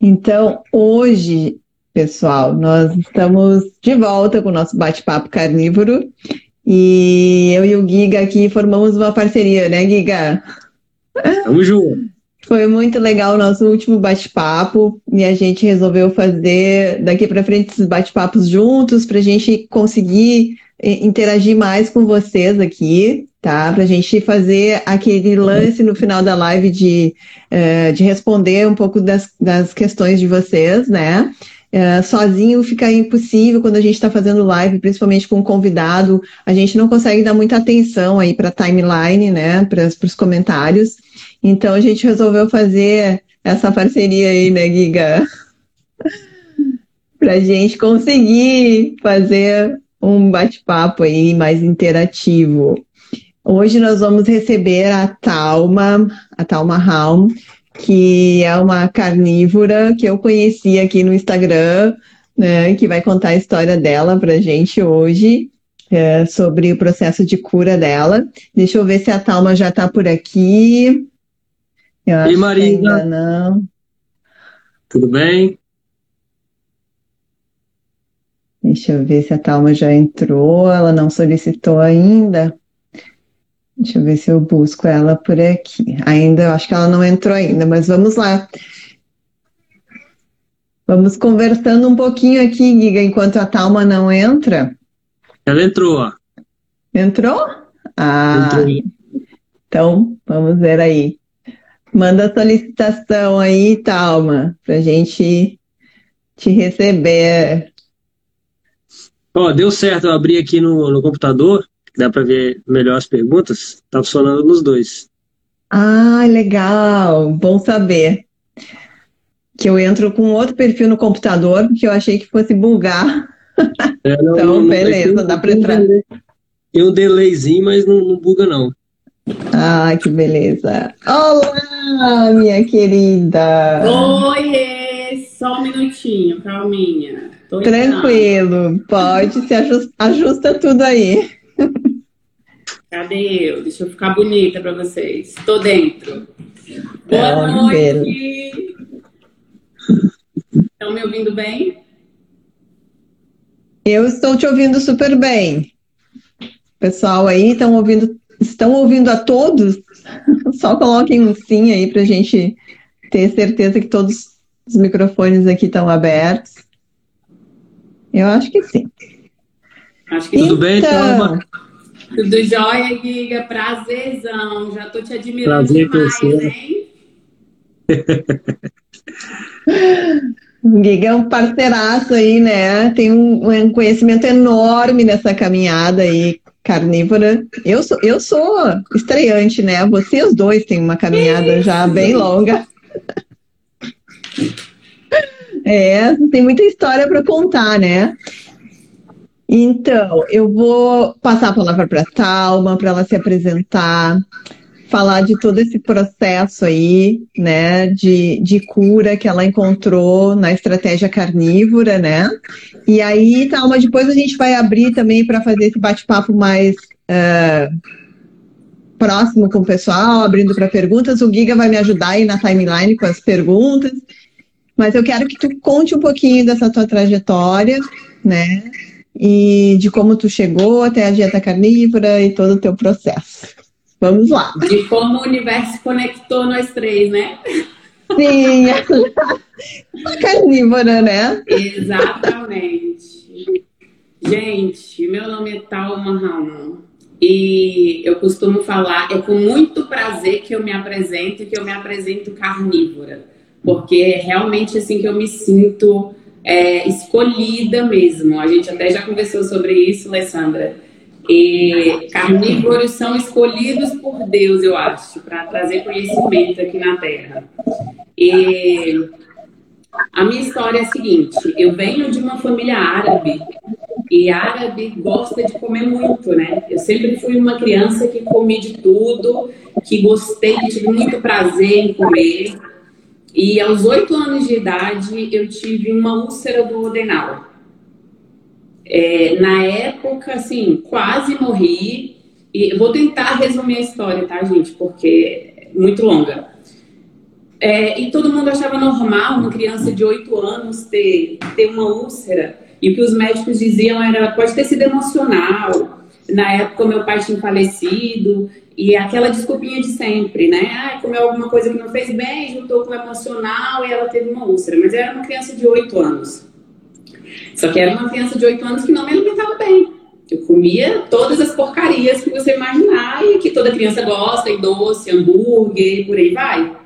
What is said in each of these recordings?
Então, hoje, pessoal, nós estamos de volta com o nosso bate-papo carnívoro e eu e o Giga aqui formamos uma parceria, né, Giga? Tamo junto. Foi muito legal o nosso último bate-papo e a gente resolveu fazer daqui para frente esses bate-papos juntos para a gente conseguir interagir mais com vocês aqui, tá? Para a gente fazer aquele lance no final da live de, uh, de responder um pouco das, das questões de vocês, né? Uh, sozinho fica impossível quando a gente está fazendo live, principalmente com um convidado, a gente não consegue dar muita atenção aí para a timeline, né? Para os comentários. Então a gente resolveu fazer essa parceria aí, né, Giga? para a gente conseguir fazer um bate-papo aí mais interativo. Hoje nós vamos receber a Talma, a Talma Raum, que é uma carnívora que eu conheci aqui no Instagram, né, que vai contar a história dela para a gente hoje, é, sobre o processo de cura dela. Deixa eu ver se a Talma já está por aqui. Eu e Marina? Não. Tudo bem? Deixa eu ver se a Talma já entrou. Ela não solicitou ainda. Deixa eu ver se eu busco ela por aqui. Ainda, eu acho que ela não entrou ainda, mas vamos lá. Vamos conversando um pouquinho aqui, Giga, enquanto a Talma não entra. Ela entrou, ó. Entrou? Ah, entrou. então vamos ver aí. Manda a solicitação aí, Talma, para a gente te receber. Ó, deu certo, eu abri aqui no, no computador, dá para ver melhor as perguntas, tá funcionando nos dois. Ah, legal, bom saber. Que eu entro com outro perfil no computador, que eu achei que fosse bugar. É, não, então, não, beleza, dá para entrar. Tem um delayzinho, mas não, não buga não. Ah, que beleza. Olá, minha querida. Oi, só um minutinho, calminha. Tô Tranquilo, pode, se ajusta, ajusta tudo aí. Cadê eu? Deixa eu ficar bonita para vocês. Tô dentro. Boa noite. Estão me ouvindo bem? Eu estou te ouvindo super bem. Pessoal aí, estão ouvindo Estão ouvindo a todos? Só coloquem um sim aí para a gente ter certeza que todos os microfones aqui estão abertos. Eu acho que sim. Acho que então, tudo bem, Thelma? Tudo jóia, Giga? Prazerzão. Já estou te admirando Prazer demais, hein? O Giga é um parceiraço aí, né? Tem um, um conhecimento enorme nessa caminhada aí carnívora. Eu sou, eu sou estreante, né? Vocês dois têm uma caminhada já bem longa. É, tem muita história para contar, né? Então, eu vou passar a palavra para a Talma, para ela se apresentar, falar de todo esse processo aí, né, de, de cura que ela encontrou na estratégia carnívora, né? E aí, Talma, depois a gente vai abrir também para fazer esse bate-papo mais uh, próximo com o pessoal, abrindo para perguntas. O Giga vai me ajudar aí na timeline com as perguntas. Mas eu quero que tu conte um pouquinho dessa tua trajetória, né? E de como tu chegou até a dieta carnívora e todo o teu processo. Vamos lá. De como o universo conectou nós três, né? Sim, a carnívora, né? Exatamente. Gente, meu nome é Talma Ramon e eu costumo falar, é com muito prazer que eu me apresento e que eu me apresento carnívora, porque é realmente assim que eu me sinto é, escolhida mesmo. A gente até já conversou sobre isso, Alessandra e carnívoros são escolhidos por Deus, eu acho, para trazer conhecimento aqui na Terra. E a minha história é a seguinte: eu venho de uma família árabe e árabe gosta de comer muito, né? Eu sempre fui uma criança que comi de tudo, que gostei, tive muito prazer em comer. E aos oito anos de idade eu tive uma úlcera do odenal. É, na época, assim, quase morri. E vou tentar resumir a história, tá, gente? Porque é muito longa. É, e todo mundo achava normal uma criança de 8 anos ter, ter uma úlcera. E o que os médicos diziam era: pode ter sido emocional. Na época, meu pai tinha falecido. E aquela desculpinha de sempre, né? Ah, comeu alguma coisa que não fez bem, juntou com o emocional e ela teve uma úlcera. Mas era uma criança de 8 anos. Só que era uma criança de 8 anos que não me alimentava bem. Eu comia todas as porcarias que você imaginar e que toda criança gosta, e doce, hambúrguer, por aí vai.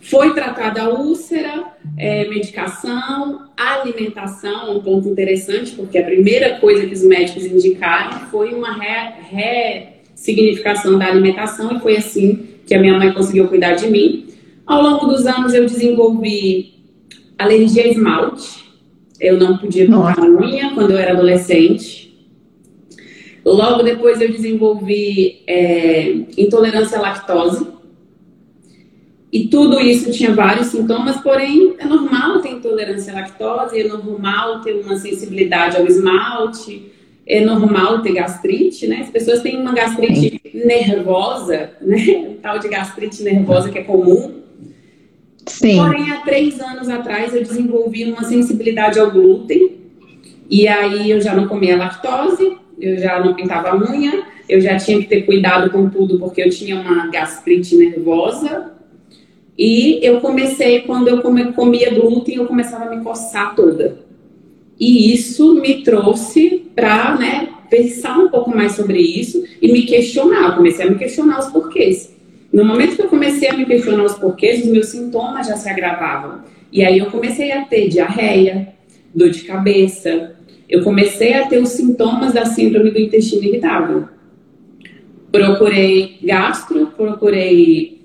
Foi tratada a úlcera, é, medicação, alimentação, um ponto interessante, porque a primeira coisa que os médicos indicaram foi uma ressignificação re da alimentação, e foi assim que a minha mãe conseguiu cuidar de mim. Ao longo dos anos, eu desenvolvi alergia a esmalte. Eu não podia pintar unha quando eu era adolescente. Logo depois, eu desenvolvi é, intolerância à lactose. E tudo isso tinha vários sintomas, porém é normal ter intolerância à lactose, é normal ter uma sensibilidade ao esmalte, é normal ter gastrite, né? As pessoas têm uma gastrite nervosa, né? Um tal de gastrite nervosa que é comum. Sim. Porém, há três anos atrás eu desenvolvi uma sensibilidade ao glúten. E aí eu já não comia lactose, eu já não pintava a unha, eu já tinha que ter cuidado com tudo porque eu tinha uma gastrite nervosa e eu comecei, quando eu comia glúten, eu começava a me coçar toda. E isso me trouxe para né, pensar um pouco mais sobre isso e me questionar. Eu comecei a me questionar os porquês. No momento que eu comecei a me questionar os porquês, os meus sintomas já se agravavam. E aí eu comecei a ter diarreia, dor de cabeça. Eu comecei a ter os sintomas da síndrome do intestino irritável. Procurei gastro, procurei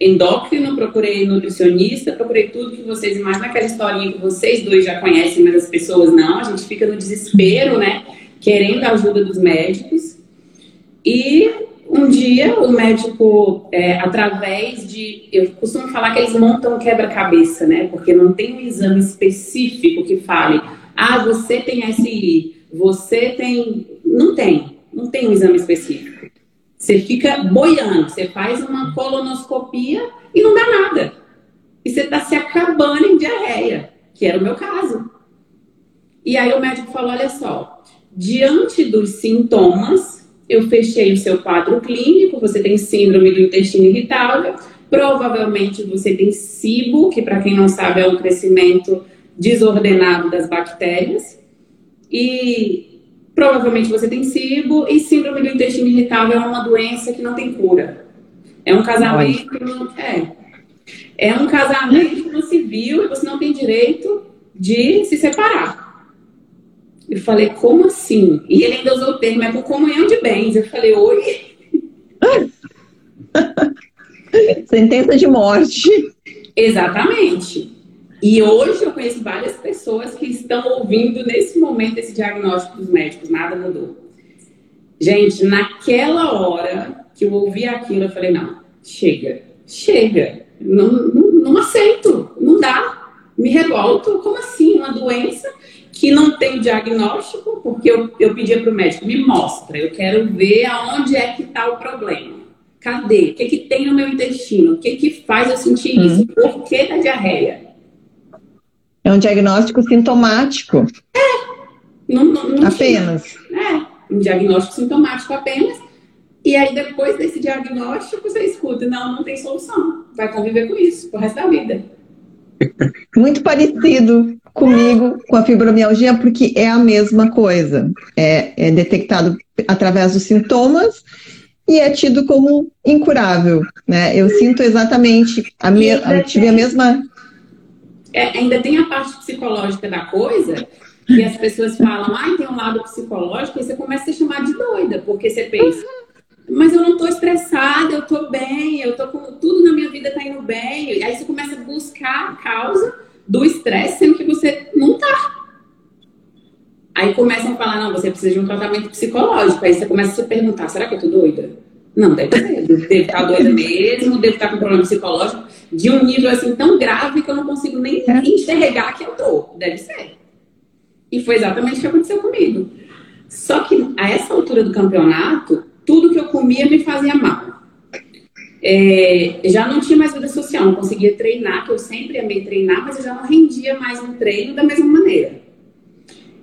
endócrino, procurei nutricionista, procurei tudo que vocês imaginam, aquela historinha que vocês dois já conhecem, mas as pessoas não. A gente fica no desespero, né? Querendo a ajuda dos médicos. E um dia o médico, é, através de. Eu costumo falar que eles montam quebra-cabeça, né? Porque não tem um exame específico que fale, ah, você tem SI, você tem. Não tem. Não tem um exame específico. Você fica boiando, você faz uma colonoscopia e não dá nada. E você está se acabando em diarreia, que era o meu caso. E aí o médico falou: olha só, diante dos sintomas, eu fechei o seu quadro clínico, você tem síndrome do intestino irritável, provavelmente você tem SIBO, que para quem não sabe é um crescimento desordenado das bactérias. E Provavelmente você tem SIBO e síndrome do intestino irritável é uma doença que não tem cura. É um casamento que não é. É um casamento no civil e você não tem direito de se separar. Eu falei, como assim? E ele ainda usou o termo, é com comunhão de bens. Eu falei, oi? Sentença de morte. Exatamente. E hoje eu conheço várias pessoas que estão ouvindo nesse momento esse diagnóstico dos médicos, nada mudou. Gente, naquela hora que eu ouvi aquilo, eu falei: não, chega, chega, não, não, não aceito, não dá, me revolto. Como assim? Uma doença que não tem o diagnóstico, porque eu, eu pedia para o médico: me mostra, eu quero ver aonde é que está o problema. Cadê? O que, que tem no meu intestino? O que, que faz eu sentir isso? Uhum. Por que da diarreia? É um diagnóstico sintomático. É. Não, não, não apenas. Tinha. É, um diagnóstico sintomático apenas. E aí, depois desse diagnóstico, você escuta, não, não tem solução. Vai conviver com isso pro resto da vida. Muito parecido comigo, com a fibromialgia, porque é a mesma coisa. É, é detectado através dos sintomas e é tido como incurável. Né? Eu sinto exatamente, a me, tive a mesma é, ainda tem a parte psicológica da coisa, que as pessoas falam, ai, ah, tem um lado psicológico, e você começa a ser chamada de doida, porque você pensa, mas eu não estou estressada, eu estou bem, eu tô com tudo na minha vida está indo bem. Aí você começa a buscar a causa do estresse, sendo que você não está. Aí começam a falar, não, você precisa de um tratamento psicológico. Aí você começa a se perguntar, será que eu tô doida? Não, deve ser. Devo estar doida mesmo, devo estar com problema psicológico de um nível assim tão grave que eu não consigo nem é. enxergar que eu tô. Deve ser. E foi exatamente o que aconteceu comigo. Só que a essa altura do campeonato, tudo que eu comia me fazia mal. é, já não tinha mais vida social, não conseguia treinar, que eu sempre amei treinar, mas eu já não rendia mais no treino da mesma maneira.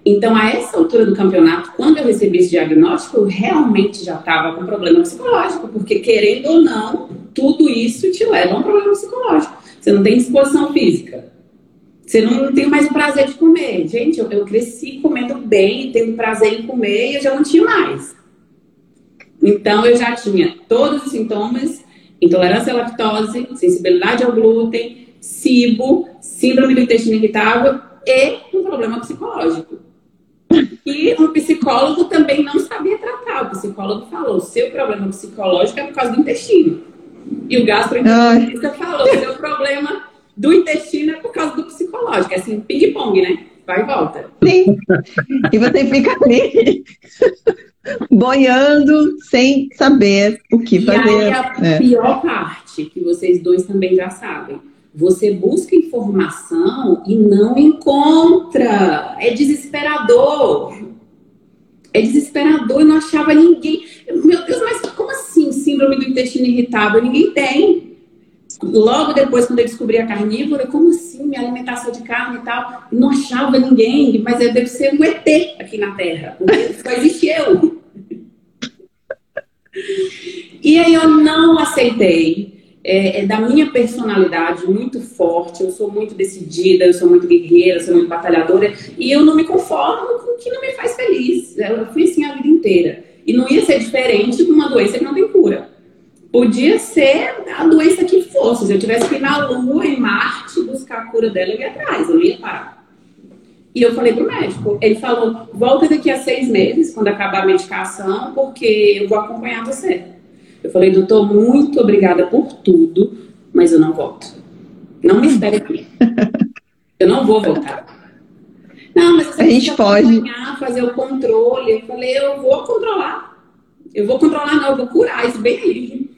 Então, a essa altura do campeonato, quando eu recebi esse diagnóstico, eu realmente já estava com problema psicológico, porque querendo ou não, tudo isso te leva a um problema psicológico. Você não tem disposição física. Você não tem mais o prazer de comer. Gente, eu, eu cresci comendo bem, tendo prazer em comer, e eu já não tinha mais. Então, eu já tinha todos os sintomas intolerância à lactose, sensibilidade ao glúten, SIBO, síndrome do intestino irritável e um problema psicológico. E um psicólogo também não sabia tratar. O psicólogo falou: seu problema psicológico é por causa do intestino. E o gastroenterologista falou: seu problema do intestino é por causa do psicológico. É assim, ping-pong, né? Vai e volta. Sim. E você fica ali boiando sem saber o que e fazer. E a é. pior parte, que vocês dois também já sabem, você busca informação e não encontra. É desesperador. É desesperador, eu não achava ninguém. Meu Deus, mas como assim síndrome do intestino irritável? Ninguém tem. Logo depois, quando eu descobri a carnívora, como assim? Minha alimentação de carne e tal, não achava ninguém, mas deve ser um ET aqui na Terra, só existe eu. E aí eu não aceitei. É, é, da minha personalidade muito forte, eu sou muito decidida, eu sou muito guerreira, eu sou muito batalhadora, e eu não me conformo com o que não me faz feliz. Eu fui assim a vida inteira. E não ia ser diferente com uma doença que não tem cura. Podia ser a doença que fosse. Se eu tivesse que ir na Lua, em Marte, buscar a cura dela, eu ia atrás, eu não ia parar. E eu falei pro médico, ele falou, volta daqui a seis meses, quando acabar a medicação, porque eu vou acompanhar você. Eu falei, doutor, muito obrigada por tudo, mas eu não volto. Não me espere aqui. Eu não vou voltar. Não, mas você a gente pode fazer o controle. Eu falei, eu vou controlar. Eu vou controlar, não, eu vou curar isso bem aí.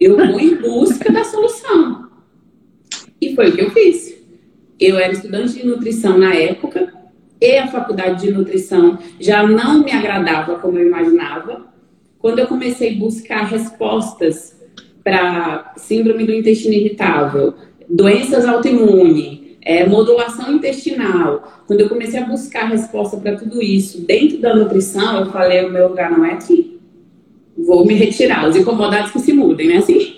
Eu vou em busca da solução. E foi o que eu fiz. Eu era estudante de nutrição na época, e a faculdade de nutrição já não me agradava como eu imaginava. Quando eu comecei a buscar respostas para síndrome do intestino irritável, doenças autoimunes, é, modulação intestinal, quando eu comecei a buscar resposta para tudo isso dentro da nutrição, eu falei: o meu lugar não é aqui vou me retirar, os incomodados que se mudem, né? Assim.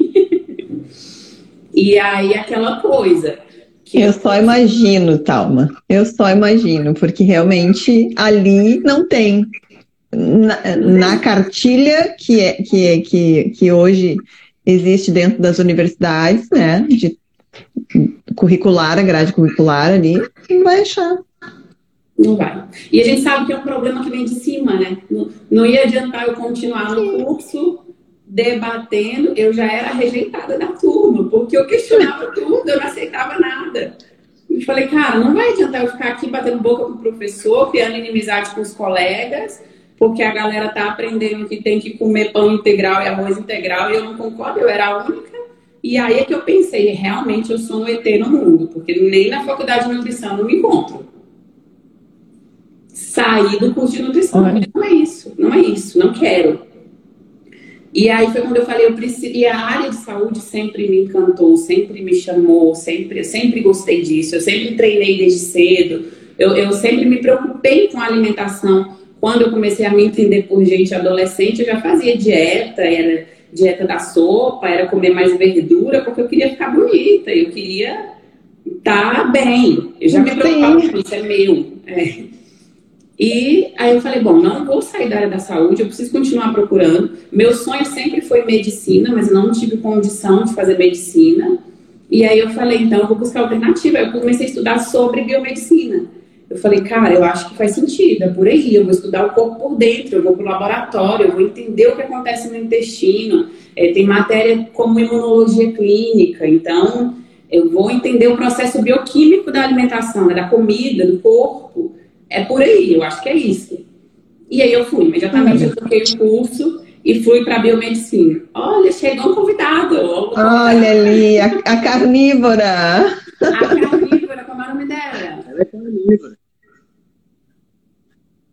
e aí aquela coisa. eu só imagino, Talma. Eu só imagino, porque realmente ali não tem. Na, na cartilha que, é, que, é, que, que hoje existe dentro das universidades, né? De curricular, a grade curricular ali, não vai achar. Não vai. E a gente sabe que é um problema que vem de cima, né? Não, não ia adiantar eu continuar no curso debatendo, eu já era rejeitada da turma, porque eu questionava tudo, eu não aceitava nada. E falei, cara, não vai adiantar eu ficar aqui batendo boca com o professor, criando inimizade com os colegas, porque a galera tá aprendendo que tem que comer pão integral e arroz integral, e eu não concordo, eu era a única. E aí é que eu pensei, realmente eu sou um ET no mundo, porque nem na faculdade de nutrição eu me encontro sair do curso de nutrição. Olha. Não é isso, não é isso, não quero. E aí foi quando eu falei, eu preciso. E a área de saúde sempre me encantou, sempre me chamou, sempre, eu sempre gostei disso, eu sempre treinei desde cedo, eu, eu sempre me preocupei com a alimentação. Quando eu comecei a me entender por gente adolescente, eu já fazia dieta, era dieta da sopa, era comer mais verdura, porque eu queria ficar bonita, eu queria estar tá bem. Eu já me preocupava com isso, é meu. É. E aí eu falei, bom, não vou sair da área da saúde, eu preciso continuar procurando. Meu sonho sempre foi medicina, mas não tive condição de fazer medicina. E aí eu falei, então eu vou buscar alternativa. Eu comecei a estudar sobre biomedicina. Eu falei, cara, eu acho que faz sentido, é por aí. Eu vou estudar o corpo por dentro, eu vou para o laboratório, eu vou entender o que acontece no intestino. É, tem matéria como imunologia clínica, então eu vou entender o processo bioquímico da alimentação, né, da comida, do corpo. É por aí, eu acho que é isso. E aí eu fui, imediatamente eu toquei o curso e fui para biomedicina. Olha, chegou um convidado. Olha ali, a, a, carnívora. A carnívora, como é o nome dela? Ela é carnívora.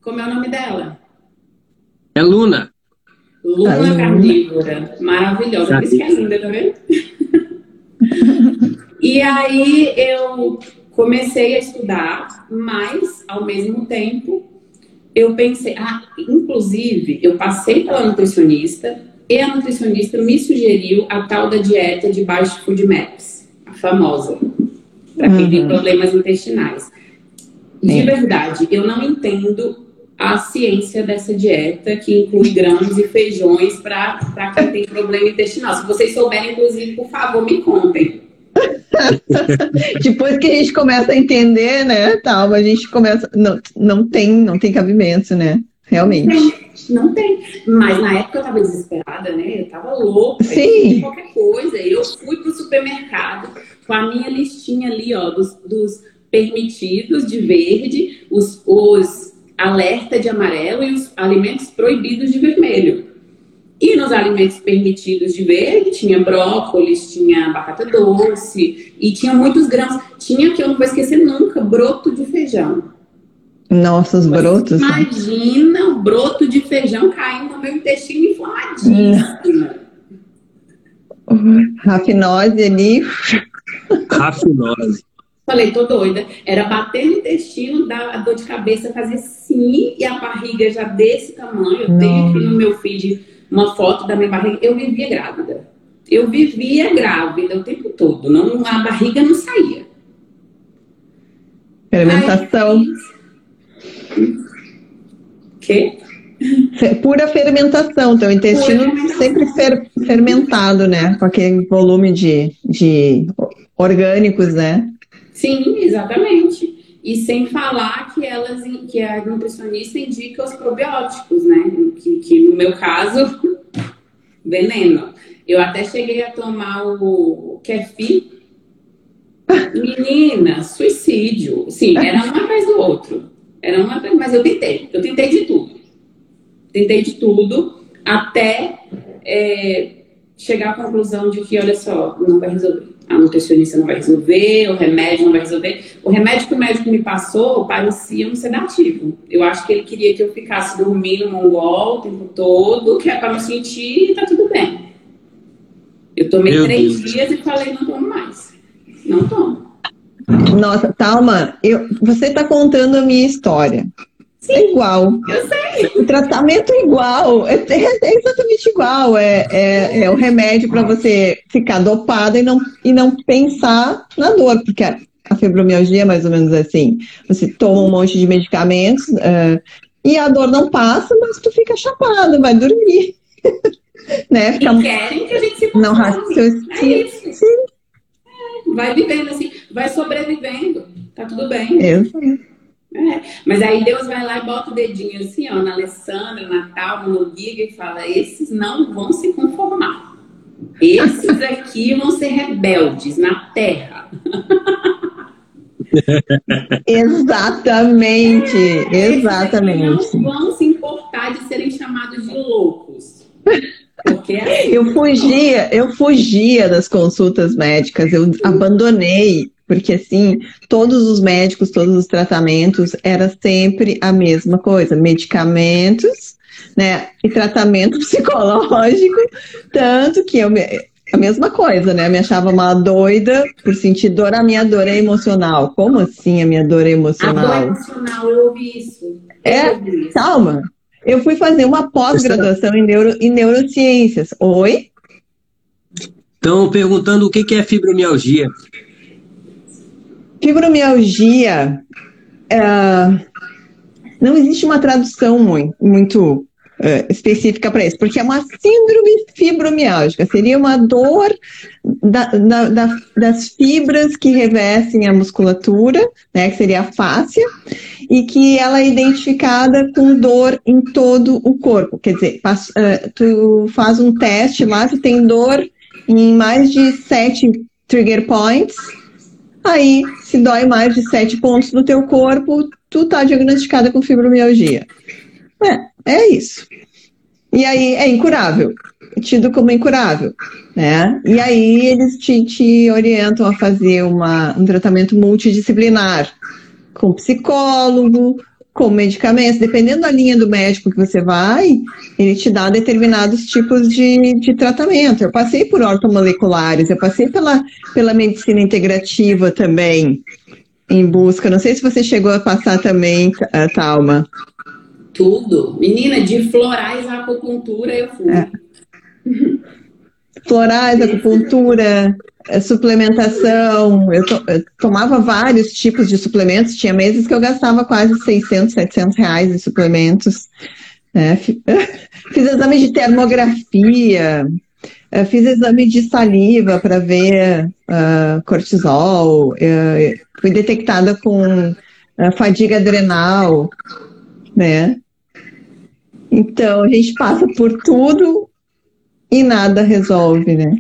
Como é o nome dela? É Luna. Luna carnívora, maravilhosa. Por isso que é linda, tá vendo? e aí eu comecei a estudar, mas ao mesmo tempo eu pensei, ah, inclusive eu passei pela nutricionista e a nutricionista me sugeriu a tal da dieta de baixo food maps, a famosa, para quem uhum. tem problemas intestinais. De é. verdade, eu não entendo a ciência dessa dieta, que inclui grãos e feijões para quem tem problema intestinal. Se vocês souberem, inclusive, por favor, me contem. Depois que a gente começa a entender, né, tal, a gente começa. Não, não, tem, não tem cabimento, né? Realmente. Não tem. Mas na época eu tava desesperada, né? Eu tava louca. Sim. Qualquer coisa. Eu fui pro supermercado com a minha listinha ali, ó, dos, dos permitidos de verde, os, os alerta de amarelo e os alimentos proibidos de vermelho. E nos alimentos permitidos de verde, tinha brócolis, tinha batata doce e tinha muitos grãos. Tinha, que eu não vou esquecer nunca, broto de feijão. Nossa, os brotos. Né? Imagina o broto de feijão caindo no meu intestino inflamadíssimo. Rafinose ali. Rafinose. Falei, tô doida. Era bater no intestino, dar a dor de cabeça, fazer sim, e a barriga já desse tamanho. Eu tenho aqui no meu feed uma foto da minha barriga. Eu vivia grávida. Eu vivia grávida o tempo todo. Não, a barriga não saía. Fermentação. Quê? Pura fermentação, teu intestino fermentação. sempre fer, fermentado, né? Com aquele volume de, de orgânicos, né? Sim, exatamente. E sem falar que elas, que a nutricionista indica os probióticos, né? Que, que no meu caso, veneno. Eu até cheguei a tomar o kefir. Menina, suicídio. Sim, era um atrás do outro. Era uma mas eu tentei. Eu tentei de tudo. Tentei de tudo até é, chegar à conclusão de que, olha só, não vai resolver a nutricionista não vai resolver, o remédio não vai resolver. O remédio que o médico me passou parecia um sedativo. Eu acho que ele queria que eu ficasse dormindo mongol o tempo todo, que é para me sentir e tá tudo bem. Eu tomei Meu três Deus. dias e falei, não tomo mais. Não tomo. Nossa, Talma, eu, você está contando a minha história. Sim, é igual. Eu sei. O tratamento é igual, é, é exatamente igual. É, é, é o remédio para você ficar dopada e não, e não pensar na dor, porque a, fibromialgia é mais ou menos assim. Você toma um monte de medicamentos uh, e a dor não passa, mas tu fica chapado, vai dormir. né? Fica... E querem que a gente se. Não. É isso. Sim. É, vai vivendo assim, vai sobrevivendo. Tá tudo bem. Eu sei. É, mas aí Deus vai lá e bota o dedinho assim, ó, na Alessandra, na Calma, no Giga e fala: esses não vão se conformar. Esses aqui vão ser rebeldes na terra. exatamente, é, exatamente. Não vão se importar de serem chamados de loucos. Porque é assim. eu fugia, eu fugia das consultas médicas, eu abandonei porque assim, todos os médicos, todos os tratamentos era sempre a mesma coisa, medicamentos, né, e tratamento psicológico, tanto que eu me, a mesma coisa, né? Eu me achava uma doida por sentir dor. A minha dor é emocional. Como assim a minha dor é emocional? A dor emocional, eu ouvi isso. Eu é, ouvi isso. calma. Eu fui fazer uma pós-graduação em, neuro, em neurociências. Oi? Estão perguntando o que é fibromialgia. Fibromialgia, uh, não existe uma tradução muito, uh, específica para isso, porque é uma síndrome fibromialgica, seria uma dor da, da, da, das fibras que revestem a musculatura, né, que seria a fáscia, e que ela é identificada com dor em todo o corpo. Quer dizer, uh, tu faz um teste lá, tu tem dor em mais de sete trigger points, Aí, se dói mais de sete pontos no teu corpo, tu tá diagnosticada com fibromialgia. É, é isso. E aí é incurável, tido como incurável, né? E aí eles te, te orientam a fazer uma, um tratamento multidisciplinar, com psicólogo, com medicamentos. Dependendo da linha do médico que você vai, ele te dá determinados tipos de, de tratamento. Eu passei por ortomoleculares, eu passei pela, pela medicina integrativa também, em busca. Não sei se você chegou a passar também, uh, Talma. Tudo. Menina, de florais à acupuntura eu fui. É. Florais, acupuntura, suplementação. Eu, to, eu, tomava vários tipos de suplementos. Tinha meses que eu gastava quase 600, 700 reais em suplementos. É, fiz exame de termografia, é, fiz exame de saliva para ver uh, cortisol. Uh, fui detectada com uh, fadiga adrenal, né? Então, a gente passa por tudo e nada resolve, né?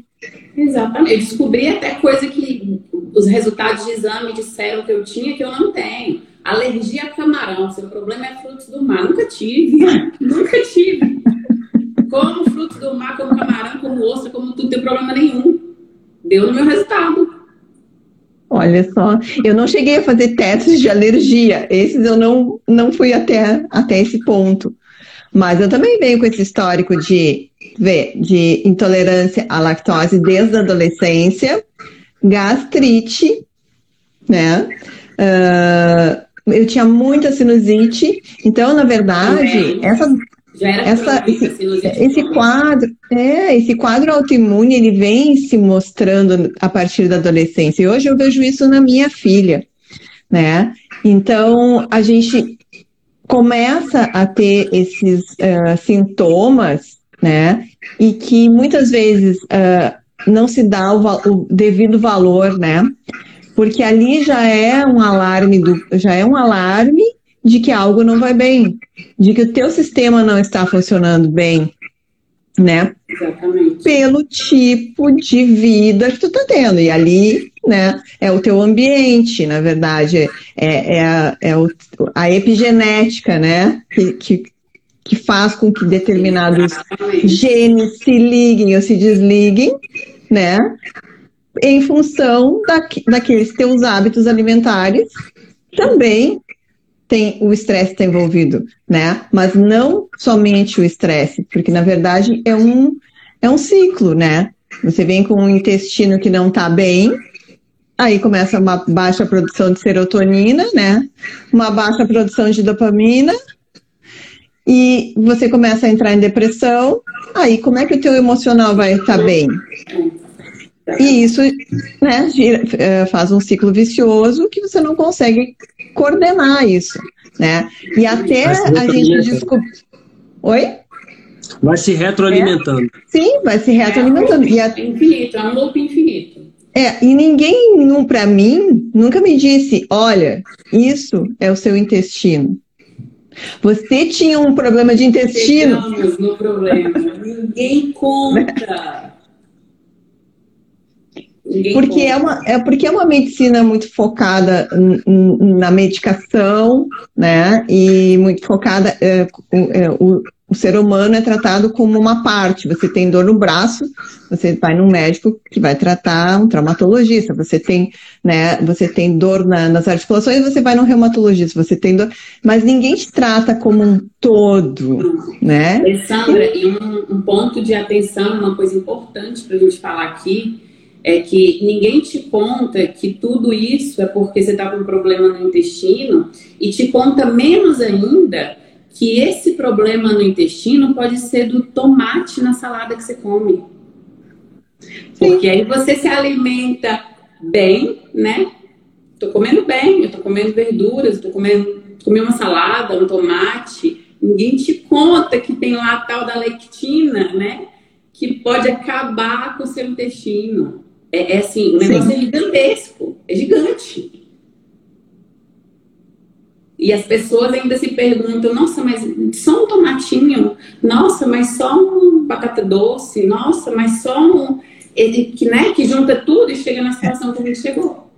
Exatamente. Eu descobri até coisa que os resultados de exame disseram que eu tinha que eu não tenho. Alergia a camarão. Seu problema é frutos do mar. Nunca tive. Nunca tive. Como frutos do mar, como camarão, como ostra, como tudo, tem problema nenhum. Deu no meu resultado. Olha só, eu não cheguei a fazer testes de alergia. Esses eu não, não fui até, até esse ponto. Mas eu também venho com esse histórico de, de intolerância à lactose desde a adolescência, gastrite, né? Uh, eu tinha muita sinusite, então, na verdade, essa, essa, esse, esse quadro, é, esse quadro autoimune, ele vem se mostrando a partir da adolescência. E hoje eu vejo isso na minha filha, né? Então, a gente começa a ter esses uh, sintomas, né? E que muitas vezes uh, não se dá o, o, devido valor, né? Porque ali já é um alarme do, já é um alarme de que algo não vai bem, de que o teu sistema não está funcionando bem, né? Exatamente. Pelo tipo de vida que tu tá tendo. E ali, né, é o teu ambiente, na verdade, é, é, a, é a epigenética, né, que, que, que faz com que determinados genes se liguem ou se desliguem, né, em função da, daqueles teus hábitos alimentares também tem o estresse está envolvido, né? Mas não somente o estresse, porque na verdade é um é um ciclo, né? Você vem com um intestino que não está bem, aí começa uma baixa produção de serotonina, né? Uma baixa produção de dopamina, e você começa a entrar em depressão, aí como é que o teu emocional vai estar tá bem? E isso né, gira, é, faz um ciclo vicioso que você não consegue coordenar isso, né? E até a gente descobrir. Oi? Vai se retroalimentando. É? Sim, vai se retroalimentando. É, é infinito, é um loop infinito. É, e ninguém, para mim, nunca me disse: olha, isso é o seu intestino. Você tinha um problema de intestino. Chegamos no problema. Ninguém conta. porque é, uma, é porque é uma medicina muito focada na medicação, né? E muito focada. É, é, o, o ser humano é tratado como uma parte. Você tem dor no braço, você vai num médico que vai tratar um traumatologista. Você tem, né? Você tem dor na, nas articulações, você vai num reumatologista. Você tem dor, mas ninguém te trata como um todo, né? Alessandra, e um, um ponto de atenção, uma coisa importante para a gente falar aqui é que ninguém te conta que tudo isso é porque você está com um problema no intestino e te conta menos ainda que esse problema no intestino pode ser do tomate na salada que você come. Porque aí você se alimenta bem, né? Tô comendo bem, eu tô comendo verduras, tô comendo comer uma salada, um tomate. Ninguém te conta que tem lá a tal da lectina, né? Que pode acabar com o seu intestino. É, é assim, o negócio Sim. é gigantesco, é gigante. E as pessoas ainda se perguntam, nossa, mas só um tomatinho, nossa, mas só um batata doce, nossa, mas só um. Que, né, que junta tudo e chega na situação que a gente chegou.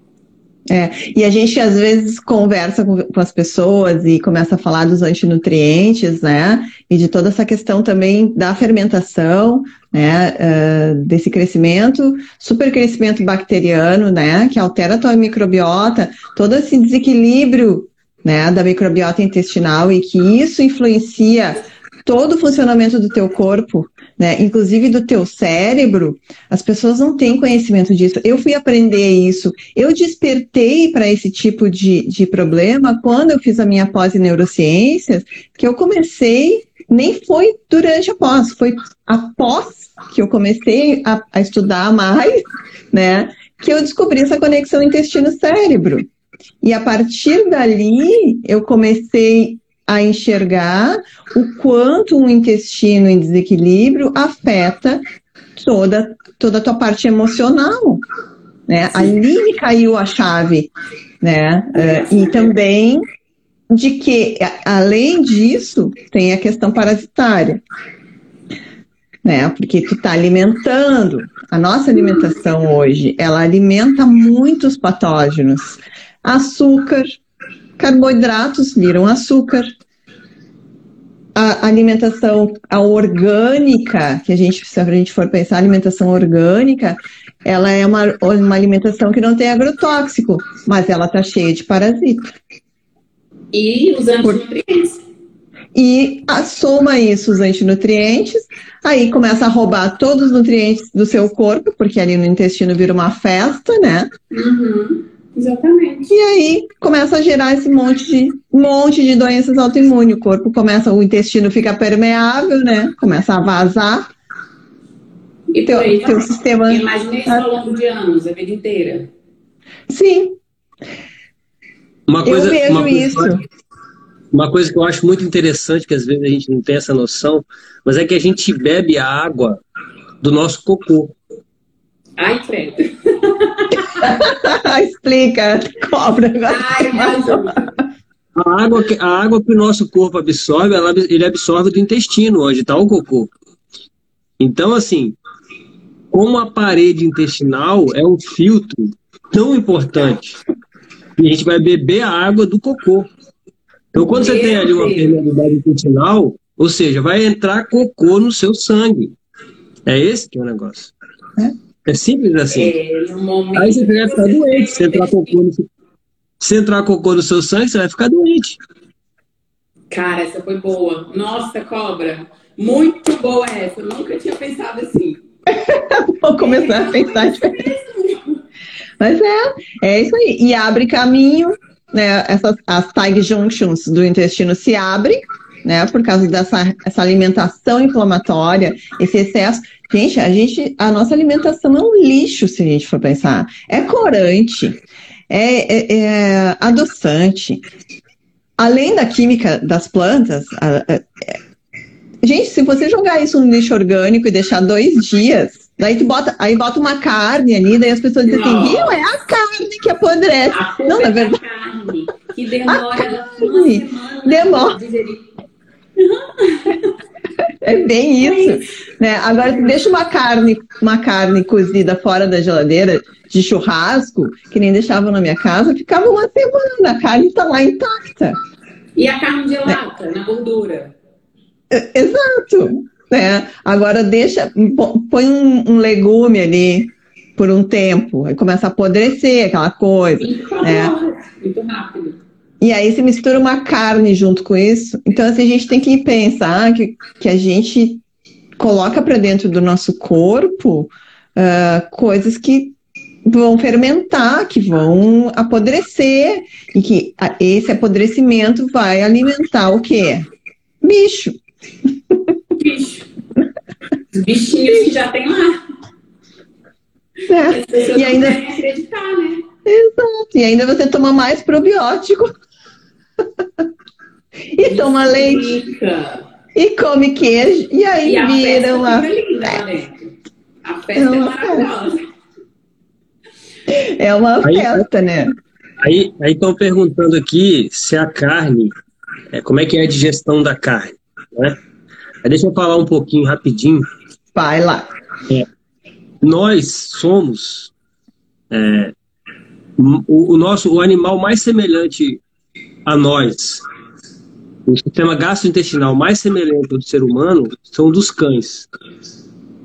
É, e a gente às vezes conversa com, com, as pessoas e começa a falar dos antinutrientes, né? E de toda essa questão também da fermentação, né? Uh, desse crescimento, super crescimento bacteriano, né? Que altera a tua microbiota, todo esse desequilíbrio né, da microbiota intestinal e que isso influencia todo o funcionamento do teu corpo, né, inclusive do teu cérebro, as pessoas não têm conhecimento disso. Eu fui aprender isso, eu despertei para esse tipo de, de problema quando eu fiz a minha pós em neurociências, que eu comecei, nem foi durante a pós, foi após que eu comecei a, a estudar mais, né, que eu descobri essa conexão intestino-cérebro. E a partir dali, eu comecei a enxergar o quanto um intestino em desequilíbrio afeta toda, toda a tua parte emocional. Né? Ali me caiu a chave. Né? Uh, e também de que, além disso, tem a questão parasitária. Né? Porque tu está alimentando. A nossa alimentação hoje, ela alimenta muitos patógenos. Açúcar, carboidratos viram açúcar. A alimentação a orgânica, que a gente, se a gente for pensar alimentação orgânica, ela é uma, uma alimentação que não tem agrotóxico, mas ela está cheia de parasita. E os antinutrientes. E a, soma isso os antinutrientes, aí começa a roubar todos os nutrientes do seu corpo, porque ali no intestino vira uma festa, né? Uhum. Exatamente. E aí começa a gerar esse monte de, monte de doenças autoimunes. O corpo começa, o intestino fica permeável, né? Começa a vazar. E teu, aí, teu sistema. Imagina isso ao longo de anos, a vida inteira. Sim. Uma coisa, eu vejo uma coisa, isso. Uma coisa que eu acho muito interessante, que às vezes a gente não tem essa noção, mas é que a gente bebe a água do nosso cocô. Ai, credo. Explica, cobra agora. Ai, a água, que, a água que o nosso corpo absorve, ela, ele absorve do intestino, onde está o cocô. Então, assim, como a parede intestinal é um filtro tão importante, e a gente vai beber a água do cocô. Então, quando você tem ali uma permeabilidade intestinal, ou seja, vai entrar cocô no seu sangue. É esse que é o negócio. É? É simples assim. É, Aí você vai ficar doente. Se entrar, cocô no, se entrar cocô no seu sangue, você vai ficar doente. Cara, essa foi boa. Nossa, cobra. Muito boa essa. Eu nunca tinha pensado assim. Vou começar é, a pensar diferente. Mas é, é isso aí. E abre caminho, né? Essas, as tag junctions do intestino se abrem, né? Por causa dessa essa alimentação inflamatória, esse excesso. Gente, a gente, a nossa alimentação é um lixo, se a gente for pensar. É corante, é, é, é adoçante. Além da química das plantas, a, a, é... gente, se você jogar isso no lixo orgânico e deixar dois dias, daí tu bota, aí bota uma carne ali, daí as pessoas dizem assim, viu, é a carne que apodrece. A Não, na é verdade. Carne, que demora uma semana. Demora. É bem isso, né? Agora deixa uma carne, uma carne cozida fora da geladeira de churrasco, que nem deixavam na minha casa, ficava uma semana, a carne está lá intacta. E a carne de lata, é. na gordura. Exato. Né? Agora deixa, põe um, um, legume ali por um tempo, aí começa a apodrecer aquela coisa. Muito, né? muito rápido. E aí se mistura uma carne junto com isso. Então, assim, a gente tem que pensar que, que a gente coloca para dentro do nosso corpo uh, coisas que vão fermentar, que vão apodrecer, e que esse apodrecimento vai alimentar o quê? Bicho. Bicho. Os bichinhos que já tem lá. É. E ainda... acreditar, né? Exato. E ainda você toma mais probiótico. E toma leite. E come queijo. E aí e vira uma. A festa é, uma é maravilhosa. É uma aí, festa, né? Aí estão perguntando aqui se a carne, é, como é que é a digestão da carne, né? Aí deixa eu falar um pouquinho rapidinho. Vai lá. É, nós somos é, o, o, nosso o animal mais semelhante a nós, o sistema gastrointestinal mais semelhante ao do ser humano são dos cães.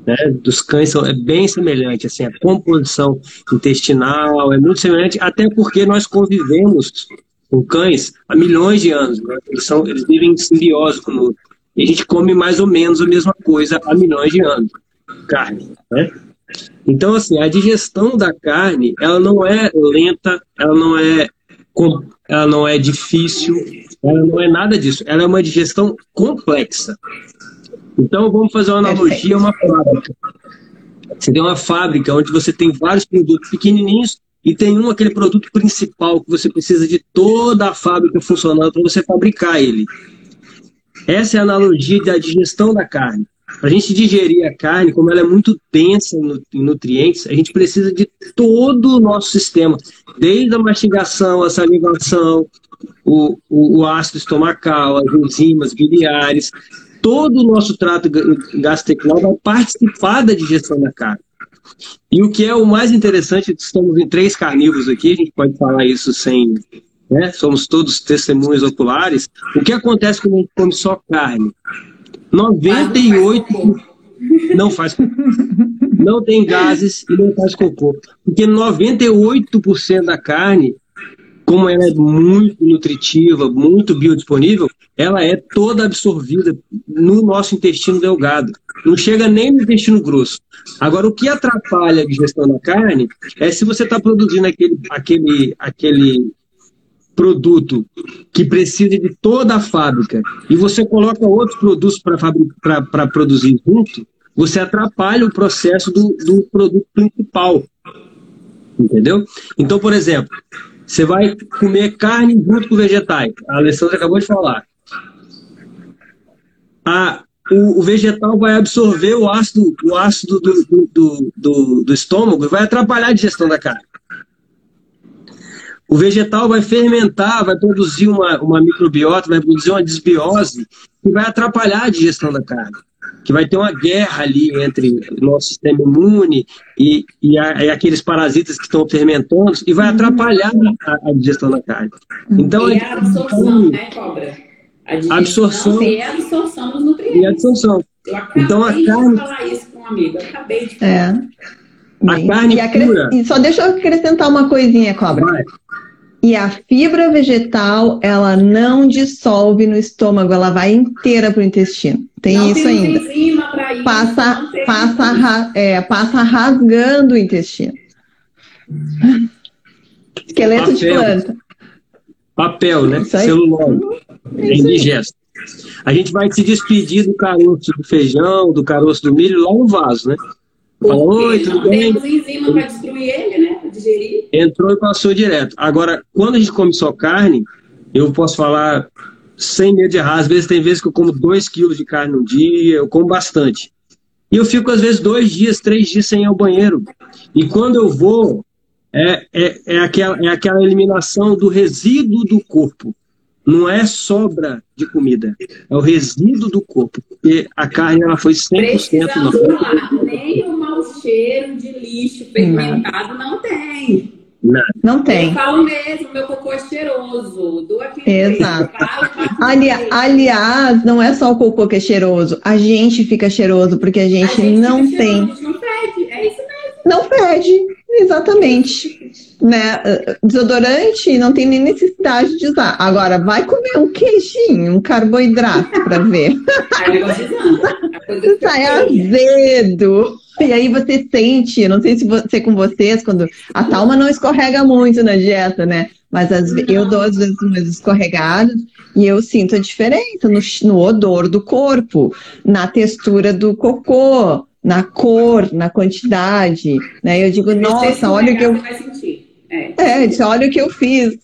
Né? Dos cães são, é bem semelhante, assim, a composição intestinal é muito semelhante, até porque nós convivemos com cães há milhões de anos. Né? Eles, são, eles vivem em simbiose conosco. E a gente come mais ou menos a mesma coisa há milhões de anos. Carne, né? Então, assim, a digestão da carne, ela não é lenta, ela não é, ela não é difícil, ela não é nada disso. Ela é uma digestão complexa. Então, vamos fazer uma analogia a uma fábrica. Você tem uma fábrica onde você tem vários produtos pequenininhos e tem um, aquele produto principal que você precisa de toda a fábrica funcionando para você fabricar ele. Essa é a analogia da digestão da carne. Para a gente digerir a carne, como ela é muito densa em nutrientes, a gente precisa de todo o nosso sistema, desde a mastigação, a salivação, o, o, o ácido estomacal, as enzimas biliares, todo o nosso trato gastrointestinal vai participar da digestão da carne. E o que é o mais interessante, estamos em três carnívoros aqui, a gente pode falar isso sem. Né? Somos todos testemunhos oculares. O que acontece quando a gente come só carne? 98 não faz. Não tem gases e não faz cocô. Porque 98% da carne, como ela é muito nutritiva, muito biodisponível, ela é toda absorvida no nosso intestino delgado. Não chega nem no intestino grosso. Agora, o que atrapalha a digestão da carne é se você está produzindo aquele, aquele, aquele produto que precisa de toda a fábrica e você coloca outros produtos para produzir junto, você atrapalha o processo do, do produto principal. Entendeu? Então, por exemplo, você vai comer carne junto com vegetais. A Alessandra acabou de falar. A, o, o, vegetal vai absorver o ácido, o ácido do, do, do, do, estômago e vai atrapalhar a digestão da carne. O vegetal vai fermentar, vai produzir uma, uma microbiota, vai produzir uma desbiose que vai atrapalhar a digestão da carne. Que vai ter uma guerra ali entre o nosso sistema imune e, e, a, e aqueles parasitas que estão fermentando e vai atrapalhar a, a digestão da carne. Então, e a absorção, né, cobra? A absorção e a absorção dos nutrientes. E a absorção. Eu acabei então, a carne... de falar isso com um amigo. Eu acabei de falar. É. A carne e pura. E só deixa eu acrescentar uma coisinha, Cobra. Vai. E a fibra vegetal, ela não dissolve no estômago, ela vai inteira para o intestino. Tem não isso tem ainda. Isso, passa, passa, é, passa rasgando o intestino. Esqueleto Papel. de planta. Papel, né? Celulose. É indigesto. A gente vai se despedir do caroço do feijão, do caroço do milho lá no vaso, né? Oi, tudo não bem? temos enzima para destruir ele, digerir. Entrou e passou direto. Agora, quando a gente come só carne, eu posso falar sem medo de errar. Às vezes tem vezes que eu como 2 quilos de carne no dia, eu como bastante. E eu fico, às vezes, dois dias, três dias sem ir ao banheiro. E quando eu vou, é, é, é, aquela, é aquela eliminação do resíduo do corpo não é sobra de comida, é o resíduo do corpo, porque a carne ela foi 100% Precisamos falar, nem o mau cheiro de lixo fermentado não, não tem. Não. não tem. Eu falo mesmo, meu cocô é cheiroso. Do Exato. Ali, aliás, não é só o cocô que é cheiroso, a gente fica cheiroso porque a gente, a gente não tem. Cheiroso, não fede, é isso mesmo. Não fede, exatamente né, desodorante não tem nem necessidade de usar. Agora, vai comer um queijinho, um carboidrato para ver. Sai azedo. E aí você sente, não sei se você com vocês, quando a Talma não escorrega muito na dieta, né? Mas as, eu dou às vezes umas escorregadas e eu sinto a diferença no, no odor do corpo, na textura do cocô, na cor, na quantidade, né? Eu digo, nossa, olha o que eu é, é disse, olha o que eu fiz.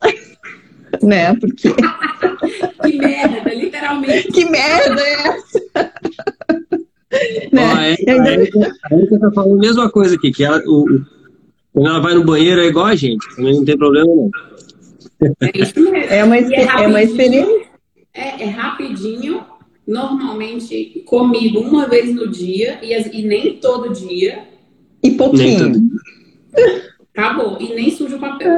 né? Porque. que merda, literalmente. Que merda é essa? né? Ó, é, a, Erika, a tá falando a mesma coisa aqui, que ela, o, quando ela vai no banheiro é igual a gente, também não tem problema não. É isso mesmo. É uma, é, é uma experiência. É, é, rapidinho, normalmente comigo uma vez no dia e, e nem todo dia. E pouquinho. Acabou. E nem suja o papel.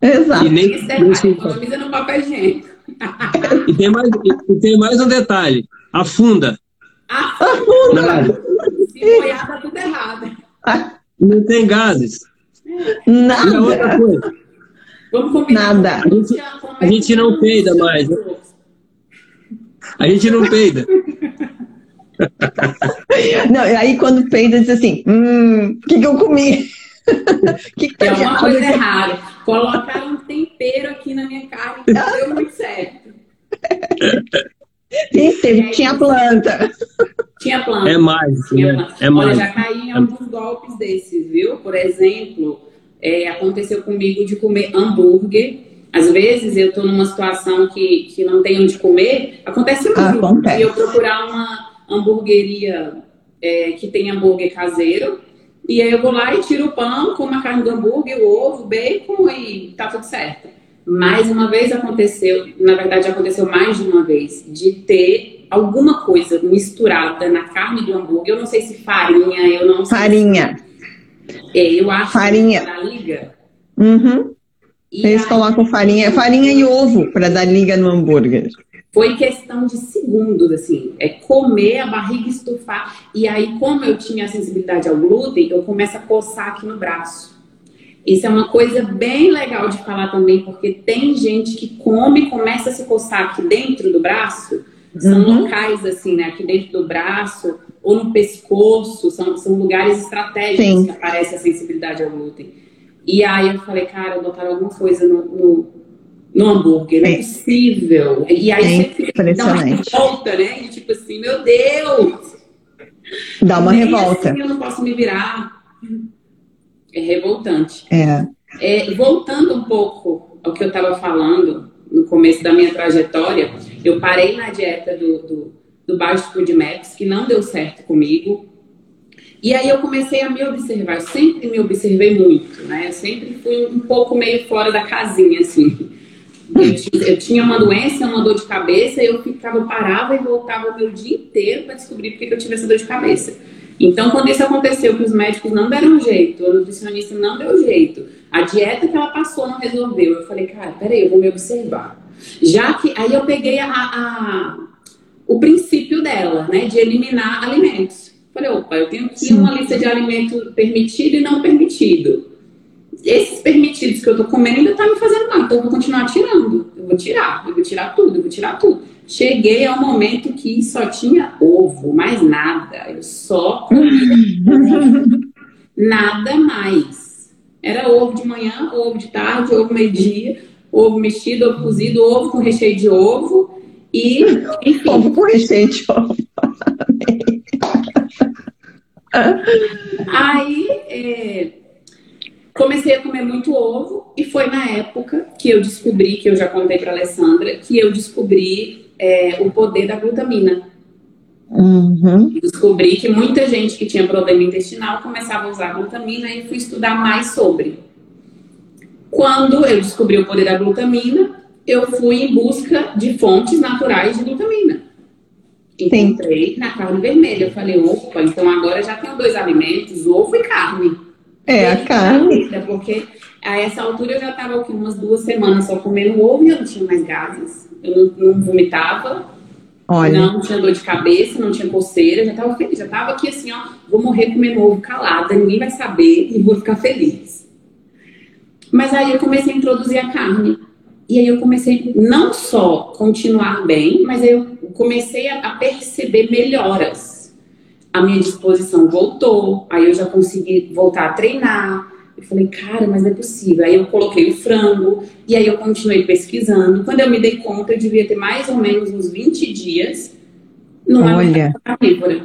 Exato. E nem, economiza no papel higiênico. e, tem mais, e tem mais um detalhe. Afunda. Afunda. Se molhar, tá tudo errado. Não tem gases. Nada. Vamos combinar. Nada. A gente, a gente não peida mais. Né? A gente não peida. Não, aí quando peida, diz assim: hum, o que, que eu comi? que que tá é uma coisa errada. Colocaram um tempero aqui na minha carne e não deu muito certo. Sim, tinha planta. Tinha planta. É mais. Tinha né? planta. É Olha, mais. já caí em alguns golpes desses, viu? Por exemplo, é, aconteceu comigo de comer hambúrguer. Às vezes eu estou numa situação que, que não tenho onde comer. Acontece muito. Acontece. E eu procurar uma hamburgueria é, que tem hambúrguer caseiro. E aí eu vou lá e tiro o pão com a carne do hambúrguer, o ovo, bacon e tá tudo certo. Mais uma vez aconteceu, na verdade aconteceu mais de uma vez, de ter alguma coisa misturada na carne do hambúrguer. Eu não sei se farinha, eu não sei. Farinha. Se... É, eu acho farinha. que na liga. Uhum. Eles aí... colocam farinha, farinha e ovo para dar liga no hambúrguer. Foi questão de segundos, assim, é comer, a barriga estufar. E aí, como eu tinha sensibilidade ao glúten, eu começo a coçar aqui no braço. Isso é uma coisa bem legal de falar também, porque tem gente que come e começa a se coçar aqui dentro do braço. São uhum. locais, assim, né? Aqui dentro do braço ou no pescoço, são, são lugares estratégicos Sim. que aparece a sensibilidade ao glúten. E aí eu falei, cara, botaram alguma coisa no, no, no hambúrguer, não é possível. E aí é você fica dá uma revolta, né? E tipo assim, meu Deus! Dá uma Nem revolta. Assim eu não posso me virar. É revoltante. É. é voltando um pouco ao que eu estava falando no começo da minha trajetória, eu parei na dieta do, do, do Baixo Food Maps, que não deu certo comigo. E aí eu comecei a me observar. Eu sempre me observei muito, né? Eu sempre fui um pouco meio fora da casinha, assim. Eu, tinha uma doença, uma dor de cabeça, eu ficava, parava e voltava o meu dia inteiro para descobrir por que eu tive essa dor de cabeça. Então, quando isso aconteceu, que os médicos não deram jeito, a nutricionista não deu jeito, a dieta que ela passou não resolveu, eu falei, cara, peraí, eu vou me observar. Já que, aí eu peguei a, a o princípio dela, né, de eliminar alimentos. Falei, opa, eu tenho aqui Sim. uma lista de alimentos permitido e não permitido. Esses permitidos que eu tô comendo ainda tá me fazendo mal, então eu vou continuar tirando. Eu vou tirar, eu vou tirar tudo, eu vou tirar tudo. Cheguei ao momento que só tinha ovo, mais nada. Eu só comia nada mais. Era ovo de manhã, ovo de tarde, ovo meio-dia, ovo mexido, ovo cozido, ovo com recheio de ovo e, enfim. Ovo com recheio de ovo. Aí é, comecei a comer muito ovo e foi na época que eu descobri, que eu já contei para Alessandra, que eu descobri é, o poder da glutamina. Uhum. Descobri que muita gente que tinha problema intestinal começava a usar glutamina e fui estudar mais sobre. Quando eu descobri o poder da glutamina, eu fui em busca de fontes naturais de glutamina. Encontrei Sim. na carne vermelha. Eu falei, opa, então agora já tenho dois alimentos, ovo e carne. É, a carne. Porque a essa altura eu já estava umas duas semanas só comendo ovo e eu não tinha mais gases eu não, não vomitava, Olha. não tinha dor de cabeça, não tinha coceira, já estava feliz, já estava aqui assim, ó, vou morrer comendo ovo calada, ninguém vai saber e vou ficar feliz. Mas aí eu comecei a introduzir a carne. E aí eu comecei não só continuar bem, mas eu comecei a perceber melhoras. A minha disposição voltou, aí eu já consegui voltar a treinar, eu falei, cara, mas não é possível. Aí eu coloquei o frango, e aí eu continuei pesquisando. Quando eu me dei conta, eu devia ter mais ou menos uns 20 dias numa Olha. carnívora.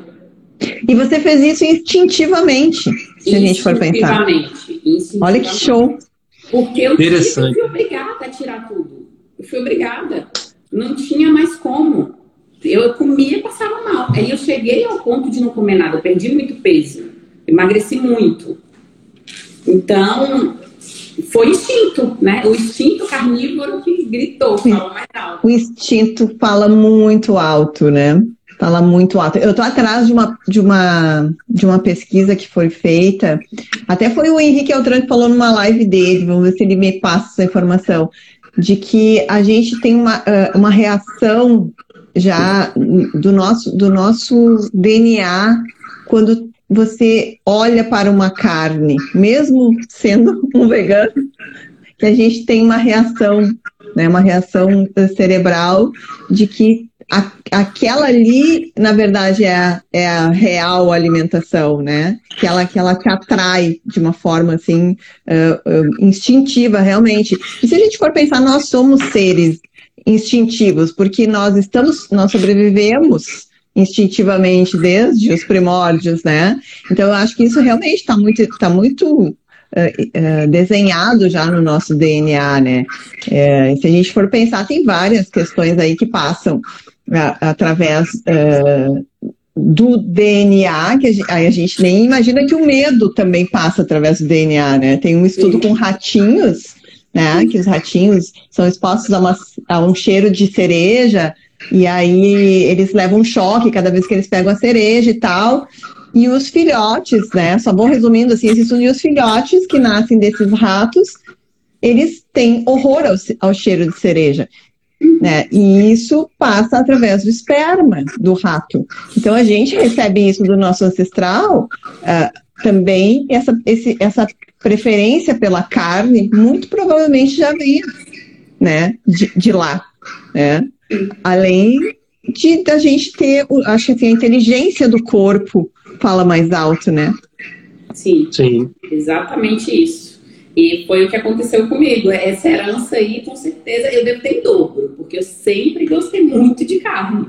E você fez isso instintivamente, se a gente for pensar. Instintivamente. Olha que show. Porque eu, tive, eu fui obrigada a tirar tudo. Eu fui obrigada. Não tinha mais como. Eu comia e passava mal. Aí eu cheguei ao ponto de não comer nada. Eu perdi muito peso. Emagreci muito. Então, foi instinto, né? O instinto carnívoro que gritou, falou mais alto. O instinto fala muito alto, né? Fala muito alto. Eu tô atrás de uma, de uma, de uma pesquisa que foi feita. Até foi o Henrique Altran que falou numa live dele, vamos ver se ele me passa essa informação, de que a gente tem uma, uma reação já do nosso, do nosso DNA quando você olha para uma carne, mesmo sendo um vegano, que a gente tem uma reação, né, uma reação cerebral de que a, aquela ali, na verdade, é a, é a real alimentação, né? Que ela, que ela te atrai de uma forma assim uh, uh, instintiva, realmente. E se a gente for pensar, nós somos seres instintivos, porque nós estamos, nós sobrevivemos instintivamente desde os primórdios, né? Então eu acho que isso realmente está muito, tá muito uh, desenhado já no nosso DNA, né? Uh, se a gente for pensar, tem várias questões aí que passam através do DNA, que a gente, a gente, nem imagina que o medo também passa através do DNA, né? Tem um estudo com ratinhos, né? Que os ratinhos são expostos a, uma, a um cheiro de cereja, e aí eles levam um choque cada vez que eles pegam a cereja e tal. E os filhotes, né? Só vou resumindo assim, esses são os filhotes que nascem desses ratos, eles têm horror ao, ao cheiro de cereja. Né? E isso passa através do esperma do rato. Então a gente recebe isso do nosso ancestral, uh, também essa, esse, essa preferência pela carne, muito provavelmente já veio né, de, de lá. Né? Além de da gente ter, acho que assim, a inteligência do corpo fala mais alto, né? Sim, Sim. exatamente isso. E foi o que aconteceu comigo. Essa herança aí, com certeza, eu devo ter em dobro, porque eu sempre gostei muito de carne.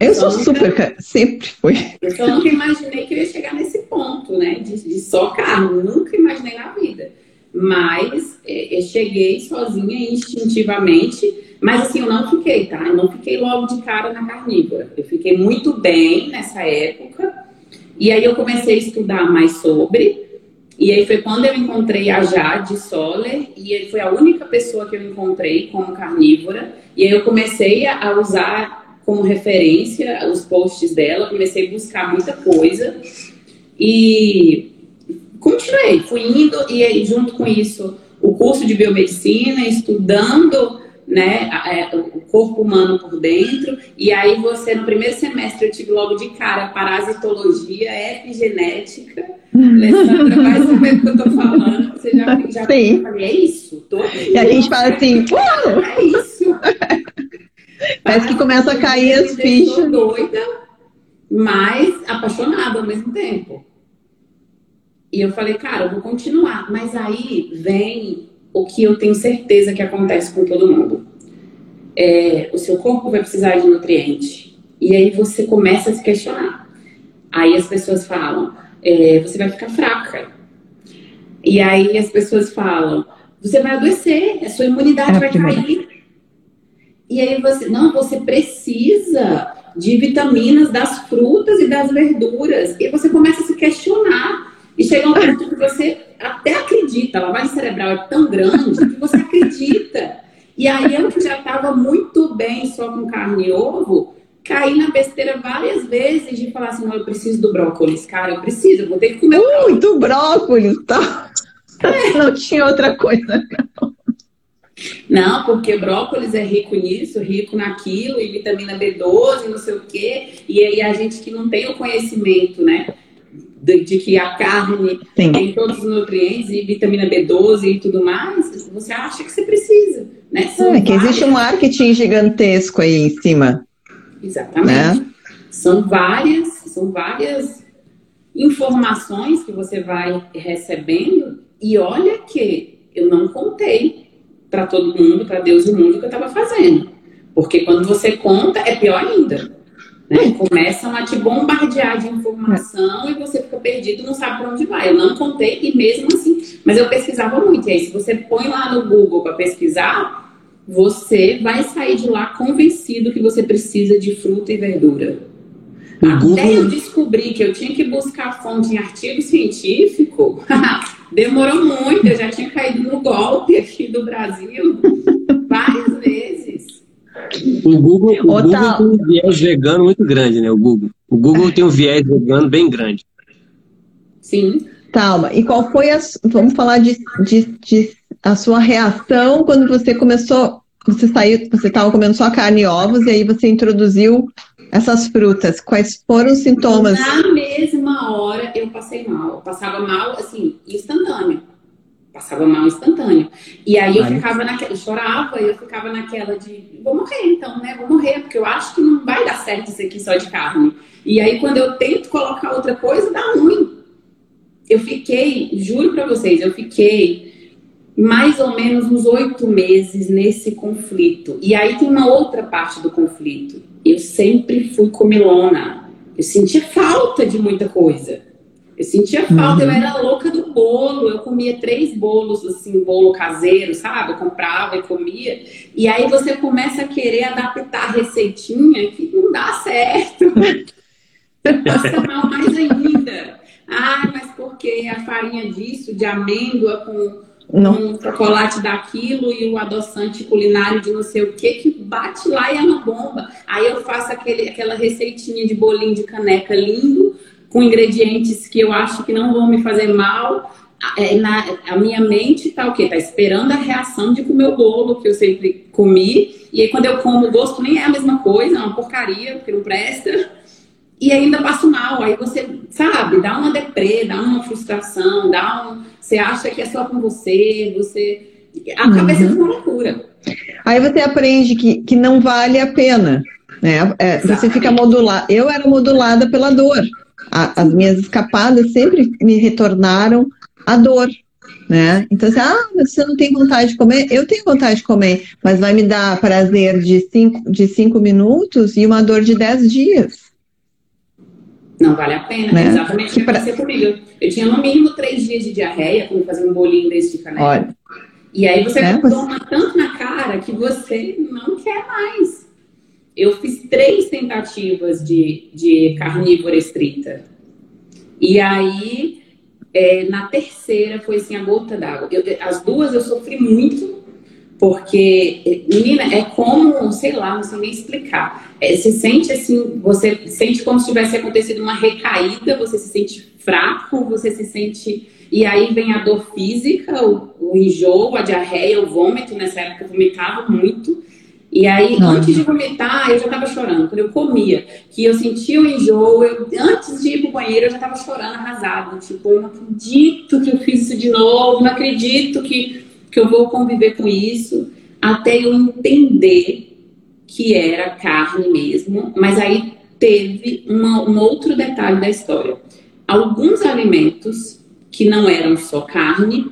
Eu sou nunca, super, sempre foi. Eu só nunca imaginei que eu ia chegar nesse ponto, né? De, de só carne. Nunca imaginei na vida. Mas é, eu cheguei sozinha instintivamente. Mas assim, eu não fiquei, tá? Eu não fiquei logo de cara na carnívora. Eu fiquei muito bem nessa época. E aí eu comecei a estudar mais sobre. E aí foi quando eu encontrei a Jade Soller, e ele foi a única pessoa que eu encontrei como carnívora. E aí eu comecei a usar como referência os posts dela, comecei a buscar muita coisa. E continuei, fui indo, e aí junto com isso, o curso de biomedicina, estudando né, é, o corpo humano por dentro, e aí você, no primeiro semestre, eu tive logo de cara parasitologia, epigenética. Alessandra vai saber o que eu tô falando. Você já, já Sim. Falei, é isso? Tô aqui, e a gente fala assim, Uau! é isso. Parece que começa a cair as fichas. doida, mas apaixonada ao mesmo tempo. E eu falei, cara, eu vou continuar. Mas aí vem o que eu tenho certeza que acontece com todo mundo. É, o seu corpo vai precisar de nutriente. E aí você começa a se questionar. Aí as pessoas falam, é, você vai ficar fraca. E aí as pessoas falam, você vai adoecer, a sua imunidade é vai cair. E aí você, não, você precisa de vitaminas das frutas e das verduras. E você começa a se questionar. E chega um ponto que você até acredita, a lavagem cerebral é tão grande que você acredita. E aí eu que já estava muito bem só com carne e ovo, caí na besteira várias vezes de falar assim, não, eu preciso do brócolis, cara, eu preciso, eu vou ter que comer Muito brócolis, tá? É. Não tinha outra coisa, não. Não, porque brócolis é rico nisso, rico naquilo, e vitamina B12, não sei o quê. E aí a gente que não tem o conhecimento, né? De, de que a carne Sim. tem todos os nutrientes e vitamina B12 e tudo mais, você acha que você precisa. Né? São é que várias... existe um marketing gigantesco aí em cima. Exatamente. Né? São várias, são várias informações que você vai recebendo e olha que eu não contei para todo mundo, para Deus e o mundo que eu estava fazendo. Porque quando você conta, é pior ainda. Né? Começam a te bombardear de informação e você fica perdido, não sabe para onde vai. Eu não contei e mesmo assim, mas eu pesquisava muito. E aí, se você põe lá no Google para pesquisar, você vai sair de lá convencido que você precisa de fruta e verdura. Até Google... eu descobrir que eu tinha que buscar fonte em artigo científico, demorou muito. Eu já tinha caído no golpe aqui do Brasil vezes. O Google, o Google tem um viés vegano muito grande, né? O Google. O Google tem um viés vegano bem grande. Sim. Calma. E qual foi a. Vamos falar de, de, de a sua reação quando você começou. Você saiu, você estava comendo só carne e ovos, e aí você introduziu essas frutas. Quais foram os sintomas? Na mesma hora eu passei mal. Eu passava mal, assim, instantâneo. Passava mal instantâneo. E aí eu ficava naquela, eu chorava e eu ficava naquela de, vou morrer então, né? Vou morrer, porque eu acho que não vai dar certo isso aqui só de carne. E aí quando eu tento colocar outra coisa, dá ruim. Eu fiquei, juro para vocês, eu fiquei mais ou menos uns oito meses nesse conflito. E aí tem uma outra parte do conflito. Eu sempre fui comilona. Eu sentia falta de muita coisa. Eu sentia falta, uhum. eu era louca do bolo, eu comia três bolos, assim, bolo caseiro, sabe? Eu comprava e comia. E aí você começa a querer adaptar a receitinha que não dá certo. Passa mal mais ainda. Ah, mas porque a farinha disso, de amêndoa com não. um chocolate daquilo e o adoçante culinário de não sei o que, que bate lá e é uma bomba. Aí eu faço aquele, aquela receitinha de bolinho de caneca lindo, com ingredientes que eu acho que não vão me fazer mal. É, na, a minha mente tá o quê? Tá esperando a reação de comer o bolo que eu sempre comi. E aí quando eu como o gosto nem é a mesma coisa, é uma porcaria, porque não presta. E ainda passo mal. Aí você, sabe, dá uma deprê, dá uma frustração, dá um. Você acha que é só com você, você. A cabeça uhum. uma loucura. Aí você aprende que, que não vale a pena. Né? É, você fica modulado. Eu era modulada pela dor a, as minhas escapadas sempre me retornaram a dor, né? Então, assim, ah, você não tem vontade de comer? Eu tenho vontade de comer, mas vai me dar prazer de cinco, de cinco minutos e uma dor de dez dias. Não vale a pena, né? exatamente o que pra... comigo. Eu tinha no mínimo três dias de diarreia quando fazia um bolinho desse de canela. Olha. E aí você é, toma você... tanto na cara que você não quer mais. Eu fiz três tentativas de, de carnívora estrita. E aí, é, na terceira, foi assim, a gota d'água. As duas eu sofri muito, porque, menina, é como, sei lá, não sei nem explicar. É, você sente assim, você sente como se tivesse acontecido uma recaída, você se sente fraco, você se sente. E aí vem a dor física, o, o enjoo, a diarreia, o vômito. Nessa época eu vomitava muito. E aí, Não. antes de vomitar, eu já estava chorando. Quando eu comia, que eu sentia o enjoo, eu, antes de ir pro banheiro, eu já estava chorando, arrasado. Tipo, eu não acredito que eu fiz isso de novo, não acredito que, que eu vou conviver com isso. Até eu entender que era carne mesmo. Mas aí teve uma, um outro detalhe da história. Alguns alimentos que não eram só carne,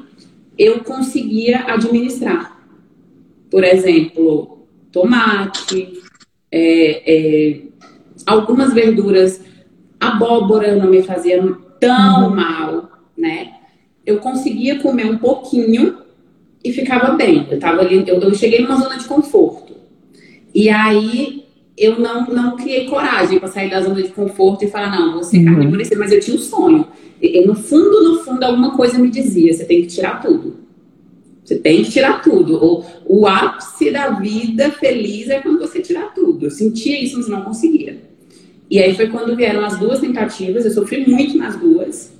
eu conseguia administrar. Por exemplo, tomate, é, é, algumas verduras, abóbora não me fazia tão uhum. mal, né? Eu conseguia comer um pouquinho e ficava bem. Eu tava ali, eu, eu cheguei numa zona de conforto. E aí eu não, não criei coragem para sair da zona de conforto e falar, não, vou ser uhum. carnívora, mas eu tinha um sonho. E, no fundo, no fundo, alguma coisa me dizia, você tem que tirar tudo. Você tem que tirar tudo. O, o ápice da vida feliz é quando você tirar tudo. Eu sentia isso, mas não conseguia. E aí foi quando vieram as duas tentativas. Eu sofri muito nas duas.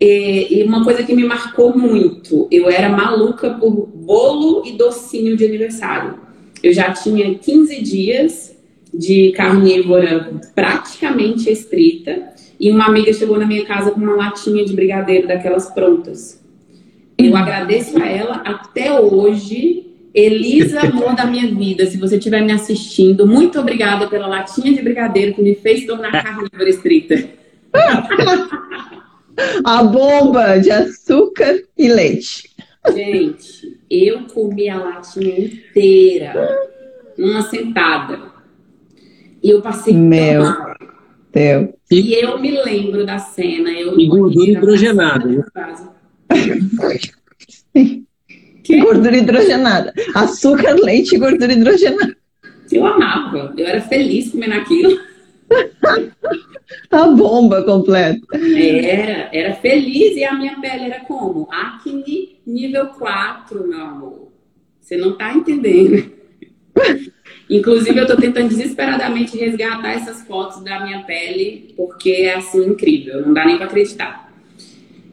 E, e uma coisa que me marcou muito, eu era maluca por bolo e docinho de aniversário. Eu já tinha 15 dias de carnívora praticamente estrita. E uma amiga chegou na minha casa com uma latinha de brigadeiro daquelas prontas. Eu agradeço a ela até hoje. Elisa, amor da minha vida, se você estiver me assistindo, muito obrigada pela latinha de brigadeiro que me fez tornar carnívora estrita. A bomba de açúcar e leite. Gente, eu comi a latinha inteira, numa sentada. E eu passei Meu mal. Deus. E eu me lembro da cena. Eu e gordura hidrogenada. Né? Que? Gordura hidrogenada. Açúcar, leite e gordura hidrogenada. Eu amava. Eu era feliz comendo aquilo. a bomba completa. Era, era feliz e a minha pele era como? Acne nível 4, meu amor. Você não tá entendendo. Inclusive, eu tô tentando desesperadamente resgatar essas fotos da minha pele, porque é assim incrível, não dá nem para acreditar.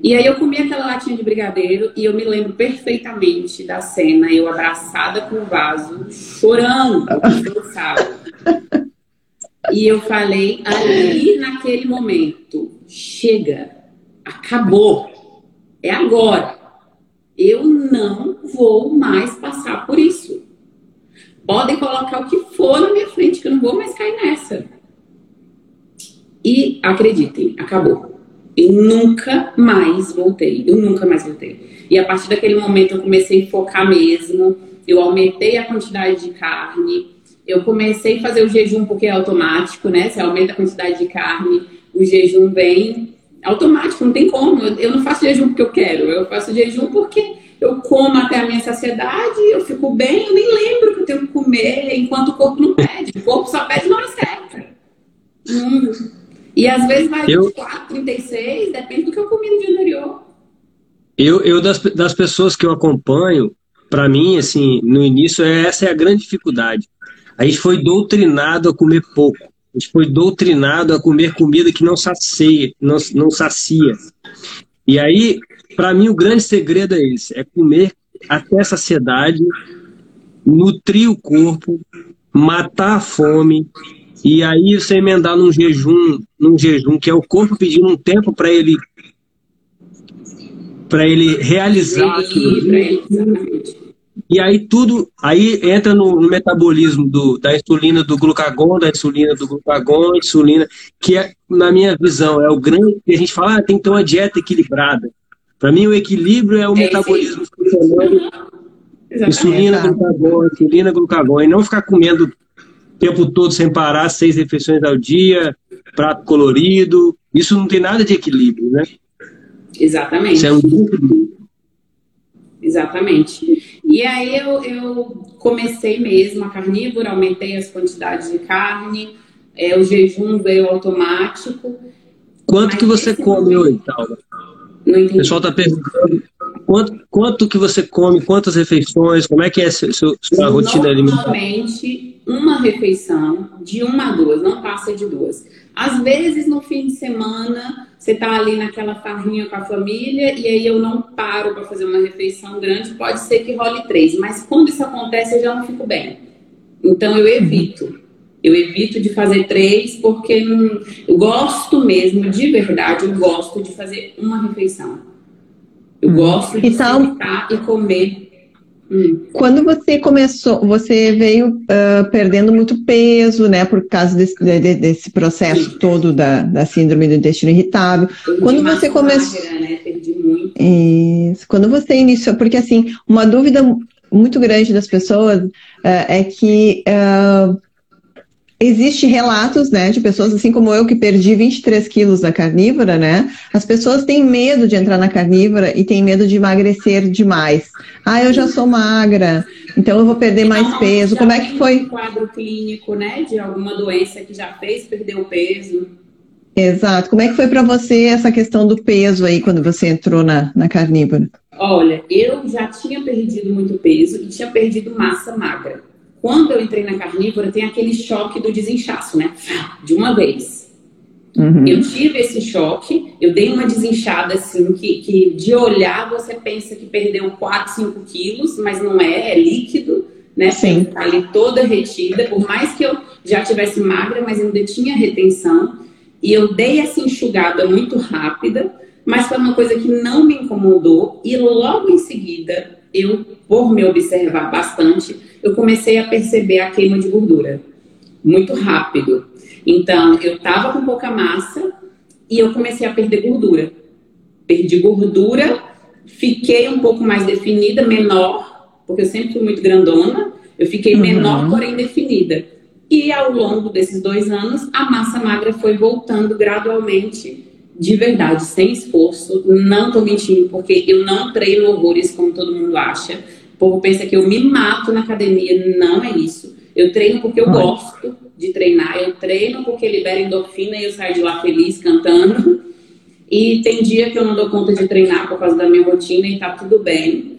E aí eu comi aquela latinha de brigadeiro e eu me lembro perfeitamente da cena, eu abraçada com o vaso, chorando, sabe? E eu falei ali naquele momento, chega, acabou, é agora. eu não vou mais passar por isso. Podem colocar o que for na minha frente, que eu não vou mais cair nessa. E acreditem, acabou. Eu nunca mais voltei. Eu nunca mais voltei. E a partir daquele momento eu comecei a focar mesmo. Eu aumentei a quantidade de carne. Eu comecei a fazer o jejum porque é automático, né? Você aumenta a quantidade de carne, o jejum vem automático, não tem como. Eu, não faço jejum porque eu quero. Eu faço jejum porque eu como até a minha saciedade, eu fico bem, eu nem lembro que eu tenho que comer enquanto o corpo não pede. O corpo só pede na hora certa. Hum. E às vezes vai eu... 24, 36, depende do que eu comi no dia anterior. Eu, eu das, das pessoas que eu acompanho, para mim, assim, no início, é, essa é a grande dificuldade. A gente foi doutrinado a comer pouco. A gente foi doutrinado a comer comida que não sacia, não, não sacia. E aí, para mim, o grande segredo é esse: é comer até saciedade, nutrir o corpo, matar a fome, e aí você emendar num jejum, num jejum que é o corpo pedindo um tempo para ele para ele realizar aquilo. E aí tudo, aí entra no, no, metabolismo do, da insulina, do glucagon, da insulina, do glucagon, insulina, que é, na minha visão, é o grande, que a gente fala, ah, tem que ter uma dieta equilibrada. Para mim, o equilíbrio é o é metabolismo funcionando. Insulina, glucagon, insulina, glucagon. E não ficar comendo tempo todo sem parar, seis refeições ao dia, prato colorido. Isso não tem nada de equilíbrio, né? Exatamente. Isso é um Exatamente. E aí eu, eu comecei mesmo a carnívora, aumentei as quantidades de carne, é, o jejum veio automático. Quanto que você come hoje, Taura? O pessoal está perguntando quanto, quanto que você come, quantas refeições, como é que é a sua, sua rotina alimentar? Normalmente, uma refeição, de uma a duas, não passa de duas. Às vezes, no fim de semana, você está ali naquela farrinha com a família e aí eu não paro para fazer uma refeição grande, pode ser que role três, mas quando isso acontece, eu já não fico bem. Então, eu evito. Eu evito de fazer três porque não, eu gosto mesmo, de verdade, eu gosto de fazer uma refeição. Eu gosto de então, sentar e comer. Quando você começou, você veio uh, perdendo muito peso, né, por causa desse, de, desse processo todo da, da síndrome do intestino irritável. Quando você começou, magra, né? Perdi muito. Isso. Quando você iniciou, porque assim, uma dúvida muito grande das pessoas uh, é que uh, Existe relatos, né, de pessoas assim como eu que perdi 23 quilos na carnívora, né? As pessoas têm medo de entrar na carnívora e têm medo de emagrecer demais. Ah, eu já sou magra, então eu vou perder mais então, peso. Como é que foi? Um quadro clínico, né, de alguma doença que já fez perder o peso. Exato. Como é que foi para você essa questão do peso aí quando você entrou na, na carnívora? Olha, eu já tinha perdido muito peso e tinha perdido massa magra. Quando eu entrei na carnívora, tem aquele choque do desinchaço, né? De uma vez. Uhum. Eu tive esse choque, eu dei uma desinchada assim, que, que de olhar você pensa que perdeu 4, 5 quilos, mas não é, é líquido, né? Sim. Tá ali toda retida, por mais que eu já tivesse magra, mas ainda tinha retenção. E eu dei essa enxugada muito rápida, mas foi uma coisa que não me incomodou. E logo em seguida, eu, por me observar bastante, eu comecei a perceber a queima de gordura muito rápido. Então, eu estava com pouca massa e eu comecei a perder gordura. Perdi gordura, fiquei um pouco mais definida, menor, porque eu sempre fui muito grandona. Eu fiquei uhum. menor, porém definida. E ao longo desses dois anos, a massa magra foi voltando gradualmente, de verdade, sem esforço. Não estou mentindo, porque eu não treino horrores como todo mundo acha povo pensa que eu me mato na academia. Não é isso. Eu treino porque eu Ai. gosto de treinar. Eu treino porque libera endorfina e eu saio de lá feliz cantando. E tem dia que eu não dou conta de treinar por causa da minha rotina e tá tudo bem.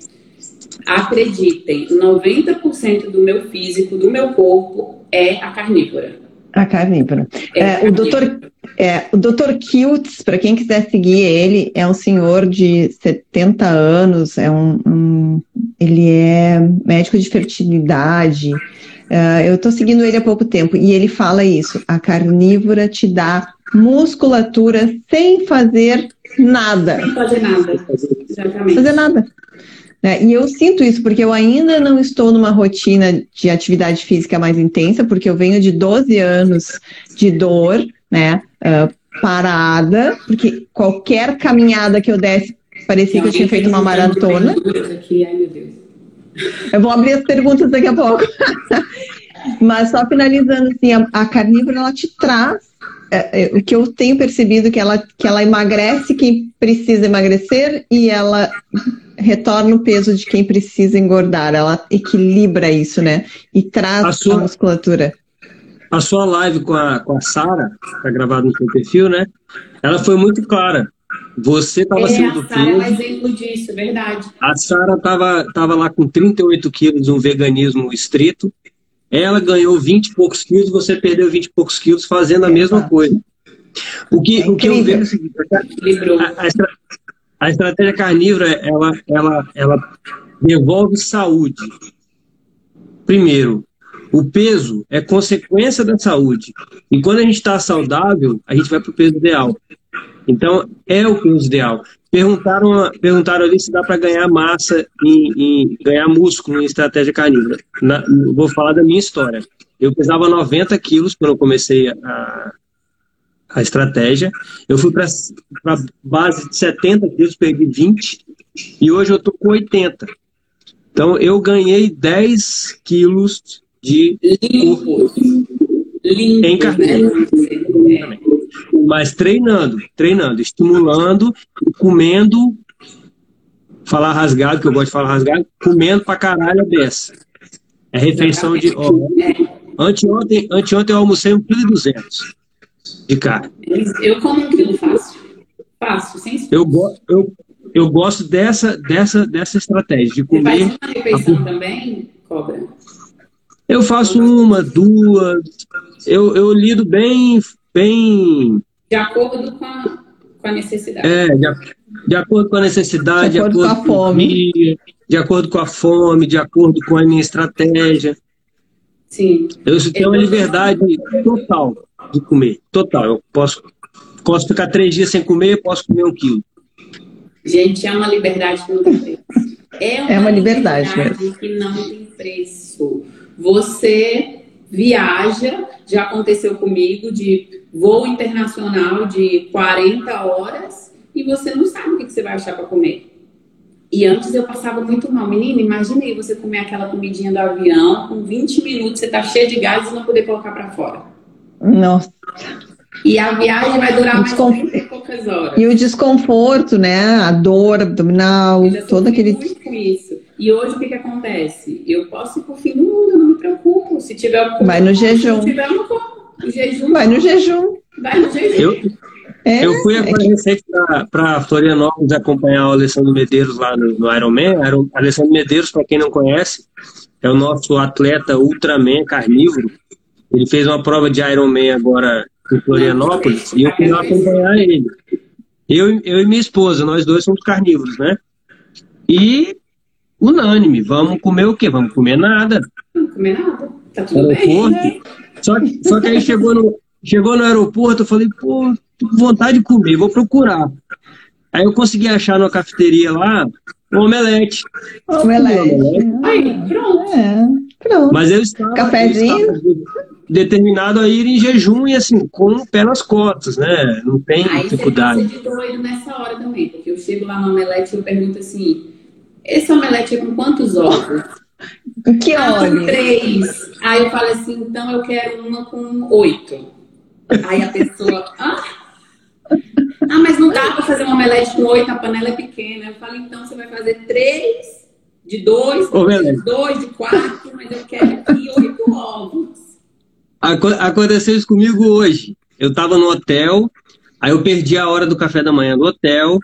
Acreditem, 90% do meu físico, do meu corpo, é a carnívora. A carnívora. É, é, o doutor é, o Dr. Kiltz, para quem quiser seguir ele, é um senhor de 70 anos, é um, um ele é médico de fertilidade. Uh, eu estou seguindo ele há pouco tempo e ele fala isso: a carnívora te dá musculatura sem fazer nada. Sem fazer nada. Exatamente. Fazer nada. Né? E eu sinto isso porque eu ainda não estou numa rotina de atividade física mais intensa, porque eu venho de 12 anos de dor, né? Uh, parada, porque qualquer caminhada que eu desse parecia que eu tinha feito uma maratona. Aqui, ai, meu Deus. Eu vou abrir as perguntas daqui a pouco. Mas só finalizando, assim, a, a carnívora ela te traz é, é, o que eu tenho percebido que ela, que ela emagrece quem precisa emagrecer e ela retorna o peso de quem precisa engordar. Ela equilibra isso, né? E traz a, sua, a musculatura. A sua live com a, com a Sara, tá gravada no seu perfil, né? Ela foi muito clara. Você estava é, acima do peso. A Sara é um exemplo disso, é verdade. A Sara estava tava lá com 38 quilos, um veganismo estrito. Ela ganhou 20 e poucos quilos, você perdeu 20 e poucos quilos fazendo a mesma coisa. O que, é o que eu vejo é o seguinte: a, a, a estratégia carnívora ela, ela, ela devolve saúde. Primeiro, o peso é consequência da saúde. E quando a gente está saudável, a gente vai para o peso ideal. Então, é o peso ideal. Perguntaram, perguntaram ali se dá para ganhar massa e, ganhar músculo em estratégia canina. Na, vou falar da minha história. Eu pesava 90 quilos quando eu comecei a, a estratégia. Eu fui para base de 70 quilos, perdi 20. E hoje eu estou com 80. Então eu ganhei 10 quilos de corpo em carne mas treinando, treinando, estimulando, comendo, falar rasgado, que eu gosto de falar rasgado, comendo pra caralho a beça. É refeição de. Ó, anteontem, anteontem eu almocei 1,2 kg de carne. Eu como um quilo fácil. Fácil, sem esforço. Eu, eu, eu gosto dessa, dessa, dessa estratégia, de comer. Você faz uma refeição a... também, cobra? Eu faço uma, duas. Eu, eu lido bem, bem de acordo com a, com a necessidade. É, de, de, acordo com a necessidade, de acordo, de acordo com a fome. Dia, de acordo com a fome, de acordo com a minha estratégia. Sim. Eu tenho uma liberdade total de comer. Total. Eu posso, posso ficar três dias sem comer, posso comer um quilo. Gente, é uma liberdade que não tem preço. É uma, é uma liberdade, liberdade que não tem preço. Você viaja, já aconteceu comigo, de voo internacional de 40 horas e você não sabe o que você vai achar para comer. E antes eu passava muito mal. Menina, imagine aí você comer aquela comidinha do avião, com 20 minutos você tá cheio de gás e não poder colocar para fora. Nossa. E a viagem vai durar mais de poucas horas. E o desconforto, né? A dor abdominal, todo aquele. Muito com isso. E hoje o que, que acontece? Eu posso ir pro fim do mundo, eu não me preocupo. Se tiver Vai no jejum. Se tiver, como. Jejum. Vai no jejum. Vai no jejum. Eu, é, eu fui agora é recente para Florianópolis acompanhar o Alessandro Medeiros lá no, no Ironman. Alessandro Medeiros, para quem não conhece, é o nosso atleta Ultraman carnívoro. Ele fez uma prova de Ironman agora em Florianópolis e eu fui lá acompanhar ele. Eu, eu e minha esposa, nós dois somos carnívoros, né? E unânime, vamos comer o quê? Vamos comer nada. Não comer nada. Tá tudo bem. Né? Só, só que aí chegou no, chegou no aeroporto, eu falei, pô, tô com vontade de comer, vou procurar. Aí eu consegui achar numa cafeteria lá um omelete. Omelete. Aí, pronto. É, pronto. Mas eu estava, Cafézinho. Eu estava determinado a ir em jejum e assim, com o pé nas costas, né? Não tem Aí dificuldade. Você de doido nessa hora também, porque eu chego lá no omelete e eu pergunto assim, esse omelete é com quantos ovos? Que ah, óleo? três. Aí eu falo assim, então eu quero uma com oito. Aí a pessoa, ah, ah mas não dá para fazer uma omelete com oito, a panela é pequena. Eu falo, então você vai fazer três de dois, de dois, de quatro, mas eu quero aqui oito ovos. Aconteceu isso comigo hoje. Eu estava no hotel, aí eu perdi a hora do café da manhã do hotel,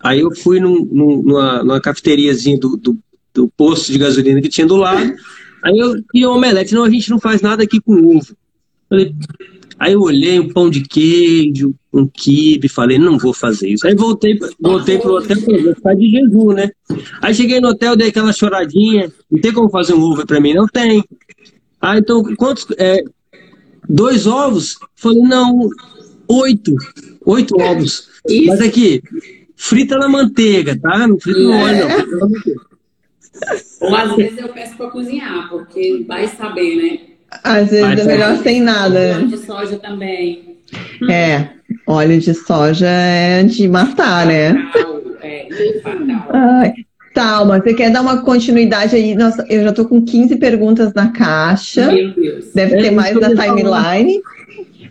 aí eu fui num, numa, numa cafeteriazinha do, do do posto de gasolina que tinha do lado. Aí eu e omelete, não, a gente não faz nada aqui com ovo. Falei, aí eu olhei um pão de queijo, um quibe, falei, não vou fazer isso. Aí voltei, voltei pro hotel, vou ficar de jejum, né? Aí cheguei no hotel, dei aquela choradinha, não tem como fazer um ovo para mim? Não tem. Ah, então, quantos, é, dois ovos? Falei, não, oito, oito ovos. Isso. Mas aqui, frita na manteiga, tá? Não frita no óleo, não, frita na manteiga. Ou às vezes eu peço para cozinhar, porque vai saber, né? Às vezes vai é melhor sem nada. Óleo de soja também. É, óleo de soja é de matar, né? É, fatal. Ai, Talma, você quer dar uma continuidade aí? Nossa, eu já tô com 15 perguntas na caixa. Meu Deus. Deve é, ter mais na timeline.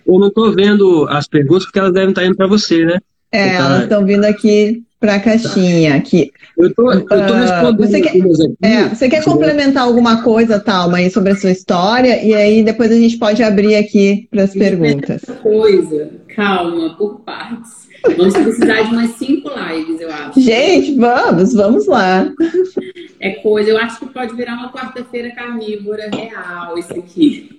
Eu não tô vendo as perguntas porque elas devem estar indo para você, né? É, tá... elas estão vindo aqui para a caixinha. Aqui. Eu tô, eu tô ah, respondendo. Uh, você quer, é, você quer complementar alguma coisa, Talma, aí sobre a sua história? E aí depois a gente pode abrir aqui para as perguntas. Coisa, calma, por partes. Vamos precisar de umas cinco lives, eu acho. Gente, vamos, vamos lá. É coisa, eu acho que pode virar uma quarta-feira carnívora real, isso aqui.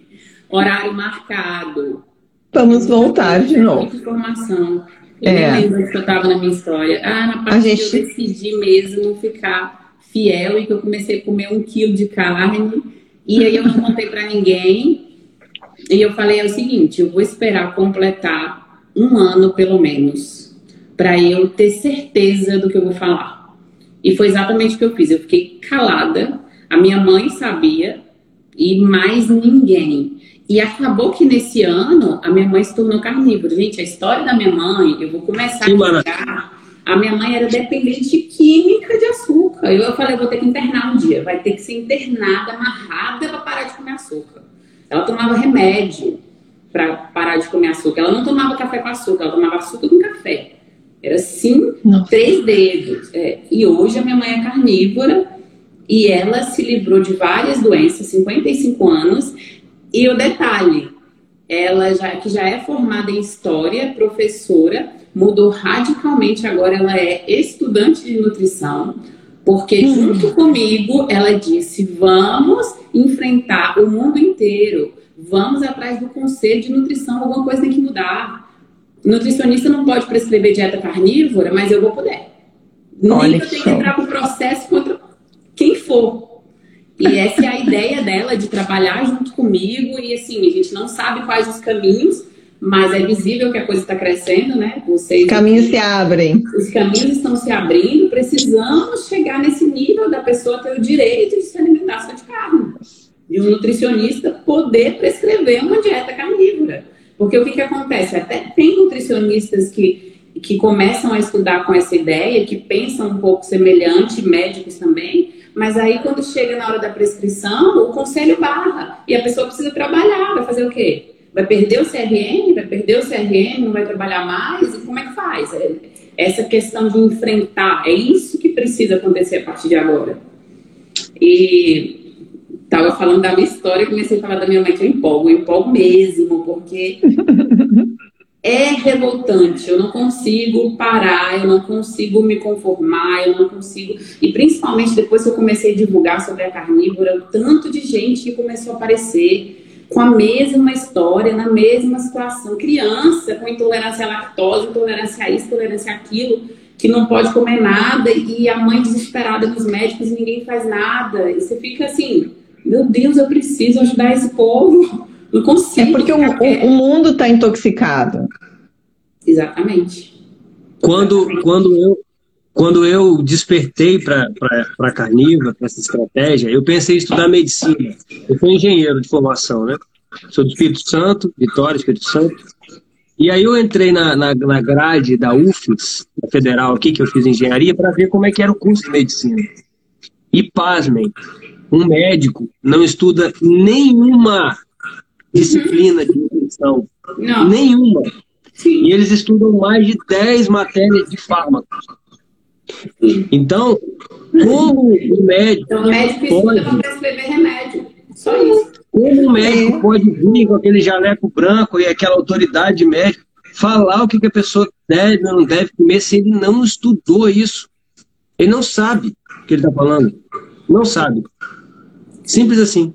Horário marcado. Vamos voltar de novo. Muita informação. Eu é. nem lembro que eu estava na minha história. Ah, na parte gente... que eu decidi mesmo ficar fiel e que eu comecei a comer um quilo de carne. E aí eu não contei para ninguém. E eu falei é o seguinte: eu vou esperar completar um ano pelo menos, para eu ter certeza do que eu vou falar. E foi exatamente o que eu fiz. Eu fiquei calada, a minha mãe sabia e mais ninguém. E acabou que nesse ano a minha mãe se tornou carnívora. Gente, a história da minha mãe, eu vou começar a contar. A minha mãe era dependente de química de açúcar. Eu, eu falei, eu vou ter que internar um dia. Vai ter que ser internada, amarrada para parar de comer açúcar. Ela tomava remédio para parar de comer açúcar. Ela não tomava café com açúcar, ela tomava açúcar com café. Era assim, Nossa. três dedos. É. E hoje a minha mãe é carnívora e ela se livrou de várias doenças, 55 anos. E o detalhe, ela já que já é formada em história, professora, mudou radicalmente. Agora ela é estudante de nutrição, porque hum. junto comigo ela disse: vamos enfrentar o mundo inteiro Vamos atrás do conselho de nutrição, alguma coisa tem que mudar. nutricionista não pode prescrever dieta carnívora, mas eu vou poder. Nem que eu tenho que entrar para o processo contra quem for. E essa é a ideia dela, de trabalhar junto comigo. E assim, a gente não sabe quais os caminhos, mas é visível que a coisa está crescendo, né? Vocês, os caminhos se abrem. Os caminhos estão se abrindo. Precisamos chegar nesse nível da pessoa ter o direito de se alimentar só de carne de um nutricionista poder prescrever uma dieta carnívora. Porque o que, que acontece? Até tem nutricionistas que, que começam a estudar com essa ideia, que pensam um pouco semelhante, médicos também, mas aí quando chega na hora da prescrição, o conselho barra. E a pessoa precisa trabalhar, vai fazer o quê? Vai perder o CRM? Vai perder o CRM? Não vai trabalhar mais? E como é que faz? É, essa questão de enfrentar, é isso que precisa acontecer a partir de agora. E Tava falando da minha história, comecei a falar da minha mãe, que eu empolgo, eu empolgo mesmo, porque é revoltante. Eu não consigo parar, eu não consigo me conformar, eu não consigo. E principalmente depois que eu comecei a divulgar sobre a carnívora, tanto de gente que começou a aparecer com a mesma história, na mesma situação. Criança com intolerância à lactose, intolerância a isso, intolerância àquilo, que não pode comer nada, e a mãe desesperada nos médicos e ninguém faz nada. E você fica assim meu Deus, eu preciso ajudar esse povo. Não consigo. É porque o, o, o mundo está intoxicado. Exatamente. Quando, quando, eu, quando eu despertei para a carnívora, para essa estratégia, eu pensei em estudar medicina. Eu sou engenheiro de formação, né? Sou do Espírito Santo, Vitória, Espírito Santo. E aí eu entrei na, na, na grade da UFES, da Federal aqui, que eu fiz engenharia, para ver como é que era o curso de medicina. E pasmem, um médico não estuda nenhuma disciplina de nutrição. Não. Nenhuma. Sim. E eles estudam mais de 10 matérias de fármacos. Então, como o médico. Então, o médico pode, para prescrever remédio. Só isso. Como o médico é. pode vir com aquele jaleco branco e aquela autoridade médica falar o que, que a pessoa deve ou não deve comer se ele não estudou isso? Ele não sabe o que ele está falando. Não sabe. Simples assim.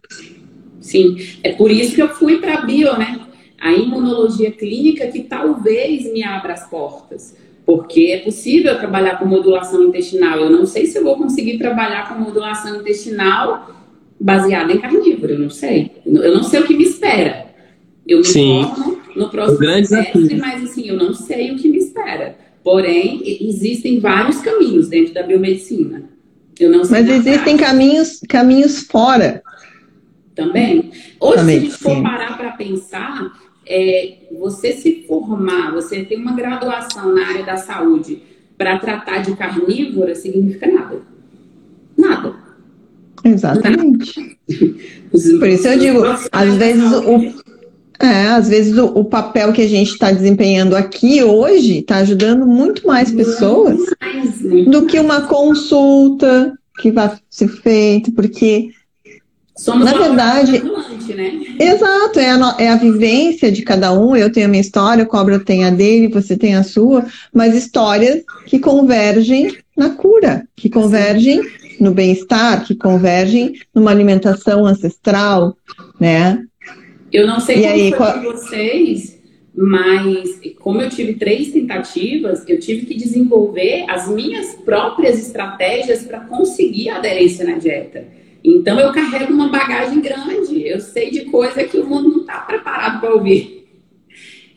Sim, é por isso que eu fui para a bio, né? A imunologia clínica que talvez me abra as portas. Porque é possível trabalhar com modulação intestinal. Eu não sei se eu vou conseguir trabalhar com modulação intestinal baseada em carnívoro, eu não sei. Eu não sei o que me espera. Eu me Sim. formo no próximo semestre, mas assim, eu não sei o que me espera. Porém, existem vários caminhos dentro da biomedicina Eu não sei Mas existem caminhos, caminhos fora. Também. Hoje, Também, se a gente for parar para pensar, é, você se formar, você ter uma graduação na área da saúde para tratar de carnívora significa nada. Nada. Exatamente. Por isso eu digo, às vezes o, é, às vezes o, o papel que a gente está desempenhando aqui hoje está ajudando muito mais pessoas do que uma consulta que vai ser feita, porque Somos na verdade, né? exato, é a, é a vivência de cada um. Eu tenho a minha história, o Cobra tem a dele, você tem a sua, mas histórias que convergem na cura, que convergem no bem-estar, que convergem numa alimentação ancestral, né? Eu não sei e como aí, foi qual... vocês, mas como eu tive três tentativas, eu tive que desenvolver as minhas próprias estratégias para conseguir a aderência na dieta. Então eu carrego uma bagagem grande, eu sei de coisa que o mundo não está preparado para ouvir.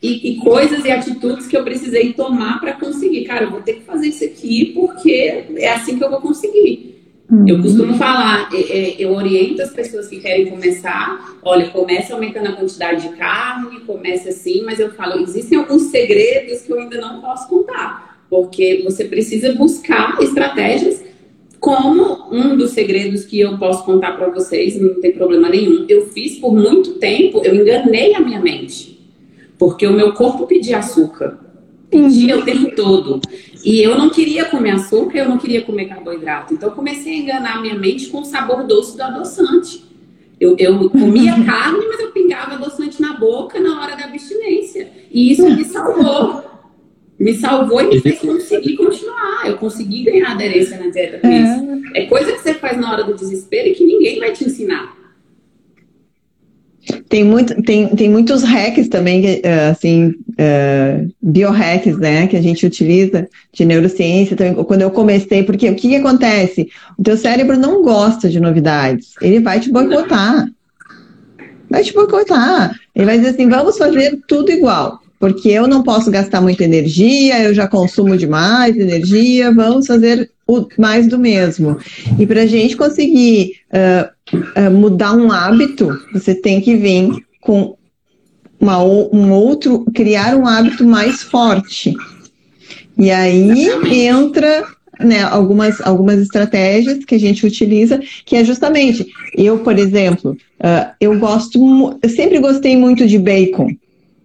E, e, coisas e atitudes que eu precisei tomar para conseguir. Cara, eu vou ter que fazer isso aqui porque é assim que eu vou conseguir. Eu uhum. costumo falar, é, é, eu oriento as pessoas que querem começar, olha, começa aumentando a quantidade de carne, começa assim, mas eu falo, existem alguns segredos que eu ainda não posso contar, porque você precisa buscar estratégias, como um dos segredos que eu posso contar para vocês, não tem problema nenhum, eu fiz por muito tempo, eu enganei a minha mente, porque o meu corpo pedia açúcar, pedia uhum. o tempo todo. E eu não queria comer açúcar, eu não queria comer carboidrato. Então eu comecei a enganar minha mente com o sabor doce do adoçante. Eu, eu comia carne, mas eu pingava adoçante na boca na hora da abstinência. E isso me salvou. Me salvou e me fez conseguir continuar. Eu consegui ganhar aderência na dieta isso. É coisa que você faz na hora do desespero e que ninguém vai te ensinar. Tem, muito, tem, tem muitos hacks também, eh, assim, uh, biohacks, né, que a gente utiliza de neurociência também. Quando eu comecei, porque o que, que acontece? O teu cérebro não gosta de novidades, ele vai te boicotar. Vai te boicotar. Ele vai dizer assim: vamos fazer tudo igual, porque eu não posso gastar muita energia, eu já consumo demais energia, vamos fazer o, mais do mesmo. E para a gente conseguir uh, uh, mudar um hábito, você tem que vir com uma, um outro, criar um hábito mais forte. E aí entra né, algumas, algumas estratégias que a gente utiliza, que é justamente, eu, por exemplo, uh, eu gosto, eu sempre gostei muito de bacon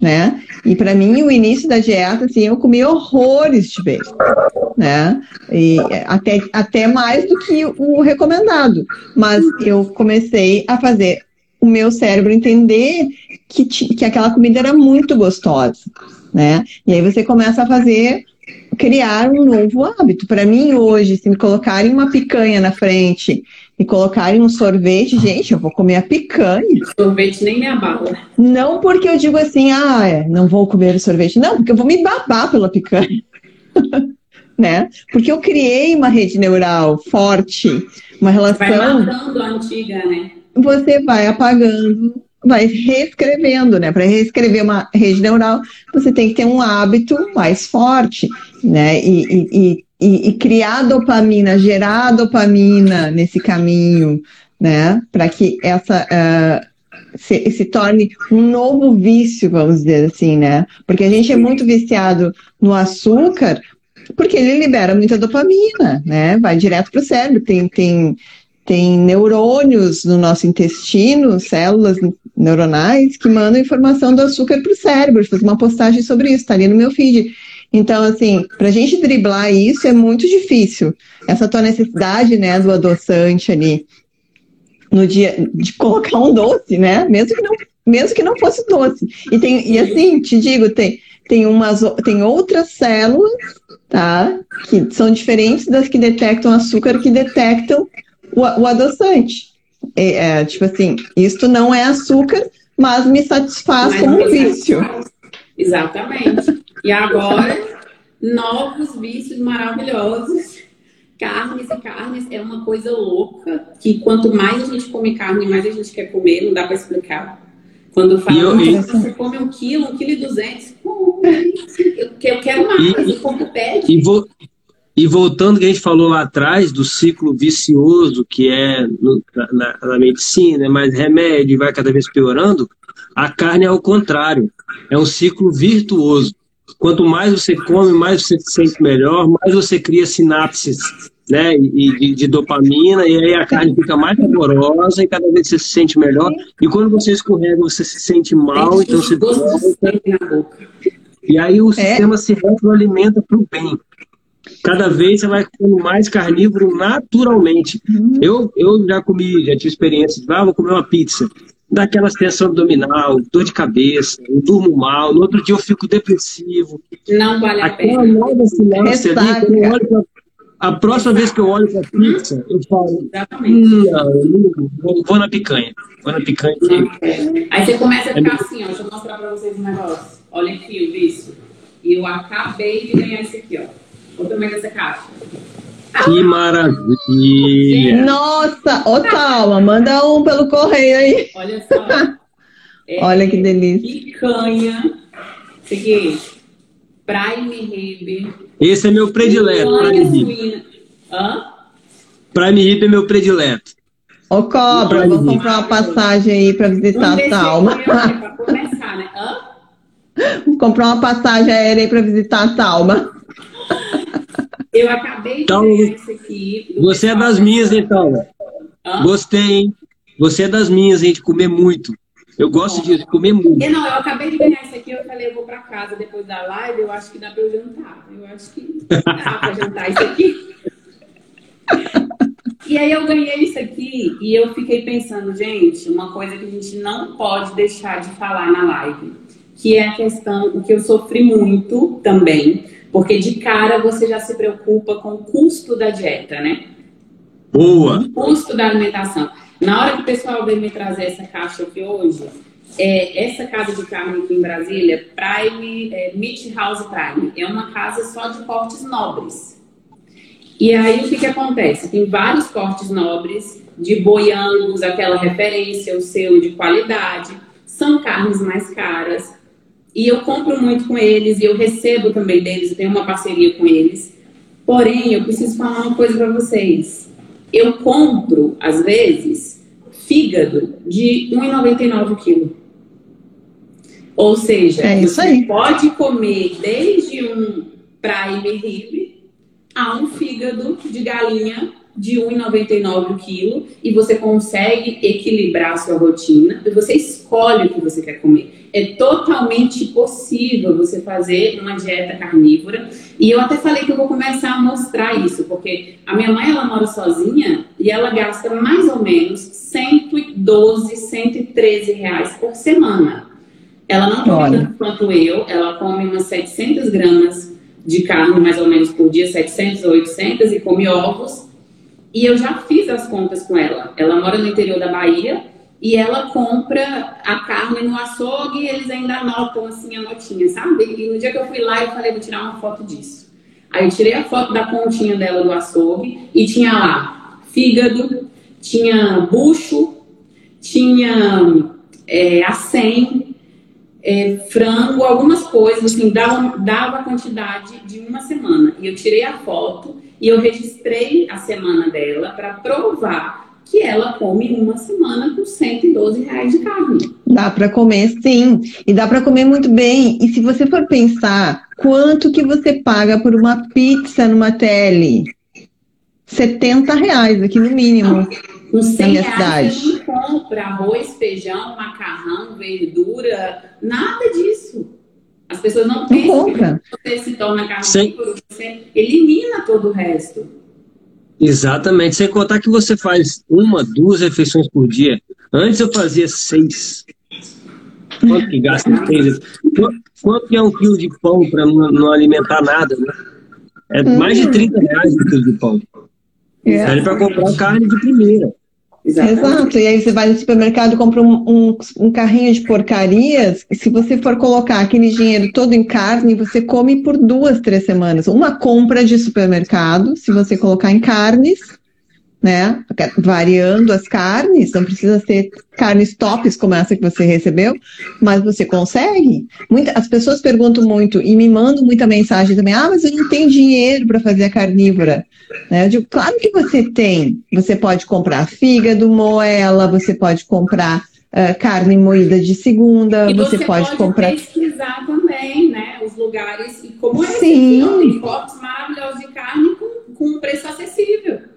né? E para mim, o início da dieta, assim, eu comi horrores de bacon, né? E até, até mais do que o recomendado. Mas eu comecei a fazer o meu cérebro entender que, que aquela comida era muito gostosa, né? E aí você começa a fazer criar um novo hábito. Para mim, hoje, se me colocarem uma picanha na frente e colocarem um sorvete, gente, eu vou comer a picanha. Sorvete nem me abala. Não porque eu digo assim, ah, é, não vou comer o sorvete. Não, porque eu vou me babar pela picanha. né? Porque eu criei uma rede neural forte, uma relação. Vai matando a antiga, né? Você vai apagando, vai reescrevendo, né? Para reescrever uma rede neural, você tem que ter um hábito mais forte, né? E, e, e e, e criar dopamina, gerar dopamina nesse caminho, né? Para que essa uh, se, se, torne um novo vício, vamos dizer assim, né? Porque a gente é muito viciado no açúcar, porque ele libera muita dopamina, né? Vai direto para o cérebro, tem, tem, tem neurônios no nosso intestino, células neuronais, que mandam informação do açúcar para o cérebro. Fiz uma postagem sobre isso, está ali no meu feed. Então, assim, para a gente driblar isso é muito difícil. Essa tua necessidade, né, do adoçante ali, no dia, de colocar um doce, né, mesmo que não, mesmo que não fosse doce. E, tem, e assim, te digo, tem, tem, umas, tem outras células, tá, que são diferentes das que detectam açúcar, que detectam o, o adoçante. É, é, tipo assim, isto não é açúcar, mas me satisfaz mas como um vício. Exatamente. E agora, novos vícios maravilhosos. Carnes e carnes é uma coisa louca, que quanto mais a gente come carne, mais a gente quer comer, não dá para explicar. Quando fala, eu, você come um quilo, um quilo e duzentos, eu, quero mais, e, o corpo pede. E, vo, E voltando que a gente falou lá atrás do ciclo vicioso que é no, na, na, medicina, mais remédio vai cada vez piorando, a carne é o contrário, é um ciclo virtuoso. Quanto mais você come, mais você se sente melhor, mais você cria sinapses né, e de, de, dopamina, e aí a carne fica mais saborosa e cada vez você se sente melhor. E quando você escorrega, você se sente mal, então você E aí o é. sistema se retroalimenta para o bem. Cada vez você vai comendo mais carnívoro naturalmente. Uhum. Eu, eu já comi, já tive experiência de, ah, vou comer uma pizza. Daquela tensão abdominal, dor de cabeça, eu durmo mal, no outro dia eu fico depressivo. Não vale a Aquela pena. nova sinapse ali, quando eu olho pra, a próxima vez que eu olho para a pizza, eu falo, hum, vou, vou, na picanha. Vou na picanha. Aí você começa a ficar assim, ó, deixa eu mostrar para vocês um negócio. Olha aqui o vício. E eu acabei de ganhar esse aqui, ó. Olha o tamanho dessa caixa. Que maravilha! Nossa, ô Talma, manda um pelo correio aí. Olha só. É, Olha que delícia. Picanha. Aqui. Prime Rib. Esse é meu predileto. Prime Rib. Hã? Prime Rib é meu predileto. Ô Cobra, vamos comprar uma passagem aí para visitar a Talma. Para começar, né? Hã? Vamos comprar uma passagem aérea aí para visitar a Talma. Eu acabei de então, ver isso aqui. Você é das minhas, então. Hã? Gostei, hein? Você é das minhas, hein? De comer muito. Eu gosto de comer muito. É, não, eu acabei de ganhar isso aqui, eu falei, eu vou para casa depois da live, eu acho que dá para eu jantar. Eu acho que dá para jantar isso aqui. E aí eu ganhei isso aqui e eu fiquei pensando, gente, uma coisa que a gente não pode deixar de falar na live, que é a questão, o que eu sofri muito também, porque de cara você já se preocupa com o custo da dieta, né? Boa! O custo da alimentação. Na hora que o pessoal veio me trazer essa caixa aqui hoje, é, essa casa de carne aqui em Brasília, Prime, é, Meat House Prime, é uma casa só de cortes nobres. E aí o que, que acontece? Tem vários cortes nobres de boiangos, aquela referência, o selo de qualidade, são carnes mais caras, e eu compro muito com eles e eu recebo também deles, eu tenho uma parceria com eles. Porém, eu preciso falar uma coisa para vocês. Eu compro, às vezes, fígado de R$ 1,99 o quilo. Ou seja, é você pode comer desde um prime rib a um fígado de galinha de 1,99 o quilo e você consegue equilibrar a sua rotina e você escolhe o que você quer comer. É totalmente possível você fazer uma dieta carnívora e eu até falei que eu vou começar a mostrar isso, porque a minha mãe ela mora sozinha e ela gasta mais ou menos 112, 113 reais por semana. Ela não come tanto quanto eu, ela come umas 700 gramas de carne mais ou menos por dia, 700 ou 800 e come ovos e eu já fiz as contas com ela. Ela mora no interior da Bahia e ela compra a carne no açougue e eles ainda anotam assim a notinha, sabe? E no dia que eu fui lá, eu falei, vou tirar uma foto disso. Aí eu tirei a foto da continha dela do açougue e tinha lá fígado, tinha bucho, tinha é, acém, é, frango, algumas coisas, assim, dava, dava a quantidade de uma semana. E eu tirei a foto e eu registrei a semana dela para provar que ela come uma semana com 112 reais de carne. Dá para comer, sim. E dá para comer muito bem. E se você for pensar, quanto que você paga por uma pizza numa tele? 70 reais aqui no mínimo. Com 100 reais cidade. você não compra arroz, feijão, macarrão, verdura, nada disso. As pessoas não pensam que você se torna carnívoro, você elimina todo o resto. Exatamente, sem contar que você faz uma, duas refeições por dia. Antes eu fazia seis. Quanto que gasta seis? Quanto que é um quilo de pão para não, não, alimentar nada, né? É mais de 30 reais um quilo de pão. É. para comprar carne de primeira. Exatamente. Exato. E aí você vai no supermercado e compra um, um, um, carrinho de porcarias. E se você for colocar aquele dinheiro todo em carne, você come por duas, três semanas. Uma compra de supermercado, se você colocar em carnes, né? Variando as carnes, não precisa ser carnes tops como essa que você recebeu, mas você consegue. Muita, as pessoas perguntam muito e me mandam muita mensagem também: ah, mas eu não tenho dinheiro para fazer a carnívora. Né? Eu digo, claro que você tem. Você pode comprar fígado, moela, você pode comprar uh, carne moída de segunda, e você, você pode, pode comprar. pesquisar também, né? Os lugares, como esse Sim. Aqui, tem cortes maravilhosos de carne com, com um preço acessível.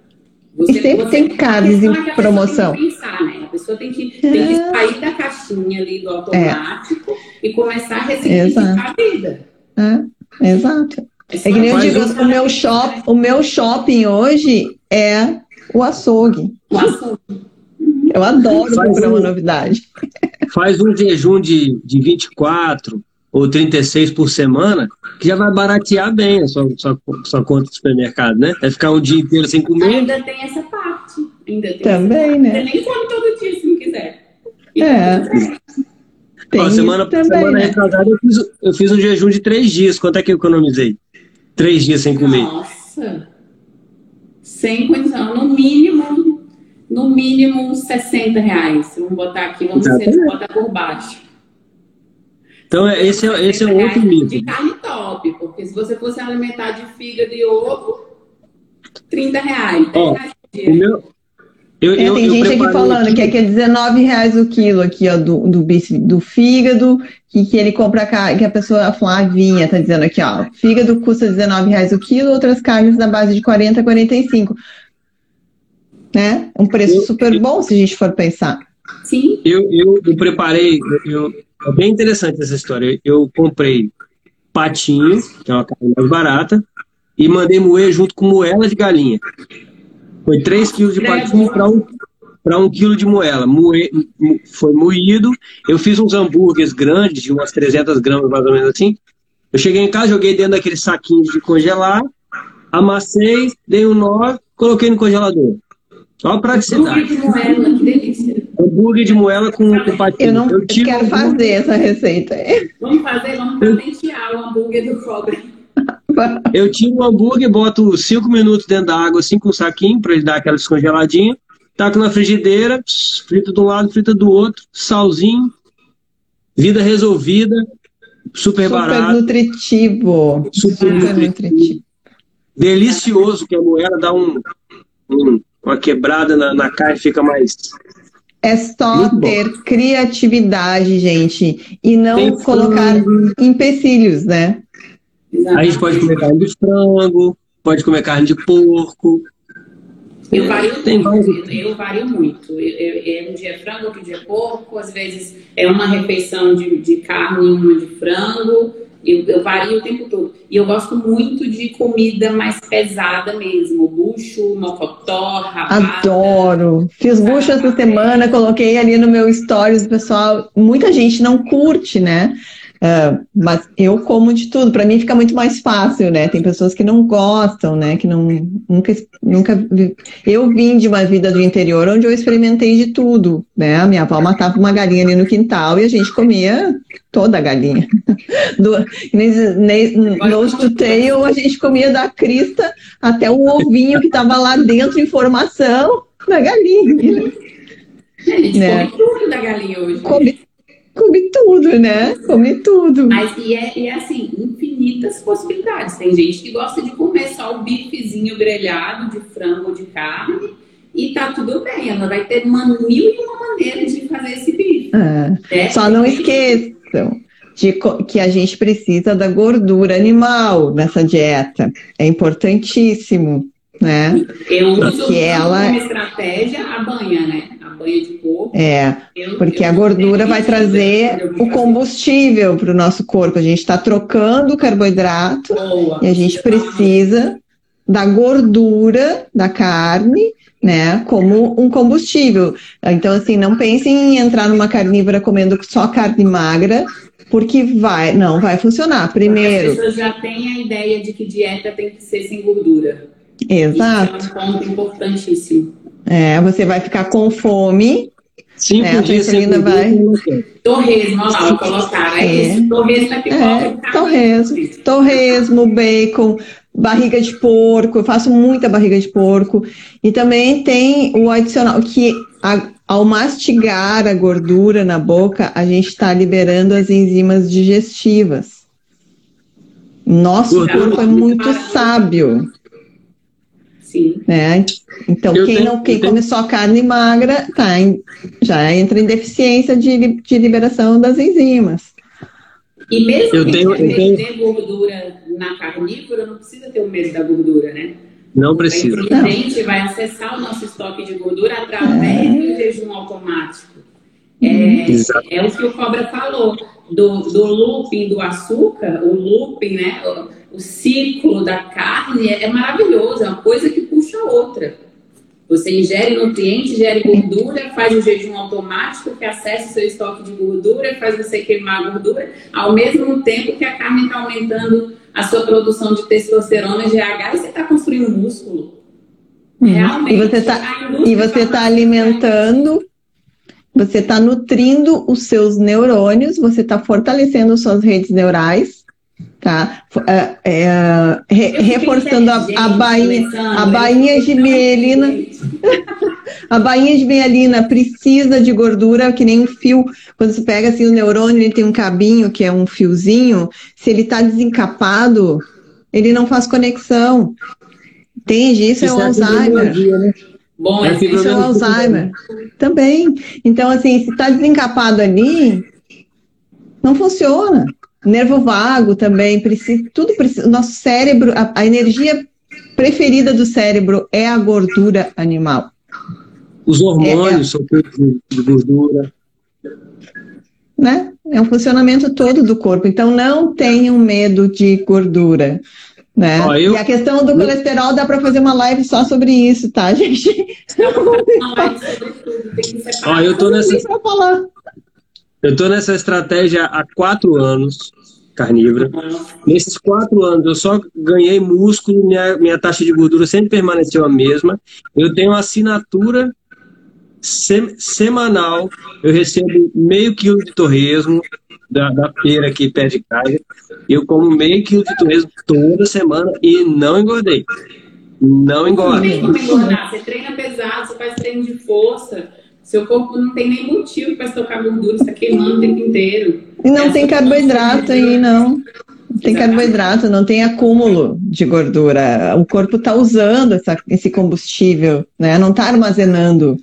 Você, e sempre tem carnes em promoção. Tem pensar, né? A pessoa tem que, tem que é. sair da caixinha ali do automático é. e começar a ressignificar a vida. É. Exato. É, é que nem eu digo, o meu, shop, o meu shopping hoje é o açougue. O açougue. Eu adoro faz comprar um, uma novidade. Faz um jejum de, de 24 ou 36 por semana, que já vai baratear bem a sua, sua, sua conta de supermercado, né? Vai ficar um dia inteiro sem comer. Ainda tem essa parte. Ainda tem também, né? Você nem come todo dia se não quiser. E é. Tem Ó, semana, também, semana né? retrasada eu fiz, eu fiz um jejum de três dias. Quanto é que eu economizei? Três dias sem comer. Nossa! Sem condição. No mínimo, no mínimo 60 reais. Vamos botar aqui, vamos ver se bota por baixo. Então, é, esse é, esse é um outro mito. De carne top, porque se você fosse alimentar de fígado e ovo, 30 reais. Ó, o meu, eu, é, eu, tem eu gente aqui falando que é, que é 19 reais o quilo aqui, ó, do, do, do fígado, que, que ele compra, que a pessoa, a Flavinha tá dizendo aqui, ó, fígado custa 19 reais o quilo, outras carnes na base de 40 a 45. Né? Um preço super bom se a gente for pensar. Sim. Eu, eu, eu preparei, eu, é bem interessante essa história. Eu comprei patinho, que é uma carne mais barata, e mandei moer junto com moela de galinha. Foi 3 quilos de patinho para um, um quilo de moela. Moe, foi moído. Eu fiz uns hambúrgueres grandes, de umas 300 gramas, mais ou menos assim. Eu cheguei em casa, joguei dentro daquele saquinho de congelar, amassei, dei um nó, coloquei no congelador. A praticidade. Hambúrguer de moela, com, com patinho. Eu não eu quero fazer essa receita. Vamos fazer, vamos patentear o hambúrguer do cobre. Eu tiro o hambúrguer, boto 5 minutos dentro da água, assim, com um saquinho, para ele dar aquela descongeladinha. Taco na frigideira, frita de um lado, frita do outro, salzinho. Vida resolvida, super, super barato. Nutritivo. Super, super nutritivo. nutritivo. Delicioso, que a moela dá um, um uma quebrada na, na carne, fica mais. É só ter criatividade, gente, e não Tem colocar frango. empecilhos, né? Aí a gente pode comer carne de frango, pode comer carne de porco. Eu vario, Tem muito, eu vario muito. Eu, eu, um dia é frango, outro dia é porco, às vezes é uma refeição de, de carne e uma de frango. Eu, eu vario o tempo todo. E eu gosto muito de comida mais pesada mesmo. Bucho, mocotó, rabada. Adoro. Fiz bucho essa semana, coloquei ali no meu stories, pessoal. Muita gente não curte, né? Uh, mas eu como de tudo, para mim fica muito mais fácil, né? Tem pessoas que não gostam, né? Que não nunca nunca eu vim de uma vida do interior onde eu experimentei de tudo, né? A minha avó matava uma galinha ali no quintal e a gente comia toda a galinha. Do, nose to tail a gente comia da crista até o ovinho que estava lá dentro em formação da galinha. A gente né? come tudo da galinha hoje. Come Come tudo, né? Come tudo. Mas e é, e é assim, infinitas possibilidades. Tem gente que gosta de comer só o bifezinho grelhado de frango ou de carne e tá tudo bem. Ela vai ter uma mil e uma maneira de fazer esse bife. É. É. Só não esqueçam de que a gente precisa da gordura animal nessa dieta. É importantíssimo, né? Eu uso Porque ela... como estratégia a banha, né? Banha de porco. É, porque a gordura vai trazer o combustível para o nosso corpo. A gente está trocando o carboidrato Boa. e a gente precisa da gordura da carne, né, como um combustível. Então, assim, não pensem em entrar numa carnívora comendo só carne magra, porque vai, não vai funcionar. Primeiro. As pessoas já têm a ideia de que dieta tem que ser sem gordura. Exato. Isso é um ponto importantíssimo. É, você vai ficar com fome. Cinco né? dias sem vai. Torresmo, olha lá, colocar. É, é. Torresmo é pipoca. É, torresmo, torresmo, bacon, barriga de porco, eu faço muita barriga de porco. E também tem o adicional, que a, ao mastigar a gordura na boca, a gente está liberando as enzimas digestivas. Nosso corpo é muito sábio. Sim. Né? Então, eu quem, tenho, não, quem come só carne magra tá em, já entra em deficiência de, de liberação das enzimas. E mesmo eu que tenho, eu tenho... gordura na carnívora, não precisa ter o medo da gordura, né? Não precisa. A gente vai acessar o nosso estoque de gordura através do jejum automático. É, é, o que o Cobra falou, do, do looping do açúcar, o looping, né? O, ciclo da carne é, é maravilhoso, é uma coisa que puxa a outra. Você ingere nutrientes, ingere gordura, faz o jejum automático que acessa o seu estoque de gordura, faz você queimar a gordura, ao mesmo tempo que a carne está aumentando a sua produção de testosterona, GH, e você está construindo músculo. Uhum. Realmente. E você está e você está alimentando, você está nutrindo os seus neurônios, você está fortalecendo suas redes neurais tá? É, é, re, reforçando a, a bainha, a bainha de mielina. a bainha de mielina precisa de gordura, que nem um fio. Quando você pega assim o neurônio, ele tem um cabinho que é um fiozinho. Se ele está desencapado, ele não faz conexão. Entende? Isso, é Isso é o Alzheimer. Né? Bom, é isso é o Alzheimer. Também. Então, assim, se está desencapado ali, não funciona nervo vago também, precisa, tudo precisa. Nosso cérebro, a, a energia preferida do cérebro é a gordura animal. Os hormônios é, é, são feitos de gordura. Né? É um funcionamento todo do corpo. Então, não tenham medo de gordura. Né? Ó, eu... E a questão do colesterol dá para fazer uma live só sobre isso, tá, gente? Ó, eu tô nessa. Eu tô nessa estratégia há quatro anos carnívora. Nesses quatro anos, eu só ganhei músculo, minha, minha taxa de gordura sempre permaneceu a mesma. Eu tenho uma assinatura sem, semanal, eu recebo meio quilo de torresmo da, da feira aqui perto de casa. Eu como meio quilo de torresmo toda semana e não engordei. Não engorda. Você treina pesado, você faz treino de força seu corpo não tem nem motivo para estocar gordura, está queimando o tempo inteiro. E não tem carboidrato aí, não. Não tem carboidrato, não tem acúmulo de gordura. O corpo está usando essa, esse combustível, né? Não está armazenando.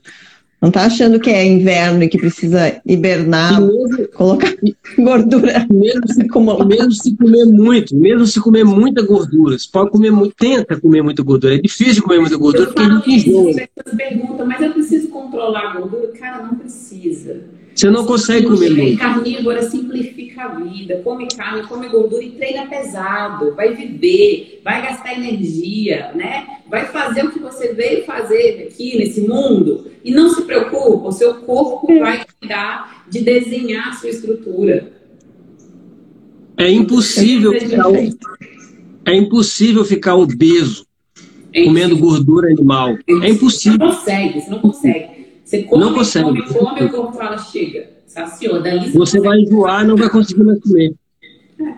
Não está achando que é inverno e que precisa hibernar, mesmo, colocar gordura. Mesmo se, mesmo se comer muito, mesmo se comer muita gordura, você pode comer muito, tenta comer muita gordura. É difícil comer muita gordura eu porque a gente enjoa. As pessoas perguntam, mas eu preciso controlar a gordura? Cara, não precisa. Você não consegue comer muito. Carnívora simplifica a vida. Come carne, come gordura e treina pesado. Vai viver, vai gastar energia, né? Vai fazer o que você veio fazer aqui nesse mundo. E não se preocupa, o seu corpo vai cuidar de desenhar a sua estrutura. É impossível ficar, é impossível ficar obeso é comendo gordura animal. É impossível. Você não consegue, você não consegue. Você come, não consegue. come, come, o corpo fala, chega, saciou. Dali você vai enjoar não vai conseguir mais comer. É.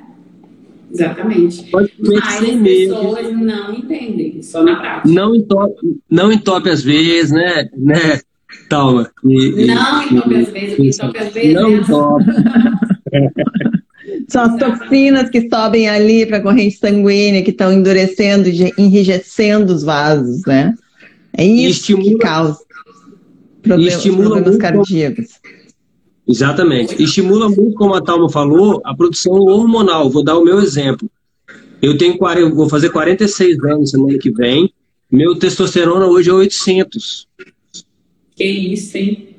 Exatamente. Pode comer Mas sem as medo. pessoas não entendem, só na prática. Não entope, não entope às vezes, né? né? Talma. E, não entope às vezes, entope às vezes. Não entope. São as toxinas que sobem ali para a corrente sanguínea, que estão endurecendo, enrijecendo os vasos, né? É isso que causa problemas, estimula problemas cardíacos. Exatamente. Estimula muito, como a Talma falou, a produção hormonal. Vou dar o meu exemplo. Eu tenho vou fazer 46 anos semana que vem. Meu testosterona hoje é 800. Que isso, hein?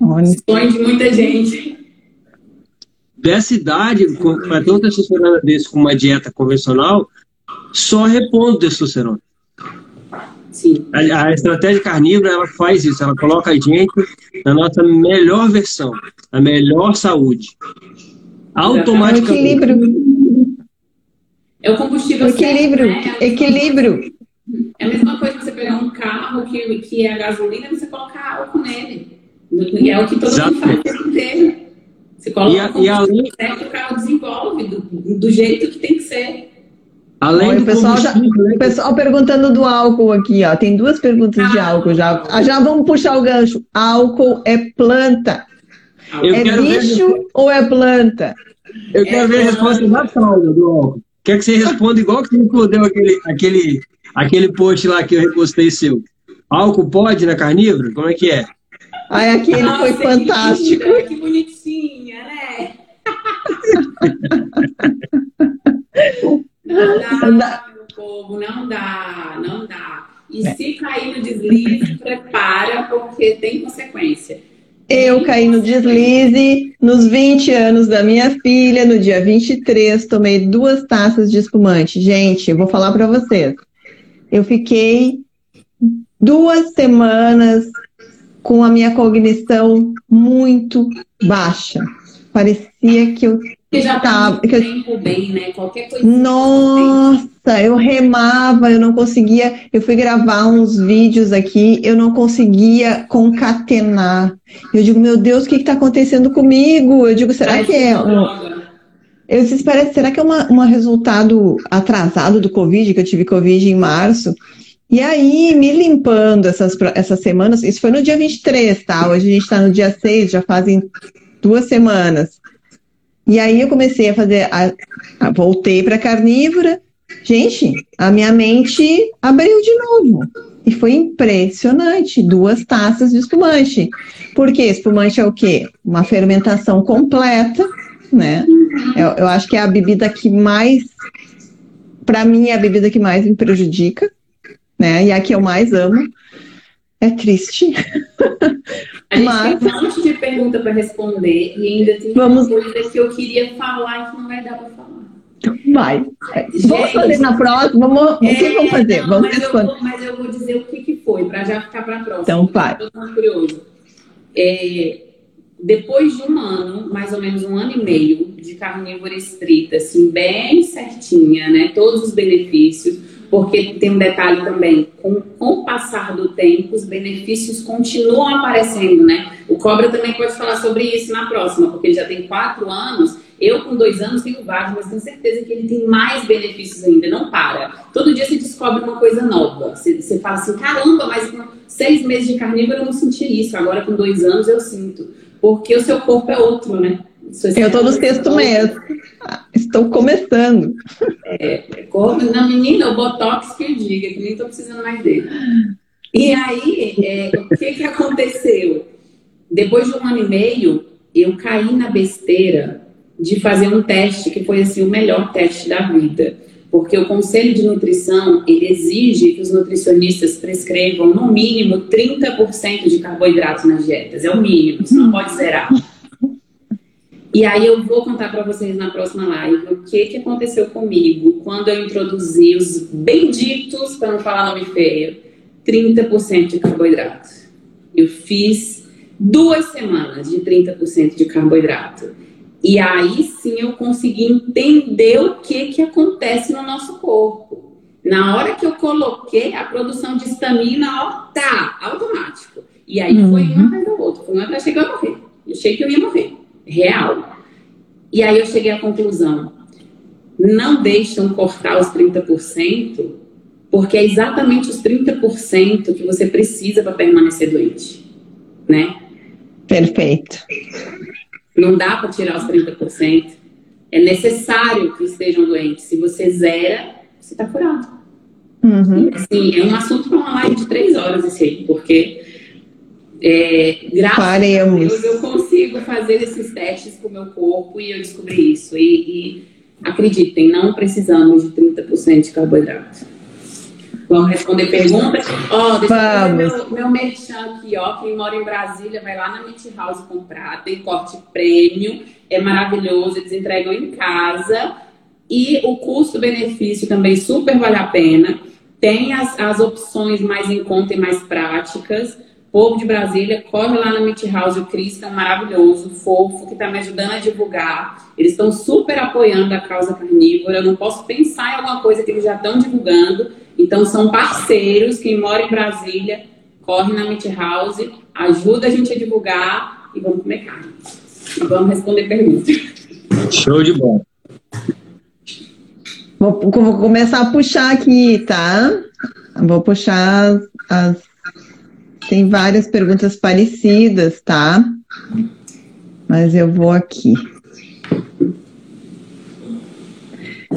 Sonho de muita gente. Dessa idade, para ter um testosterona desse com uma dieta convencional, só repondo testosterona. Sim. A, a, estratégia carnívora ela faz isso, ela coloca a gente na nossa melhor versão, a melhor saúde. Automaticamente. É o equilíbrio. É o combustível. O equilíbrio. Certo, né? Equilíbrio. É a mesma coisa que você pegar um carro que, que é gasolina e você colocar álcool nele. E é o que todo Exatamente. mundo faz o inteiro. Você coloca e, a, e além... certo, o carro desenvolve do, do jeito que tem que ser. Além Olha, do o pessoal, já, né? o pessoal perguntando do álcool aqui, ó. Tem duas perguntas de Ah. álcool já. Ah, Já vamos puxar o gancho. Álcool é planta? Eu é quero ver- bicho ou é planta? Eu quero ver a resposta da Paula do álcool. Quer que você responda igual que você respondeu aquele, aquele, aquele post lá que eu repostei seu. Álcool pode na carnívora? Como é que é? Ai, aquele Nossa, foi que fantástico. linda, Que bonitinha, né? Não dá, meu povo, não dá, não dá. E É. se cair no deslize, prepara, porque tem consequência. Eu caí no deslize nos 20 anos da minha filha, no dia 23, tomei duas taças de espumante. Gente, eu vou falar para vocês. Eu fiquei duas semanas com a minha cognição muito baixa. Parecia que eu Porque já tá Tá, muito que tempo bem, né? Qualquer coisa. Nossa, eu remava, eu não conseguia. Eu fui gravar uns vídeos aqui, eu não conseguia concatenar. Eu digo, meu Deus, o que está acontecendo comigo? Eu digo, será que é eu disse, parece, será que é um resultado atrasado do Covid, que eu tive Covid em março? E aí, me limpando essas, essas semanas, isso foi no dia 23, tá? Hoje a gente está no dia 6, já fazem duas semanas. E aí eu comecei a fazer, a- a- voltei para carnívora. Gente, a minha mente abriu de novo. E foi impressionante, duas taças de espumante. Porque espumante é o quê? Uma fermentação completa, né? Eu, eu acho que é a bebida que mais, para mim, é a bebida que mais me prejudica, né? E a que eu mais amo. É triste. A gente Mas- tem um monte de pergunta para responder e ainda tem Vamos- uma coisa que eu queria falar e que não vai dar para falar. Vai. Vamos fazer na próxima? Vamos, o que vamos fazer? É, não, Vamos mas eu, responder. vou, mas eu vou dizer o que, que foi, para já ficar para a próxima. Então, vai. Mundo curioso. É, depois de um ano, mais ou menos um ano e meio, de carnívora estrita, assim, bem certinha, né? Todos os benefícios, porque tem um detalhe também, com, com o passar do tempo, os benefícios continuam aparecendo, né? O Cobra também pode falar sobre isso na próxima, porque ele já tem quatro anos. Eu, com dois anos, tenho vários, mas tenho certeza que ele tem mais benefícios ainda. Não para. Todo dia você descobre uma coisa nova. Você, você fala assim: caramba, mas com seis meses de carnívoro eu não sentia isso. Agora, com dois anos, eu sinto. Porque o seu corpo é outro, né? Seu Eu estou no é sexto mês. Estou começando. Corpo, na menina, o Botox que eu diga, que nem estou precisando mais dele. E aí, é, o que, que aconteceu? Depois de um ano e meio, eu caí na besteira de fazer um teste que foi assim o melhor teste da vida. Porque o Conselho de Nutrição, ele exige que os nutricionistas prescrevam no mínimo 30% de carboidratos nas dietas. É o mínimo, você não pode zerar. E aí eu vou contar para vocês na próxima live o que, que aconteceu comigo quando eu introduzi os benditos, para não falar nome feio, 30% de carboidrato. Eu fiz duas semanas de 30% de carboidrato. E aí sim eu consegui entender o que, que acontece no nosso corpo. Na hora que eu coloquei a produção de estamina, ó, tá, automático. E aí foi Uhum. uma atrás da outra, foi uma atrás, cheguei a morrer. Eu achei que eu ia morrer, real. E aí eu cheguei à conclusão, não deixam cortar os 30%, porque é exatamente os 30% que você precisa para permanecer doente, né? Perfeito. Não dá para tirar os 30%. É necessário que estejam doentes. Se você zera, você está curado. Uhum. Assim, é um assunto para uma live de três horas, esse aí, porque é, graças a Deus eu consigo fazer esses testes com o meu corpo e eu descobri isso. E, e acreditem, não precisamos de 30% de carboidrato. Vamos responder perguntas? Ó, deixa eu Vamos. fazer meu, meu merchan aqui, ó. Quem mora em Brasília vai lá na Meat House comprar. Tem corte prêmio, é maravilhoso, eles entregam em casa. E o custo-benefício também super vale a pena. Tem as, as opções mais em conta e mais práticas. Povo de Brasília, corre lá na Meat House, o Cris, que é maravilhoso, fofo, que está me ajudando a divulgar. Eles estão super apoiando a causa carnívora. Eu não posso pensar em alguma coisa que eles já estão divulgando. Então, são parceiros. Quem mora em Brasília, corre na Meat House, ajuda a gente a divulgar e vamos comer carne. E vamos responder perguntas. Show de bola. Vou, vou começar a puxar aqui, tá? Vou puxar as. Tem várias perguntas parecidas, tá? Mas eu vou aqui.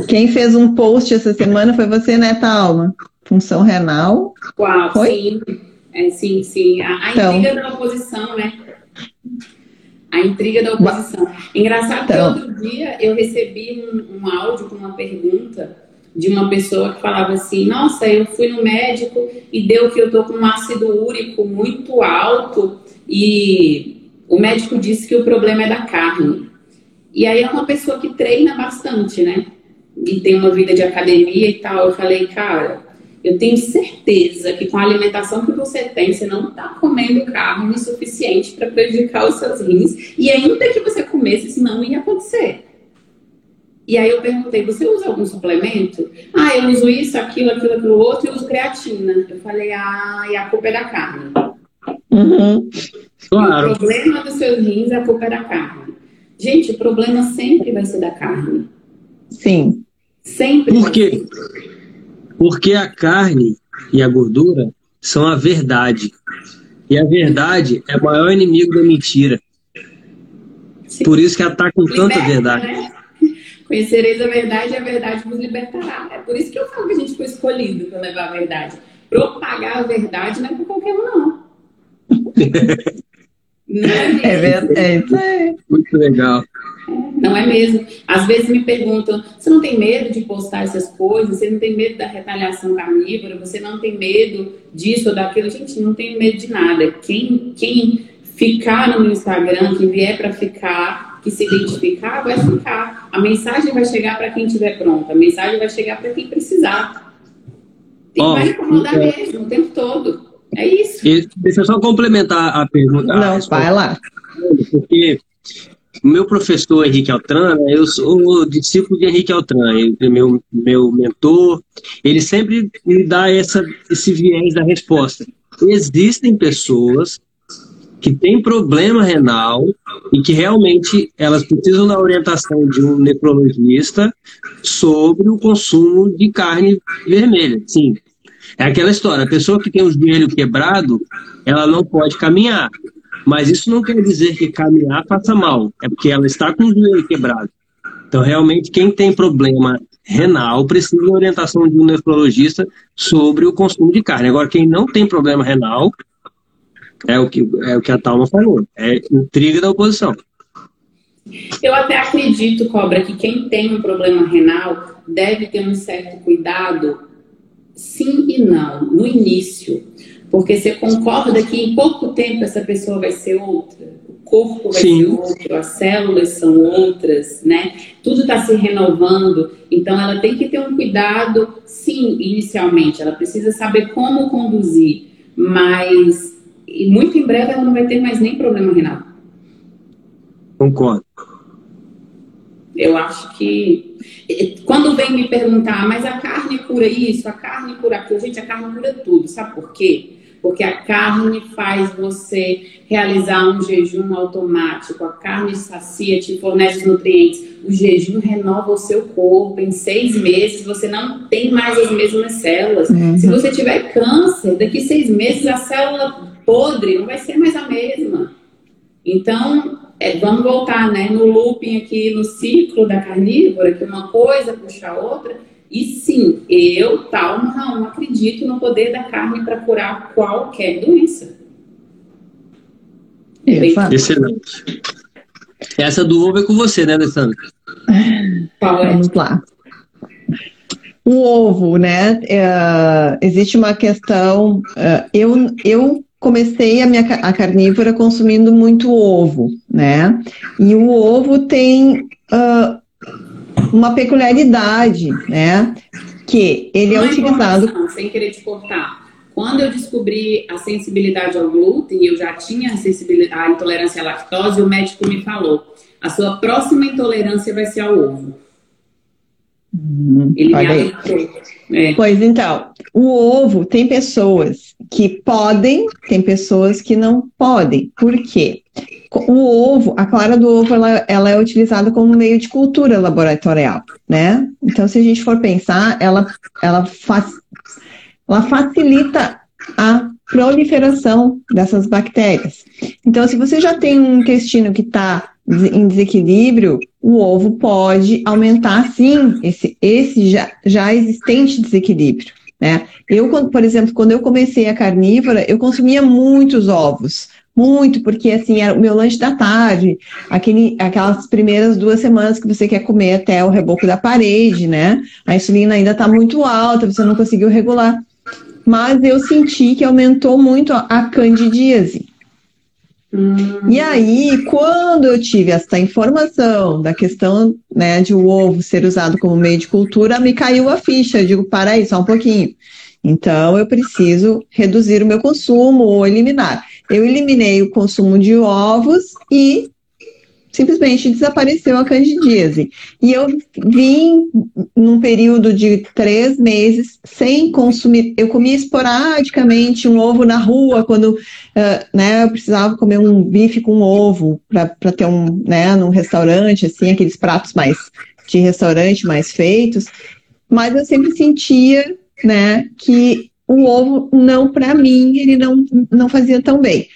Quem fez um post essa semana foi você, né, Talma? Função renal. Uau, foi? sim. É, sim, sim. A, a então, intriga da oposição, né? A intriga da oposição. Engraçado então, que outro dia eu recebi um, um áudio com uma pergunta de uma pessoa que falava assim: Nossa, eu fui no médico e deu que eu tô com um ácido úrico muito alto e o médico disse que o problema é da carne. E aí é uma pessoa que treina bastante, né? E tem uma vida de academia e tal. Eu falei, cara, eu tenho certeza que com a alimentação que você tem, você não está comendo carne o suficiente para prejudicar os seus rins. E ainda que você comesse, isso não ia acontecer. E aí eu perguntei, você usa algum suplemento? Ah, eu uso isso, aquilo, aquilo, aquilo outro, e uso creatina. Eu falei, ah, e a culpa é da carne. Uhum. Claro. O problema dos seus rins, a culpa é da carne. Gente, o problema sempre vai ser da carne. Sim. Sempre. Por quê? Porque a carne e a gordura são a verdade. E a verdade é o maior inimigo da mentira. Sim. Por isso que atacam Liberta, tanta verdade. Né? Conhecereis a verdade e a verdade vos libertará. É por isso que eu falo que a gente foi escolhido para levar a verdade. Propagar a verdade não é para qualquer um, não. não é, é verdade. É. Muito legal. Não é mesmo? Às vezes me perguntam: você não tem medo de postar essas coisas? Você não tem medo da retaliação carnívora? Você não tem medo disso ou daquilo? Gente, não tenho medo de nada. Quem, quem ficar no meu Instagram, que vier para ficar, que se identificar, vai ficar. A mensagem vai chegar para quem estiver pronto, a mensagem vai chegar para quem precisar. E oh, vai incomodar é... mesmo o tempo todo. É isso. deixa eu só complementar a pergunta. Não, a vai lá. Porque o meu professor Henrique Altran, né, eu sou discípulo de Henrique Altran, ele é meu, meu mentor, ele sempre me dá essa, esse viés da resposta. Existem pessoas que têm problema renal e que realmente elas precisam da orientação de um nefrologista sobre o consumo de carne vermelha. Sim, é aquela história, a pessoa que tem o joelho quebrado, ela não pode caminhar. Mas isso não quer dizer que caminhar faça mal, é porque ela está com o joelho quebrado. Então, realmente, quem tem problema renal precisa de orientação de um nefrologista sobre o consumo de carne. Agora, quem não tem problema renal, é o que, é o que a Talma falou. É intriga da oposição. Eu até acredito, Cobra, que quem tem um problema renal deve ter um certo cuidado, sim e não, no início. Porque você concorda que em pouco tempo essa pessoa vai ser outra, o corpo vai sim. ser outro, as células são outras, né? Tudo está se renovando, então ela tem que ter um cuidado, sim, inicialmente. Ela precisa saber como conduzir, mas e muito em breve ela não vai ter mais nem problema renal. Concordo. Eu acho que quando vem me perguntar, mas a carne cura isso, a carne cura aquilo, gente, a carne cura tudo. Sabe por quê? Porque a carne faz você realizar um jejum automático, a carne sacia, te fornece nutrientes. O jejum renova o seu corpo. Em seis meses você não tem mais as mesmas células. Uhum. Se você tiver câncer, daqui seis meses a célula podre não vai ser mais a mesma. Então, é, vamos voltar né, no looping aqui, no ciclo da carnívora, que uma coisa puxa a outra. E sim, eu, tal, não acredito no poder da carne para curar qualquer doença. Excelente. Essa do ovo é com você, né, Alessandra? É? Vamos lá. O ovo, né? É, existe uma questão. Uh, eu, eu comecei a minha a carnívora consumindo muito ovo, né? E o ovo tem uh, uma peculiaridade, né? Que ele é uma é utilizado. Sem querer te cortar. Quando eu descobri a sensibilidade ao glúten, eu já tinha a, sensibilidade, a intolerância à lactose, o médico me falou: a sua próxima intolerância vai ser ao ovo. Hum, Ele me alertou. É. Pois então, o ovo tem pessoas que podem, tem pessoas que não podem. Por quê? o ovo, a clara do ovo, ela, ela, é utilizada como meio de cultura laboratorial, né? Então, se a gente for pensar, ela, ela, faz, ela facilita a proliferação dessas bactérias. Então, se você já tem um intestino que está em desequilíbrio, o ovo pode aumentar, sim, esse, esse já, já existente desequilíbrio. Né? Eu, por exemplo, quando eu comecei a carnívora, eu consumia muitos ovos, muito, porque assim, era o meu lanche da tarde, aquele, aquelas primeiras duas semanas que você quer comer até o reboco da parede, né? A insulina ainda está muito alta, você não conseguiu regular. Mas eu senti que aumentou muito a candidíase. Hum. E aí, quando eu tive essa informação da questão né, de o ovo ser usado como meio de cultura, me caiu a ficha. Eu digo, para aí, só um pouquinho. Então, eu preciso reduzir o meu consumo ou eliminar. Eu eliminei o consumo de ovos e simplesmente desapareceu a candidíase. E eu vim num período de três meses sem consumir. Eu comia esporadicamente um ovo na rua quando uh, né, eu precisava comer um bife com ovo para ter um, né, num restaurante, assim, aqueles pratos mais de restaurante mais feitos. Mas eu sempre sentia, né, que o ovo não para mim ele não não fazia tão bem.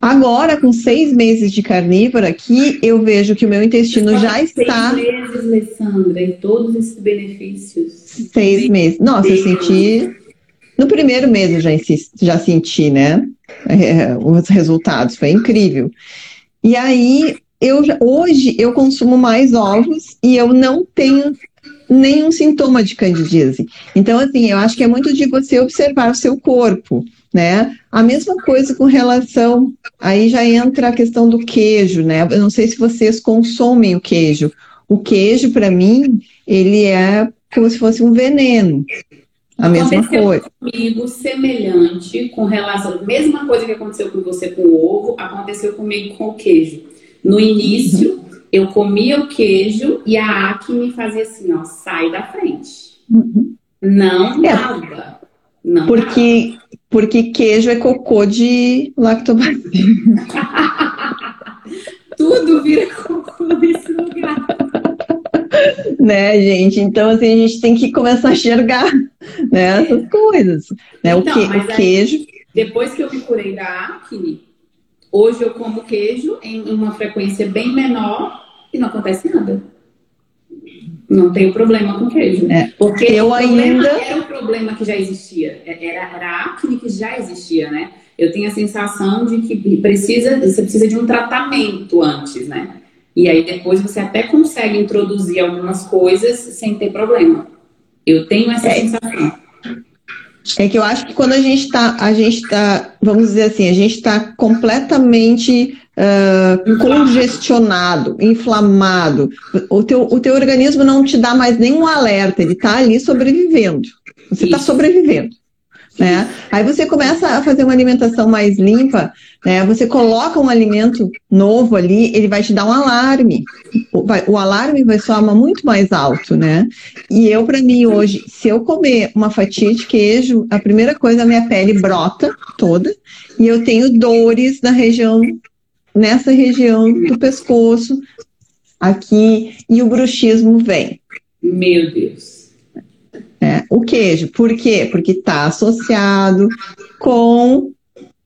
Agora, com seis meses de carnívora aqui, eu vejo que o meu intestino já está. Seis meses, Alessandra, e todos esses benefícios. Seis meses. Nossa, eu senti. No primeiro mês eu já, já senti, né? É, os resultados, foi incrível. E aí, eu hoje eu consumo mais ovos e eu não tenho nenhum sintoma de candidíase. Então, assim, eu acho que é muito de você observar o seu corpo né? A mesma coisa com relação, aí já entra a questão do queijo, né? Eu não sei se vocês consomem o queijo. O queijo, para mim, ele é como se fosse um veneno. A mesma coisa. comigo semelhante com relação, mesma coisa que aconteceu com você com o ovo, aconteceu comigo com o queijo. No início, uhum. eu comia o queijo e a acne me fazia assim, ó, sai da frente. Uhum. Não é. dava. Não porque. Porque queijo é cocô de lactobacillus. Tudo vira cocô nesse lugar. né, gente? Então, assim, a gente tem que começar a enxergar né, essas coisas. Né? Então, o, que, o queijo. Aí, depois que eu me curei da acne, hoje eu como queijo em uma frequência bem menor e não acontece nada. Não tenho problema com queijo. É, porque eu ainda. Era um problema que já existia. É, era, era a acne que já existia, né? Eu tenho a sensação de que precisa, você precisa de um tratamento antes, né? E aí depois você até consegue introduzir algumas coisas sem ter problema. Eu tenho essa é. sensação. É que eu acho que quando a gente está, a gente está, vamos dizer assim, a gente está completamente uh, congestionado, inflamado, o teu, o teu organismo não te dá mais nenhum alerta, ele está ali sobrevivendo. Você está sobrevivendo. Né? Aí você começa a fazer uma alimentação mais limpa, né? Você coloca um alimento novo ali, ele vai te dar um alarme. O, vai, o alarme vai soar muito mais alto, né? E eu, para mim, hoje, se eu comer uma fatia de queijo, a primeira coisa, a minha pele brota toda, e eu tenho dores na região, nessa região do pescoço, aqui, e o bruxismo vem. Meu Deus. É, o queijo, por quê? Porque está associado com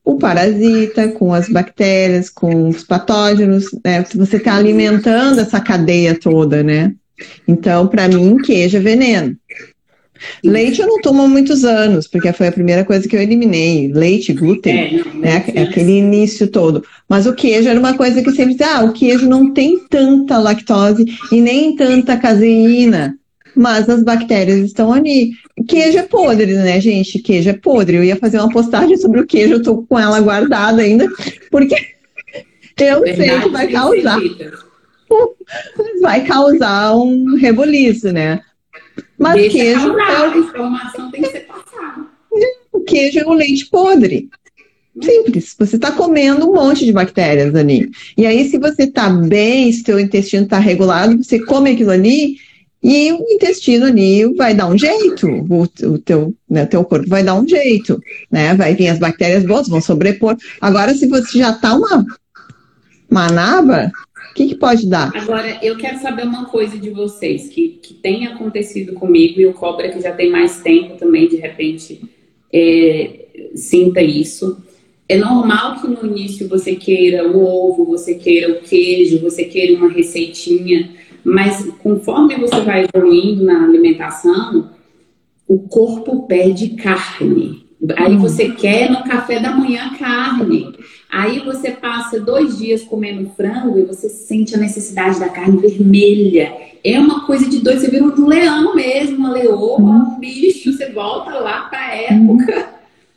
o parasita, com as bactérias, com os patógenos, né? Você está alimentando essa cadeia toda, né? Então, para mim, queijo é veneno. Leite eu não tomo há muitos anos, porque foi a primeira coisa que eu eliminei. Leite, glúten, é, né? Aquele início todo. Mas o queijo era uma coisa que sempre dizia, ah, o queijo não tem tanta lactose e nem tanta caseína mas as bactérias estão ali. Queijo é podre, né, gente? Queijo é podre. Eu ia fazer uma postagem sobre o queijo, eu tô com ela guardada ainda, porque eu Verdade, sei que vai causar. Vai causar um reboliço, né? Mas Deixa queijo. É... A informação tem que ser passada. O queijo é o leite podre. Simples. Você está comendo um monte de bactérias ali. E aí, se você está bem, se seu intestino está regulado, você come aquilo ali e o intestino ali vai dar um jeito, o, o teu, né, teu corpo vai dar um jeito, né? Vai vir as bactérias boas, vão sobrepor. Agora, se você já está uma Manaba? O que, que pode dar? Agora, eu quero saber uma coisa de vocês, que, que tem acontecido comigo, e o Cobra, que já tem mais tempo também, de repente, é, sinta isso. É normal que no início você queira o ovo, você queira o queijo, você queira uma receitinha, mas conforme você vai evoluindo na alimentação, o corpo pede carne. Aí hum. você quer no café da manhã carne. Aí você passa dois dias comendo frango e você sente a necessidade da carne vermelha. É uma coisa de dois, você vira um leão mesmo, uma leoa, hum. um bicho, você volta lá para a época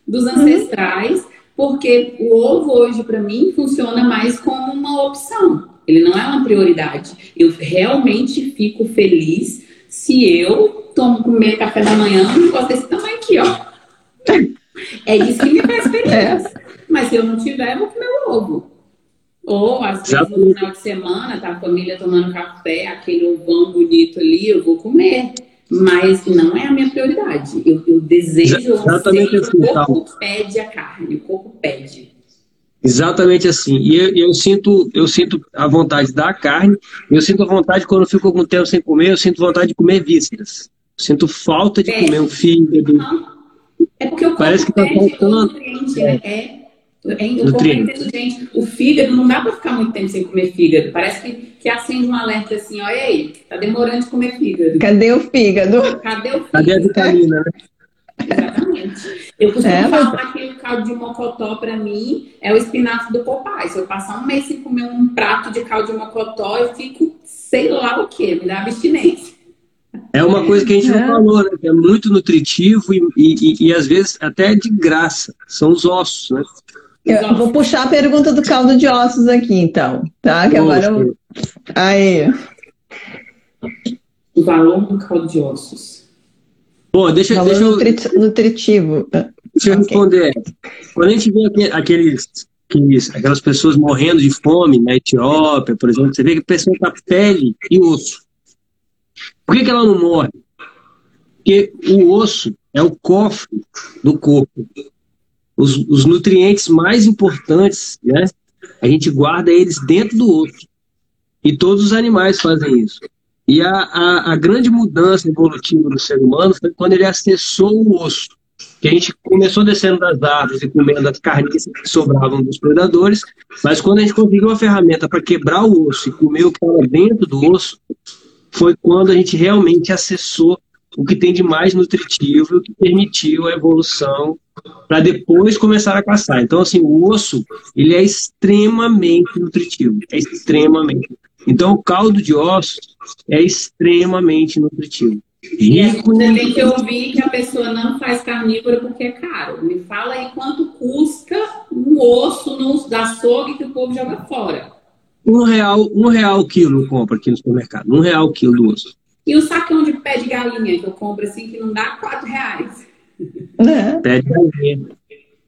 dos ancestrais, porque o ovo hoje para mim funciona mais como uma opção. Ele não é uma prioridade. Eu realmente fico feliz se eu tomo comer café da manhã um negócio desse tamanho aqui, ó. É isso que me faz feliz. É. Mas se eu não tiver, eu vou comer o ovo. Ou, às vezes, no final de semana, tá a família tomando café, aquele ovão bonito ali, eu vou comer. Mas não é a minha prioridade. Eu, eu desejo, Exatamente assim, o corpo pede a carne, o corpo pede. Exatamente assim. E eu, eu, sinto, eu sinto a vontade da carne, eu sinto a vontade, quando eu fico algum tempo sem comer, eu sinto vontade de comer vísceras. Sinto falta de é. comer um fígado. É porque o corpo Parece que tá faltando. nutriente, né? É. É, o corpo é inteligente. O fígado, não dá para ficar muito tempo sem comer fígado. Parece que, que acende um alerta assim, olha aí, tá demorando de comer fígado. Cadê o fígado? Cadê o fígado? Cadê a vitamina, né? Exatamente. Eu costumo é, falar mas... que o caldo de mocotó, para mim, é o espinafre do Popeye. Se eu passar um mês sem comer um prato de caldo de mocotó, eu fico sei lá o que, me dá abstinência. É uma coisa que a gente é. não falou, né? Que é muito nutritivo e, e, e, às vezes até de graça. São os ossos, né? Eu vou puxar a pergunta do caldo de ossos aqui, então, tá? Que agora eu... Aí. O valor do caldo de ossos. Bom, deixa, valor deixa eu... nutritivo. Deixa eu okay. responder. Quando a gente vê aqueles, aqueles, aquelas pessoas morrendo de fome na Etiópia, por exemplo, você vê que a pessoa está pele e osso. Por que, que ela não morre? Porque o osso é o cofre do corpo os, os nutrientes mais importantes, né? A gente guarda eles dentro do osso. E todos os animais fazem isso. E a, a, a, grande mudança evolutiva do ser humano foi quando ele acessou o osso. Que a gente começou descendo das árvores e comendo as carniças que sobravam dos predadores, mas quando a gente conseguiu uma ferramenta para quebrar o osso e comer o que estava dentro do osso, foi quando a gente realmente acessou o que tem de mais nutritivo, o que permitiu a evolução para depois começar a caçar. Então, assim, o osso, ele é extremamente nutritivo, é extremamente. Então, o caldo de ossos é extremamente nutritivo. E é, você tem que ouvir que a pessoa não faz carnívora porque é caro. Me fala aí quanto custa um osso no açougue que o povo joga fora. Um real, um real o quilo compra aqui no supermercado. Um real o quilo do osso. E o sacão de pé de galinha que eu compro assim, que não dá quatro reais. É. Pé de galinha.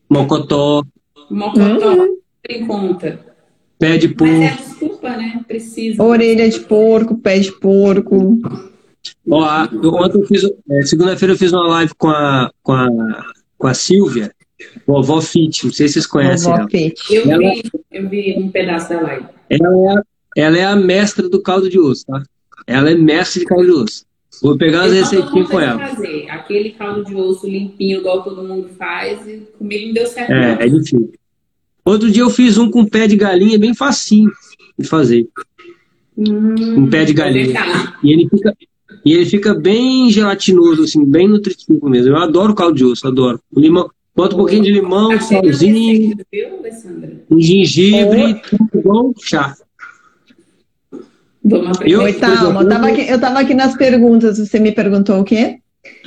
Mocotó. Mocotó. Uhum. Tem conta. Pé de porco. Mas é desculpa, né? Precisa. Orelha de porco, pé de porco. Ó, ontem eu fiz. É, Segunda-feira eu fiz uma live com a, com a, com a Silvia, vovó Fit. Não sei se vocês conhecem vovó ela. Fit. Eu, ela, vi, eu vi um pedaço da live. Ela é, ela é a mestra do caldo de osso, tá? Ela é mestre de caldo de osso. Vou pegar as receitinhas com ela. Fazer. Aquele caldo de osso limpinho, igual todo mundo faz, e comigo não deu certo. É, é difícil. Outro dia eu fiz um com pé de galinha, bem facinho de fazer. Hum, um pé de galinha. E ele fica, e ele fica bem gelatinoso, assim, bem nutritivo mesmo. Eu adoro caldo de osso, adoro. O limão, bota um pouquinho de limão, tá salzinho, um gengibre, tudo igual chá. Vamos aprender. Eu, Calma, eu tava, aqui, eu tava aqui nas perguntas, você me perguntou o quê?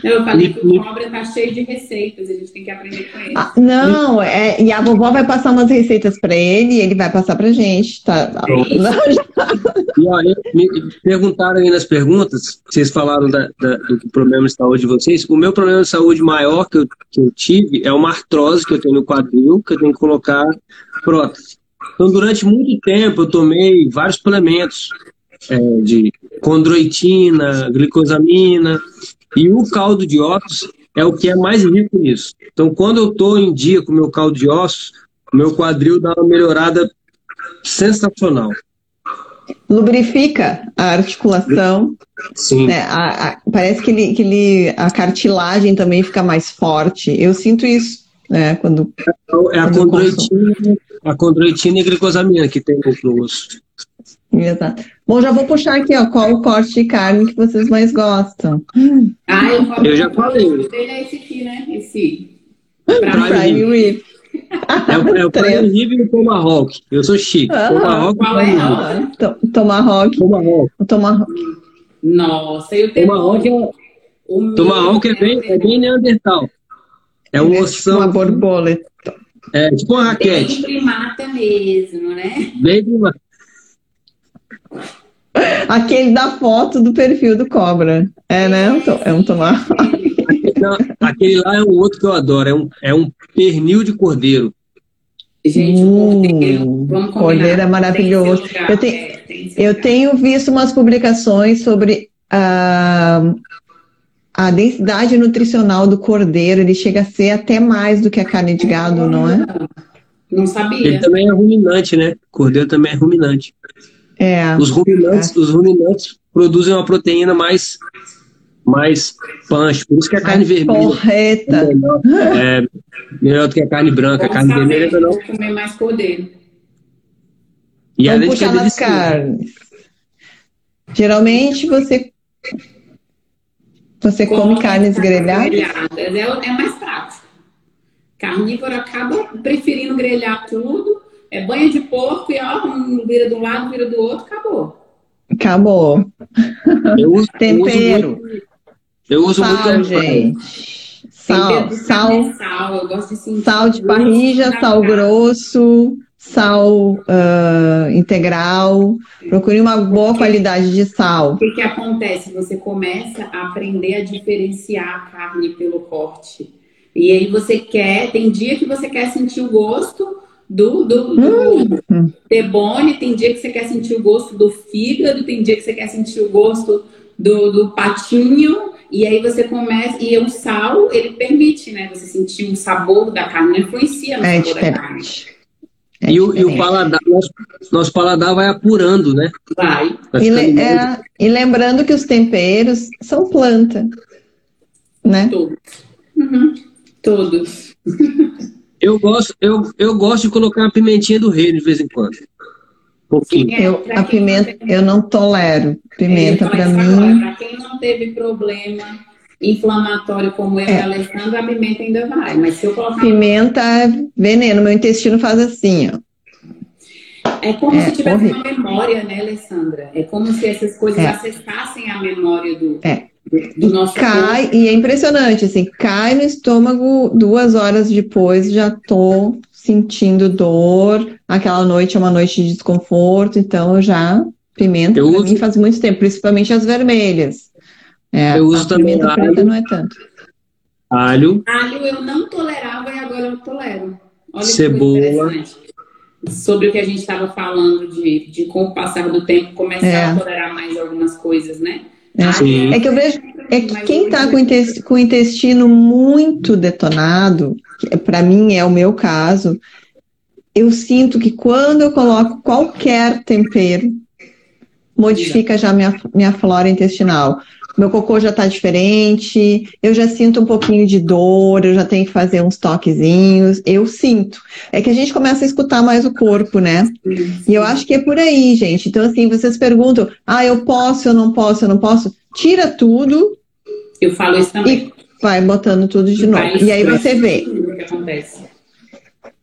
Eu falei que o Cobra tá cheio de receitas, a gente tem que aprender com ele. Ah, não, é, e a vovó vai passar umas receitas para ele e ele vai passar pra gente, tá? Não, e olha, me perguntaram aí nas perguntas, vocês falaram da, da, do problema de saúde de vocês. O meu problema de saúde maior que eu, que eu tive é uma artrose que eu tenho no quadril, que eu tenho que colocar prótese. Então, durante muito tempo, eu tomei vários suplementos é, de condroitina, glicosamina, e o caldo de ossos é o que é mais rico nisso. Então, quando eu estou em dia com o meu caldo de ossos, meu quadril dá uma melhorada sensacional. Lubrifica a articulação. Sim. Né? A, a, parece que, ele, que ele, a cartilagem também fica mais forte. Eu sinto isso, né? Quando. É a condroitina, a condroitina e a glicosamina que tem no osso. Exato. Bom, já vou puxar aqui, ó, qual o corte de carne que vocês mais gostam. Ah, eu, eu já falei. Ele é esse aqui, né? Esse. Prime Rib. É, o, é o Prime Rib e o Tomahawk. Eu sou chique. Ah, Tomahawk qual é? Ah, to- Tomahawk. Tomahawk. O Tomahawk. Nossa, e o Tomahawk é, O Tomahawk é bem, é bem neandertal. É um ossão. Uma borboleta. É tipo uma raquete. Bem primata mesmo, né? Bem prima- Aquele da foto do perfil do Cobra. É, né? É um Tomahawk. Não, aquele lá é um outro que eu adoro. É um, é um pernil de cordeiro. Gente, cordeiro, Hum, vamos combinar. cordeiro é maravilhoso. Eu tenho- é, Eu tenho visto umas publicações sobre a, a densidade nutricional do cordeiro. Ele chega a ser até mais do que a carne de gado, não é? Não Ele sabia. também é ruminante, né? Cordeiro também é ruminante. É. Os ruminantes, os ruminantes produzem uma proteína mais, mais punch. Por isso que a carne Mais vermelha Porreta. é melhor, é melhor do que a carne branca. A carne saber, vermelha é melhor. comer mais cordeiro. E Vamos além de que é puxar nas delicioso. carnes. Geralmente você você come Com carnes grelhadas. grelhadas. É, é mais prático. Carnívoro acaba preferindo grelhar tudo. É banha de porco e ó, um vira de um lado, vira do outro, acabou. Acabou. Eu uso, Tempero. Eu uso muito, Sal, eu uso muito gente. Sal, sal, é sal. Eu gosto de sentir sal de sal grosso, sal ah, integral. Procure uma boa qualidade de sal. O que, que acontece? Você começa a aprender a diferenciar a carne pelo corte. E aí você quer, tem dia que você quer sentir o gosto do, do, do Hum. debone, tem dia que você quer sentir o gosto do fígado, tem dia que você quer sentir o gosto do, do patinho, e aí você começa, e o sal, ele permite, né, você sentir o sabor da carne, não influencia no É sabor da carne. diferente. É E o, e o diferente. paladar, nosso, nosso paladar vai apurando, né? Vai. Vai E, le- é, e lembrando que os temperos são planta, né? Todos. Uhum. Todos. Eu gosto, eu, eu gosto de colocar a pimentinha do reino de vez em quando. Um pouquinho. É, Eu, a pimenta, não eu não tolero pimenta ia para mim. Pra quem não teve problema inflamatório como eu É. e a Alessandra, a pimenta ainda vai. Mas se eu colocar. Pimenta é veneno, meu intestino faz assim, ó. É como É, se tivesse horrível. uma memória, né, Alessandra? É como se essas coisas É. acessassem a memória do, É. do nosso Cai, e é impressionante, assim, cai no estômago, duas horas depois já tô sentindo dor. Aquela noite é uma noite de desconforto, então eu já. Pimenta, Eu pra uso- mim, faz muito tempo, principalmente as vermelhas. É, Eu uso a também alho. não é tanto. Alho, Alho eu não tolerava e agora eu tolero. Olha Cebola. que coisa interessante. Sobre o que a gente estava falando de, de com o passar do tempo começar É. a tolerar mais algumas coisas, né? É. Sim. É que eu vejo é que quem está com, com o intestino muito detonado, para mim é o meu caso, eu sinto que quando eu coloco qualquer tempero, modifica já minha, minha flora intestinal. Meu cocô já está diferente, eu já sinto um pouquinho de dor, eu já tenho que fazer uns toquezinhos, eu sinto. É que a gente começa a escutar mais o corpo, né? E eu acho que é por aí, gente. Então, assim, vocês perguntam, ah, eu posso, eu não posso, eu não posso. Tira tudo Eu falo isso também. vai botando tudo de novo. E aí você vê. o que acontece.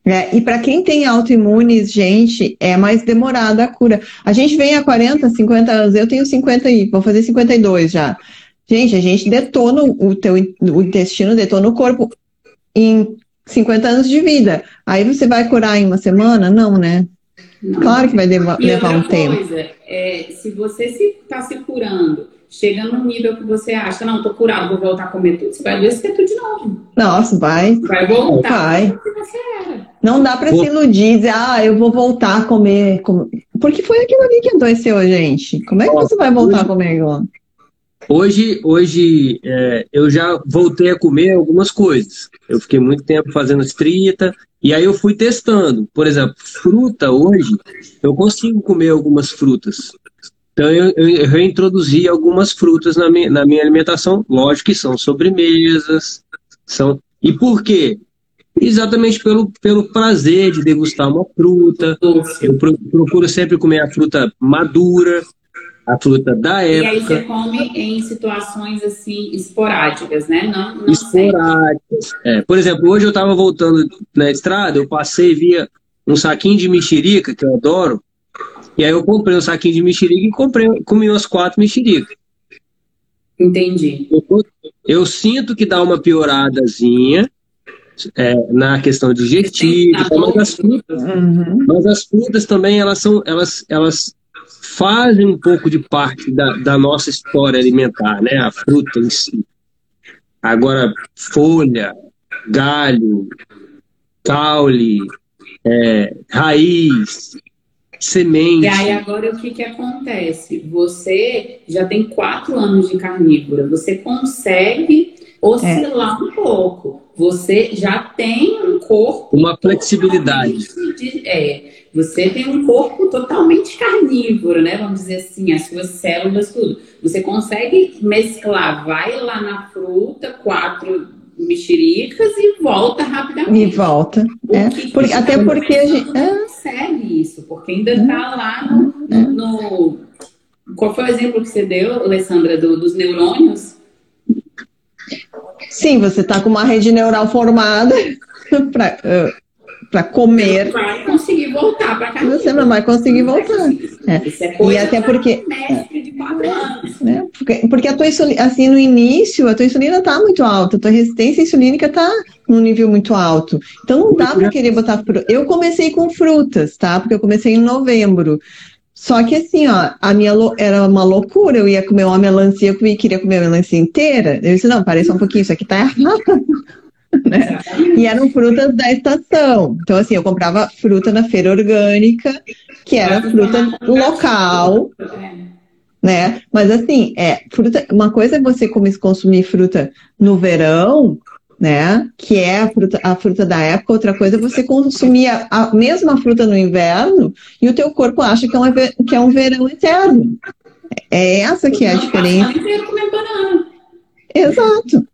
Né? E para quem tem autoimunes, gente, é mais demorada a cura. A gente vem há 40, 50 anos, eu tenho 50 e vou fazer 52 já. Gente, a gente detona o teu o intestino, detona o corpo em 50 anos de vida. Aí você vai curar em uma semana? Não, né? Não. Claro que vai levar um tempo. coisa, é, se você se está se curando, chega num nível que você acha, não, tô curado, vou voltar a comer tudo, você vai adoecer tudo de novo. Nossa, vai. Vai voltar Vai. Não dá para Vou- se iludir, dizer, ah, eu vou voltar a comer. com-" Porque foi aquilo ali que adoeceu a gente. Como é que você vai voltar a comer igual? Hoje, hoje é, eu já voltei a comer algumas coisas. Eu fiquei muito tempo fazendo estrita, E aí eu fui testando. Por exemplo, fruta hoje, eu consigo comer algumas frutas. Então eu, eu reintroduzi algumas frutas na minha, na minha alimentação. Lógico que são sobremesas. São... E por quê? Exatamente pelo, pelo prazer de degustar uma fruta. Eu procuro sempre comer a fruta madura, a fruta da época. E aí você come em situações assim esporádicas, né? Não, não esporádicas. É, por exemplo, hoje eu estava voltando na estrada, eu passei via um saquinho de mexerica, que eu adoro, e aí eu comprei um saquinho de mexerica e comprei, comi umas quatro mexericas. Entendi. Eu, eu, sinto que dá uma pioradazinha é, na questão digestiva, mas as frutas, uhum. mas as frutas também elas são, elas, elas fazem um pouco de parte da, da nossa história alimentar, né? A fruta em si. Agora, folha, galho, caule, é, raiz, semente. E aí agora o que, que acontece? Você já tem quatro anos de carnívora, você consegue oscilar é. um pouco. Você já tem um corpo. Uma flexibilidade. De, é, você tem um corpo totalmente carnívoro, né? Vamos dizer assim, as suas células, tudo. Você consegue mesclar, vai lá na fruta, quatro mexericas e volta rapidamente. E volta. É. Até porque a gente não é. consegue isso, porque ainda está lá no, é. no, Qual foi o exemplo que você deu, Alessandra, do, dos neurônios? Sim, você está com uma rede neural formada para para comer. Você vai conseguir voltar para casa. Você não vai conseguir voltar. É. é e até porque. Né? Porque, porque a tua insulina, assim, no início, a tua insulina está muito alta, a tua resistência insulínica está num nível muito alto. Então não dá para querer botar. Eu comecei com frutas, tá? Porque eu comecei em novembro. Só que assim, ó, a minha era uma loucura. Eu ia comer uma melancia, eu queria comer a melancia inteira. Eu disse, não, parei só um pouquinho, isso aqui tá errado. né? E eram frutas da estação. Então, assim, eu comprava fruta na feira orgânica, que era fruta local, né? Mas assim, é, fruta, uma coisa é você consumir fruta no verão, né? Que é a fruta, a fruta da época, outra coisa é você consumir a, a mesma fruta no inverno e o teu corpo acha que é, uma, que é um verão eterno. É essa que é a diferença. Exato,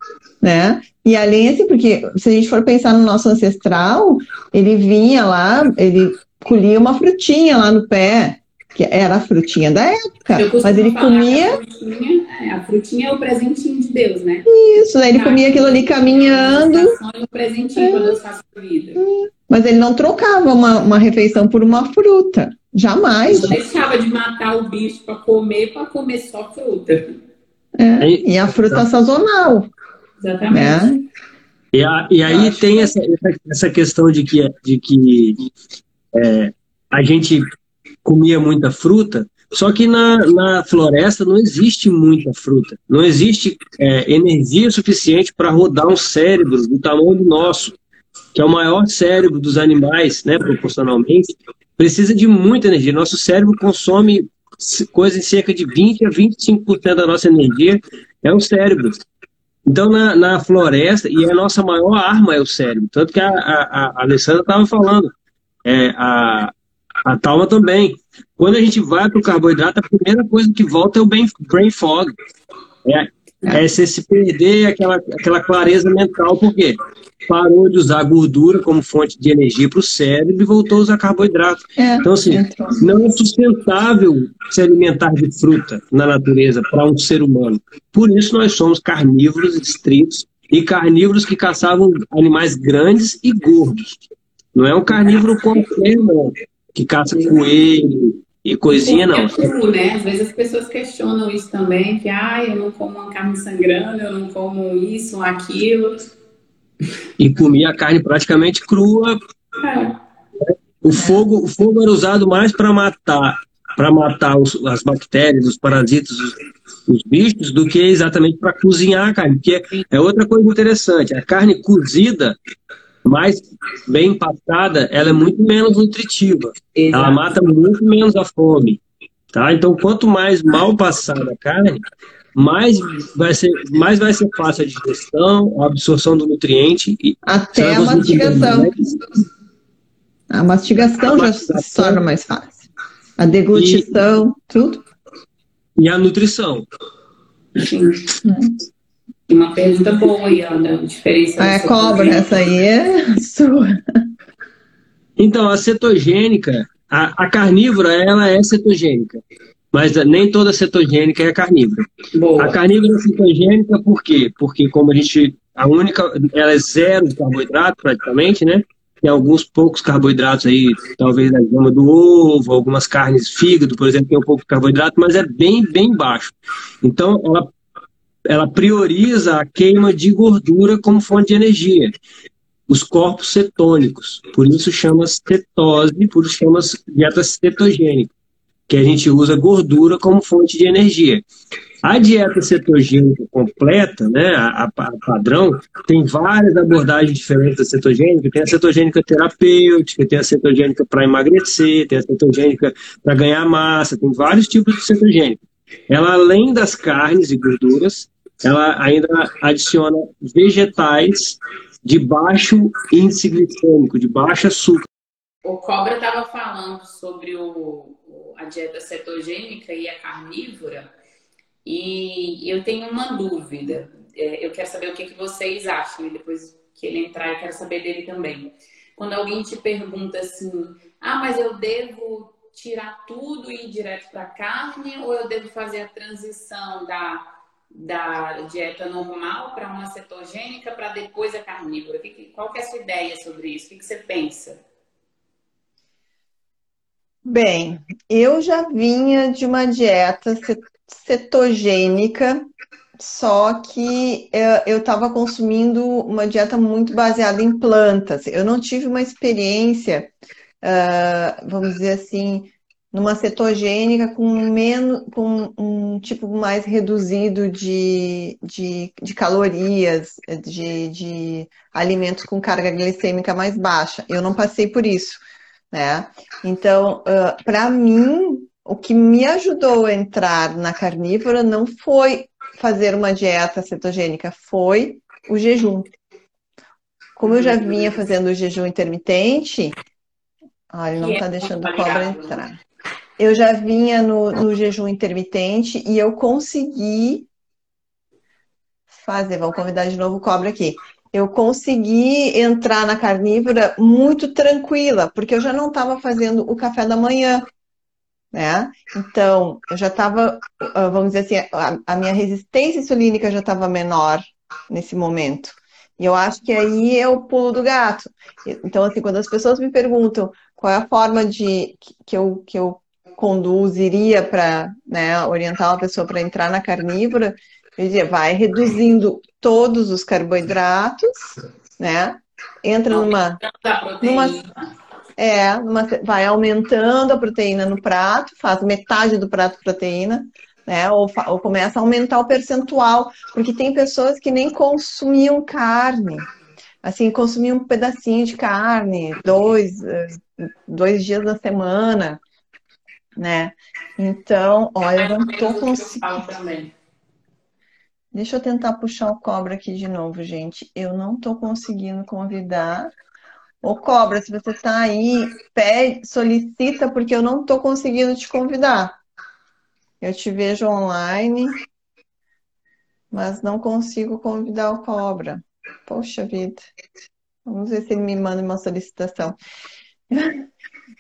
né? E além assim, porque se a gente for pensar no nosso ancestral, ele vinha lá, ele colhia uma frutinha lá no pé, que era a frutinha da época, mas ele comia. A frutinha, é, a frutinha, é o presentinho de Deus, né? Isso, né? ele tá. comia aquilo ali caminhando. É o presentinho é. quando Deus faz a vida. Mas ele não trocava uma, uma refeição por uma fruta. Jamais. Ele deixava de matar o bicho para comer, para comer só fruta. É. E a fruta sazonal. Exatamente. Né? E, a, e aí tem essa, essa questão de que, de que é, a gente comia muita fruta, só que na, na floresta não existe muita fruta. Não existe é, energia suficiente para rodar um cérebro do tamanho do nosso, que é o maior cérebro dos animais, né, proporcionalmente. Precisa de muita energia. Nosso cérebro consome coisa em cerca de 20 a 25% da nossa energia é o cérebro. Então, na, na floresta, e a nossa maior arma é o cérebro. Tanto que a, a, a Alessandra estava falando, é, a, a Talma também. Quando a gente vai para o carboidrato, a primeira coisa que volta é o brain, fog. É, é você se perder aquela, aquela clareza mental, por quê? Parou de usar gordura como fonte de energia para o cérebro e voltou a usar carboidrato. É, então, assim, então... não é sustentável se alimentar de fruta na natureza para um ser humano. Por isso, nós somos carnívoros estritos e carnívoros que caçavam animais grandes e gordos. Não é um carnívoro qualquer, não, que caça coelho, e coisinha não. É né? Às vezes as pessoas questionam isso também, que ah, eu não como uma carne sangrando, eu não como isso, ou aquilo. E comia a carne praticamente crua. É. O fogo, o fogo era usado mais para matar, para matar os, as bactérias, os parasitas, os, os bichos, do que exatamente para cozinhar a carne. Porque é outra coisa interessante. A carne cozida mais bem passada, ela é muito menos nutritiva. Exato. Ela mata muito menos a fome. Tá? Então, quanto mais mal passada a carne, mais vai ser, mais vai ser fácil a digestão, a absorção do nutriente. E Até a mastigação. A mastigação já se torna mais fácil. A deglutição, e, tudo. E a nutrição. Sim. Uma pergunta boa aí, Ana. A diferença. É cobra, essa aí é sua. Então, a cetogênica, a, a carnívora, ela é cetogênica mas nem toda cetogênica é carnívora. Boa. A carnívora é cetogênica por quê? Porque como a gente, a única, ela é zero carboidrato praticamente, né? Tem alguns poucos carboidratos aí, talvez na gama do ovo, algumas carnes, fígado, por exemplo, tem um pouco de carboidrato, mas é bem, bem baixo. Então, ela, ela prioriza a queima de gordura como fonte de energia. Os corpos cetônicos, por isso chama cetose, por isso chama dieta cetogênica que a gente usa gordura como fonte de energia. A dieta cetogênica completa, né, a, a, padrão, tem várias abordagens diferentes da cetogênica. Tem a cetogênica terapêutica, tem a cetogênica para emagrecer, tem a cetogênica para ganhar massa, tem vários tipos de cetogênica. Ela, além das carnes e gorduras, ela ainda adiciona vegetais de baixo índice glicêmico, de baixo açúcar. O Cobra estava falando sobre o, dieta cetogênica e a carnívora, e eu tenho uma dúvida. É, eu quero saber o que, que vocês acham, e depois que ele entrar, eu quero saber dele também. Quando alguém te pergunta assim, ah, mas eu devo tirar tudo e ir direto para carne, ou eu devo fazer a transição da, da dieta normal para uma cetogênica para depois a carnívora? Qual que é a sua ideia sobre isso? O que, que você pensa? Bem, eu já vinha de uma dieta cetogênica, só que eu estava consumindo uma dieta muito baseada em plantas. Eu não tive uma experiência, uh, vamos dizer assim, numa cetogênica com menos, com um tipo mais reduzido de, de, de calorias, de, de alimentos com carga glicêmica mais baixa. Eu não passei por isso né? Então, uh, para mim, o que me ajudou a entrar na carnívora não foi fazer uma dieta cetogênica, foi o jejum. Como eu já vinha fazendo o jejum intermitente, olha, não está deixando a cobra entrar. Eu já vinha no, no jejum intermitente e eu consegui fazer. Vamos convidar de novo o cobra aqui eu consegui entrar na carnívora muito tranquila, porque eu já não estava fazendo o café da manhã, né? Então, eu já estava, ah, vamos dizer assim, a, minha resistência insulínica já estava menor nesse momento. E eu acho que aí é o pulo do gato. Então, assim, quando as pessoas me perguntam qual é a forma de que eu, que eu conduziria para né, orientar uma pessoa para entrar na carnívora, eu dizia, vai reduzindo todos os carboidratos, né? Entra numa. numa é, numa, vai aumentando a proteína no prato, faz metade do prato proteína, né? Ou, ou começa a aumentar o percentual, porque tem pessoas que nem consumiam carne. Assim, consumiam um pedacinho de carne, dois, eh, dois dias da semana, né? Então, olha, eu não tô conseguindo. Deixa eu tentar puxar o cobra aqui de novo, gente. Eu não estou conseguindo convidar. Ô, cobra, se você está aí, pede, solicita, porque eu não estou conseguindo te convidar. Eu te vejo online, mas não consigo convidar o cobra. Poxa vida. Vamos ver se ele me manda uma solicitação.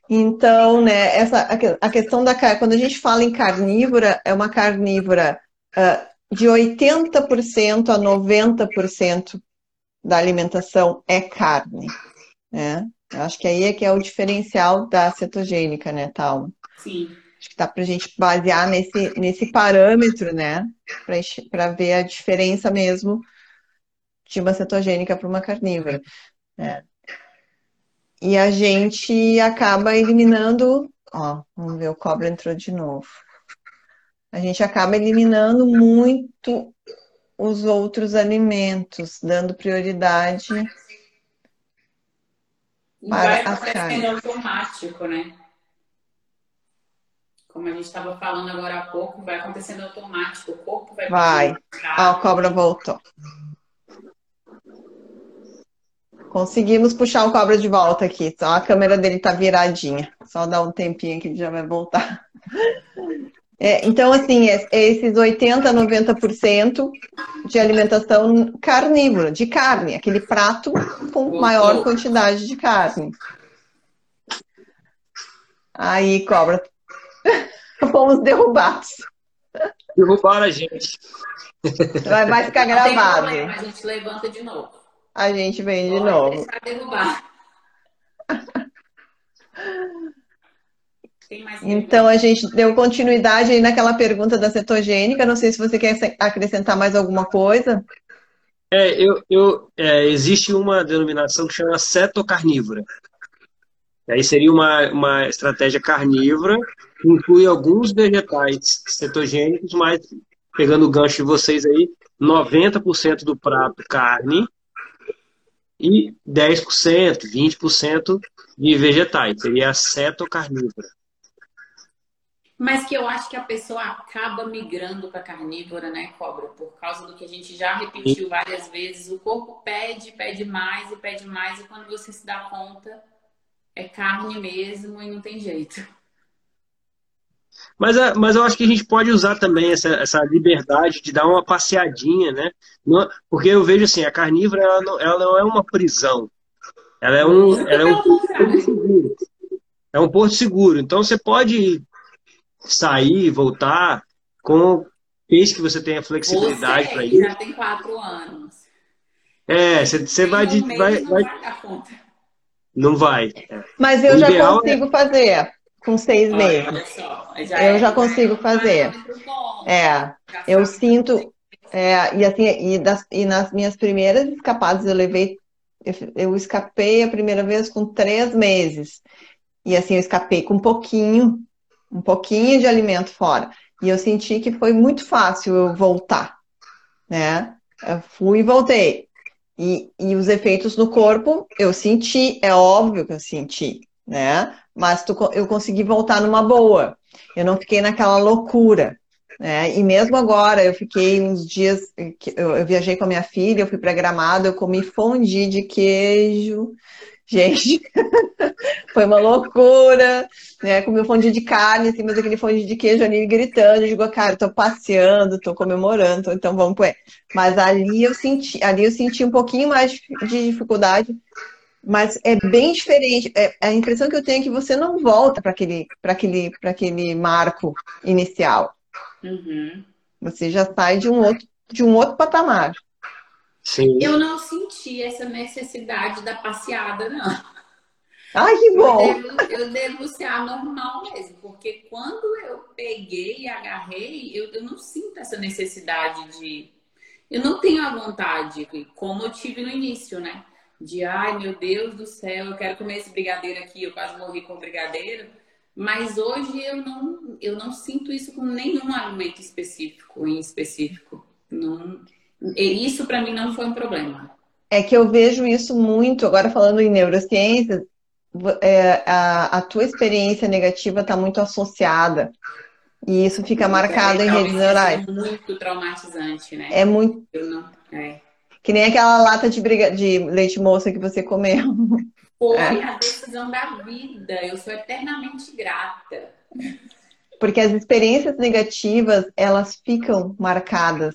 Então, né, essa, a questão da quando a gente fala em carnívora, é uma carnívora uh, de 80% a 90% da alimentação é carne, né? Eu acho que aí é que é o diferencial da cetogênica, né, Tal? Sim. Acho que dá pra gente basear nesse, nesse parâmetro, né? Para ver a diferença mesmo de uma cetogênica para uma carnívora. Né? E a gente acaba eliminando. Ó, vamos ver, o cobra entrou de novo a gente acaba eliminando muito os outros alimentos, dando prioridade para a carne. automático, né? como a gente estava falando agora há pouco, vai acontecendo automático, o corpo vai. Vai. Ó, a cobra voltou. Conseguimos puxar o cobra de volta aqui. Só a câmera dele tá viradinha. Só dá um tempinho que ele já vai voltar. É, então, assim, é, é esses 80%, 90% de alimentação carnívora, de carne, aquele prato com maior quantidade de carne. Aí, cobra, fomos derrubados. Derrubaram a gente. Vai, vai ficar gravado. Problema, a gente levanta de novo. A gente vem de Pode novo. derrubar. Então a gente deu continuidade aí naquela pergunta da cetogênica. Não sei se você quer acrescentar mais alguma coisa. É, eu, eu é, existe uma denominação que chama cetocarnívora. Aí seria uma, uma estratégia carnívora, que inclui alguns vegetais cetogênicos, mas pegando o gancho de vocês aí, 90% do prato carne e 10%, 20% de vegetais. Seria a cetocarnívora. Mas que eu acho que a pessoa acaba migrando para carnívora, né, cobra? Por causa do que a gente já repetiu várias vezes. O corpo pede, pede mais e pede mais, e quando você se dá conta, é carne mesmo e não tem jeito. Mas, é, mas eu acho que a gente pode usar também essa, essa liberdade de dar uma passeadinha, né? Porque eu vejo assim, a carnívora ela não, ela não é uma prisão. Ela é um, ela é um porto seguro. É um porto seguro. Então você pode sair, voltar, com desde que você tenha flexibilidade para isso. já tem quatro anos. É, você vai, de, vai, não vai, vai Não vai. Mas eu o já é consigo é... fazer com seis meses. Só, já eu é, já consigo fazer. É, eu sinto. É, e assim, e, das, e nas minhas primeiras escapadas eu levei. Eu, eu escapei a primeira vez com três meses. E assim, eu escapei com um pouquinho, um pouquinho de alimento fora. E eu senti que foi muito fácil eu voltar, né? Eu fui e voltei. E, e os efeitos no corpo eu senti, é óbvio que eu senti, né? Mas tu, eu consegui voltar numa boa. Eu não fiquei naquela loucura, né? E mesmo agora, eu fiquei uns dias, eu, eu viajei com a minha filha, eu fui para Gramado, eu comi fondue de queijo, Gente, foi uma loucura, né? Comi um fondue de carne, assim, mas aquele fondue de queijo ali gritando, eu digo, cara, tô passeando, tô comemorando, então vamos pro Mas ali eu senti, ali eu senti um pouquinho mais de dificuldade, mas é bem diferente. É, a impressão que eu tenho é que você não volta para aquele, para aquele, para aquele marco inicial. Uhum. Você já sai de um outro, de um outro patamar. Sim. Eu não senti essa necessidade da passeada, não. Ai, que bom! Eu devo, eu devo ser anormal mesmo, porque quando eu peguei e agarrei, eu, eu não sinto essa necessidade de. Eu não tenho a vontade, como eu tive no início, né? De, ai meu Deus do céu, eu quero comer esse brigadeiro aqui, eu quase morri com o brigadeiro. Mas hoje eu não, eu não sinto isso com nenhum alimento específico, em específico. Não, e isso para mim não foi um problema. É que eu vejo isso muito, agora falando em neurociências, é, a, a, tua experiência negativa está muito associada. E isso fica marcado é, em redes neurais. É muito traumatizante, né? É muito. Não, é. Que nem aquela lata de, briga... de leite moça que você comeu. Foi é. a decisão da vida. Eu sou eternamente grata. Porque as experiências negativas, elas ficam marcadas.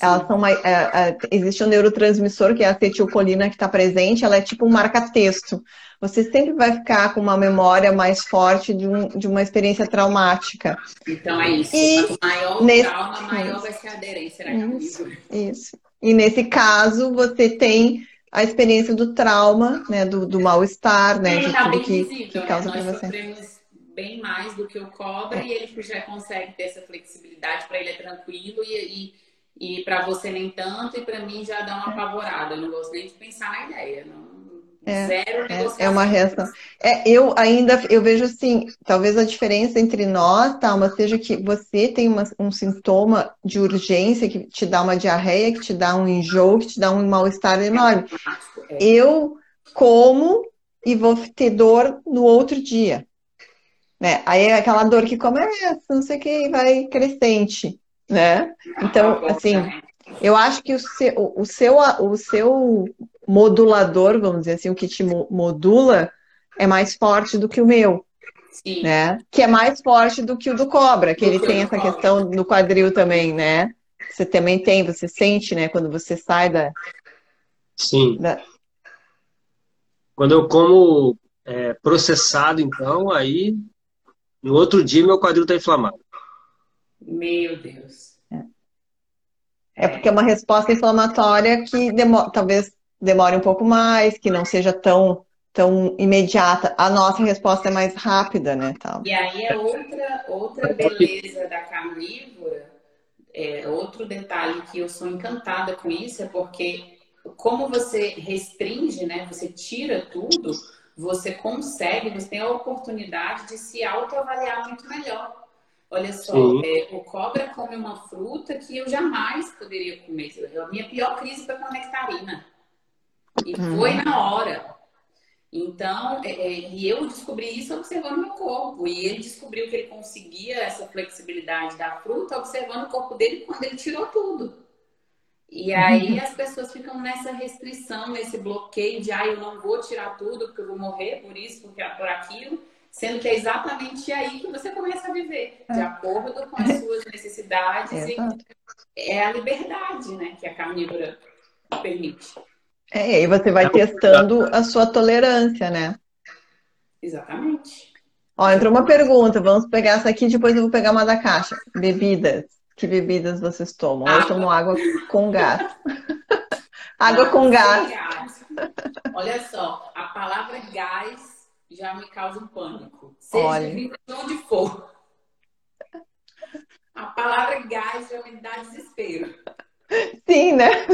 Elas são mais, é, é, existe um neurotransmissor que é a acetilcolina que está presente, ela é tipo um marca-texto. Você sempre vai ficar com uma memória mais forte de, um, de uma experiência traumática. Então é isso. E Quanto maior nesse... trauma, maior isso. vai ser a aderência isso, isso. E nesse caso, você tem a experiência do trauma, né, do, do mal-estar, né, de tá tudo que, visível, que causa né? para você. Bem mais do que o cobra é. e ele já consegue ter essa flexibilidade para ele é tranquilo e, e e para você nem tanto, e para mim já dá uma apavorada. Eu não gosto nem de pensar na ideia. Não, é, Zero é, é uma reação. É, eu ainda eu vejo assim, talvez a diferença entre nós, Talma, seja que você tem uma, um sintoma de urgência que te dá uma diarreia, que te dá um enjoo, que te dá um mal-estar enorme. É. Eu como e vou ter dor no outro dia. né? Aí é aquela dor que começa, não sei o que, vai crescente, né? Então, assim, eu acho que o seu, o seu, o seu modulador, vamos dizer assim, o que te modula é mais forte do que o meu. Sim. Né? Que é mais forte do que o do cobra, que do ele que tem essa cobra. questão no quadril também, né? Você também tem, você sente, né, quando você sai da. Sim. Da... Quando eu como é, processado, então, aí no outro dia meu quadril está inflamado. Meu Deus. É. é porque é uma resposta inflamatória que demo... talvez demore um pouco mais, que não seja tão tão imediata. A nossa resposta é mais rápida, né? Tal. E aí é outra, outra beleza da carnívora, é, outro detalhe que eu sou encantada com isso é porque como você restringe, né? Você tira tudo, você consegue, você tem a oportunidade de se autoavaliar muito melhor. Olha só, é, o cobra come uma fruta que eu jamais poderia comer. A minha pior crise foi com a nectarina. E uhum. foi na hora. Então, é, é, e eu descobri isso observando meu corpo. E ele descobriu que ele conseguia essa flexibilidade da fruta observando o corpo dele quando ele tirou tudo. E aí uhum. as pessoas ficam nessa restrição, nesse bloqueio de ah, eu não vou tirar tudo porque eu vou morrer por isso, porque é por aquilo, sendo que é exatamente aí que você começa a viver, de é. acordo com as suas necessidades. e é a liberdade né, que a carnívora permite. É, e aí você vai testando a sua tolerância, né? Exatamente. Ó, entrou uma pergunta, vamos pegar essa aqui, depois eu vou pegar uma da caixa. Bebidas. Que bebidas vocês tomam? Água. Eu tomo água com gás. água com gás. gás. Olha só, a palavra gás já me causa um pânico. Seja Olha. de onde for. A palavra gás já me dá desespero. Sim, né?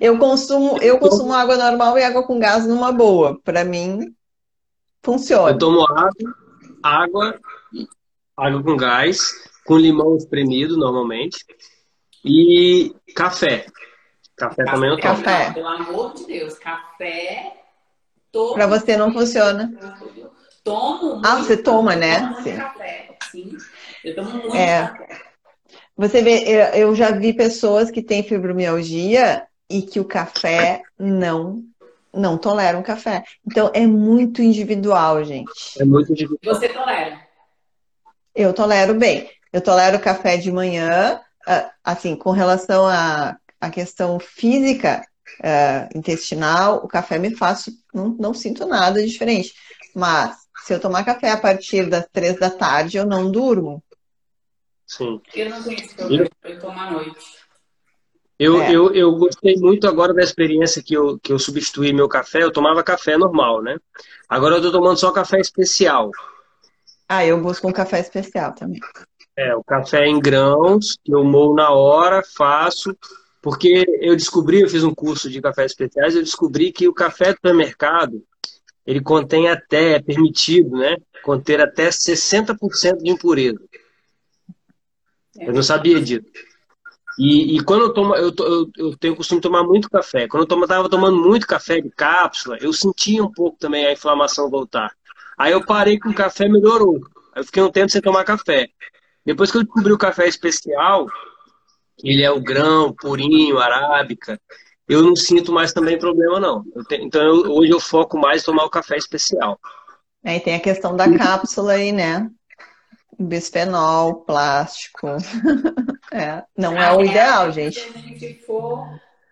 Eu consumo, eu consumo água normal e água com gás numa boa. Para mim, funciona. Eu tomo água, água, água com gás, com limão espremido normalmente e café. Café, café também eu tomo. Café. Pelo amor de Deus, café. Para você não funciona. Tomo. Ah, você toma, né? Tomo sim. Café, sim. Eu tomo muito é. café. Você vê, eu já vi pessoas que têm fibromialgia e que o café não não toleram café. Então é muito individual, gente. É muito individual. Você tolera? Eu tolero bem. Eu tolero café de manhã, ah, assim, com relação à, à questão física uh, intestinal, o café me faz, não, não sinto nada diferente. Mas se eu tomar café a partir das três da tarde, eu não durmo. Sim. Eu não tenho esse problema, eu tomo à noite. Eu, é. eu, eu gostei muito agora da experiência que eu, que eu substituí meu café. Eu tomava café normal, né? Agora eu tô tomando só café especial. Ah, eu busco um café especial também. É, o café em grãos, que eu moo na hora, faço, porque eu descobri, eu fiz um curso de cafés especiais, eu descobri que o café do supermercado, ele contém até, é permitido, né, conter até 60% de impureza. Eu não sabia disso. E, e quando eu tomo, eu, eu, eu, tenho o costume de tomar muito café. Quando eu estava tomando muito café de cápsula, eu sentia um pouco também a inflamação voltar. Aí eu parei com o café, melhorou. Aí eu fiquei um tempo sem tomar café. Depois que eu descobri o café especial, ele é o grão, purinho, arábica, eu não sinto mais também problema, não. Eu tenho, então eu, hoje eu foco mais em tomar o café especial. Aí tem a questão da cápsula aí, né? bisfenol, plástico. é, não é o ideal, gente. Se a gente for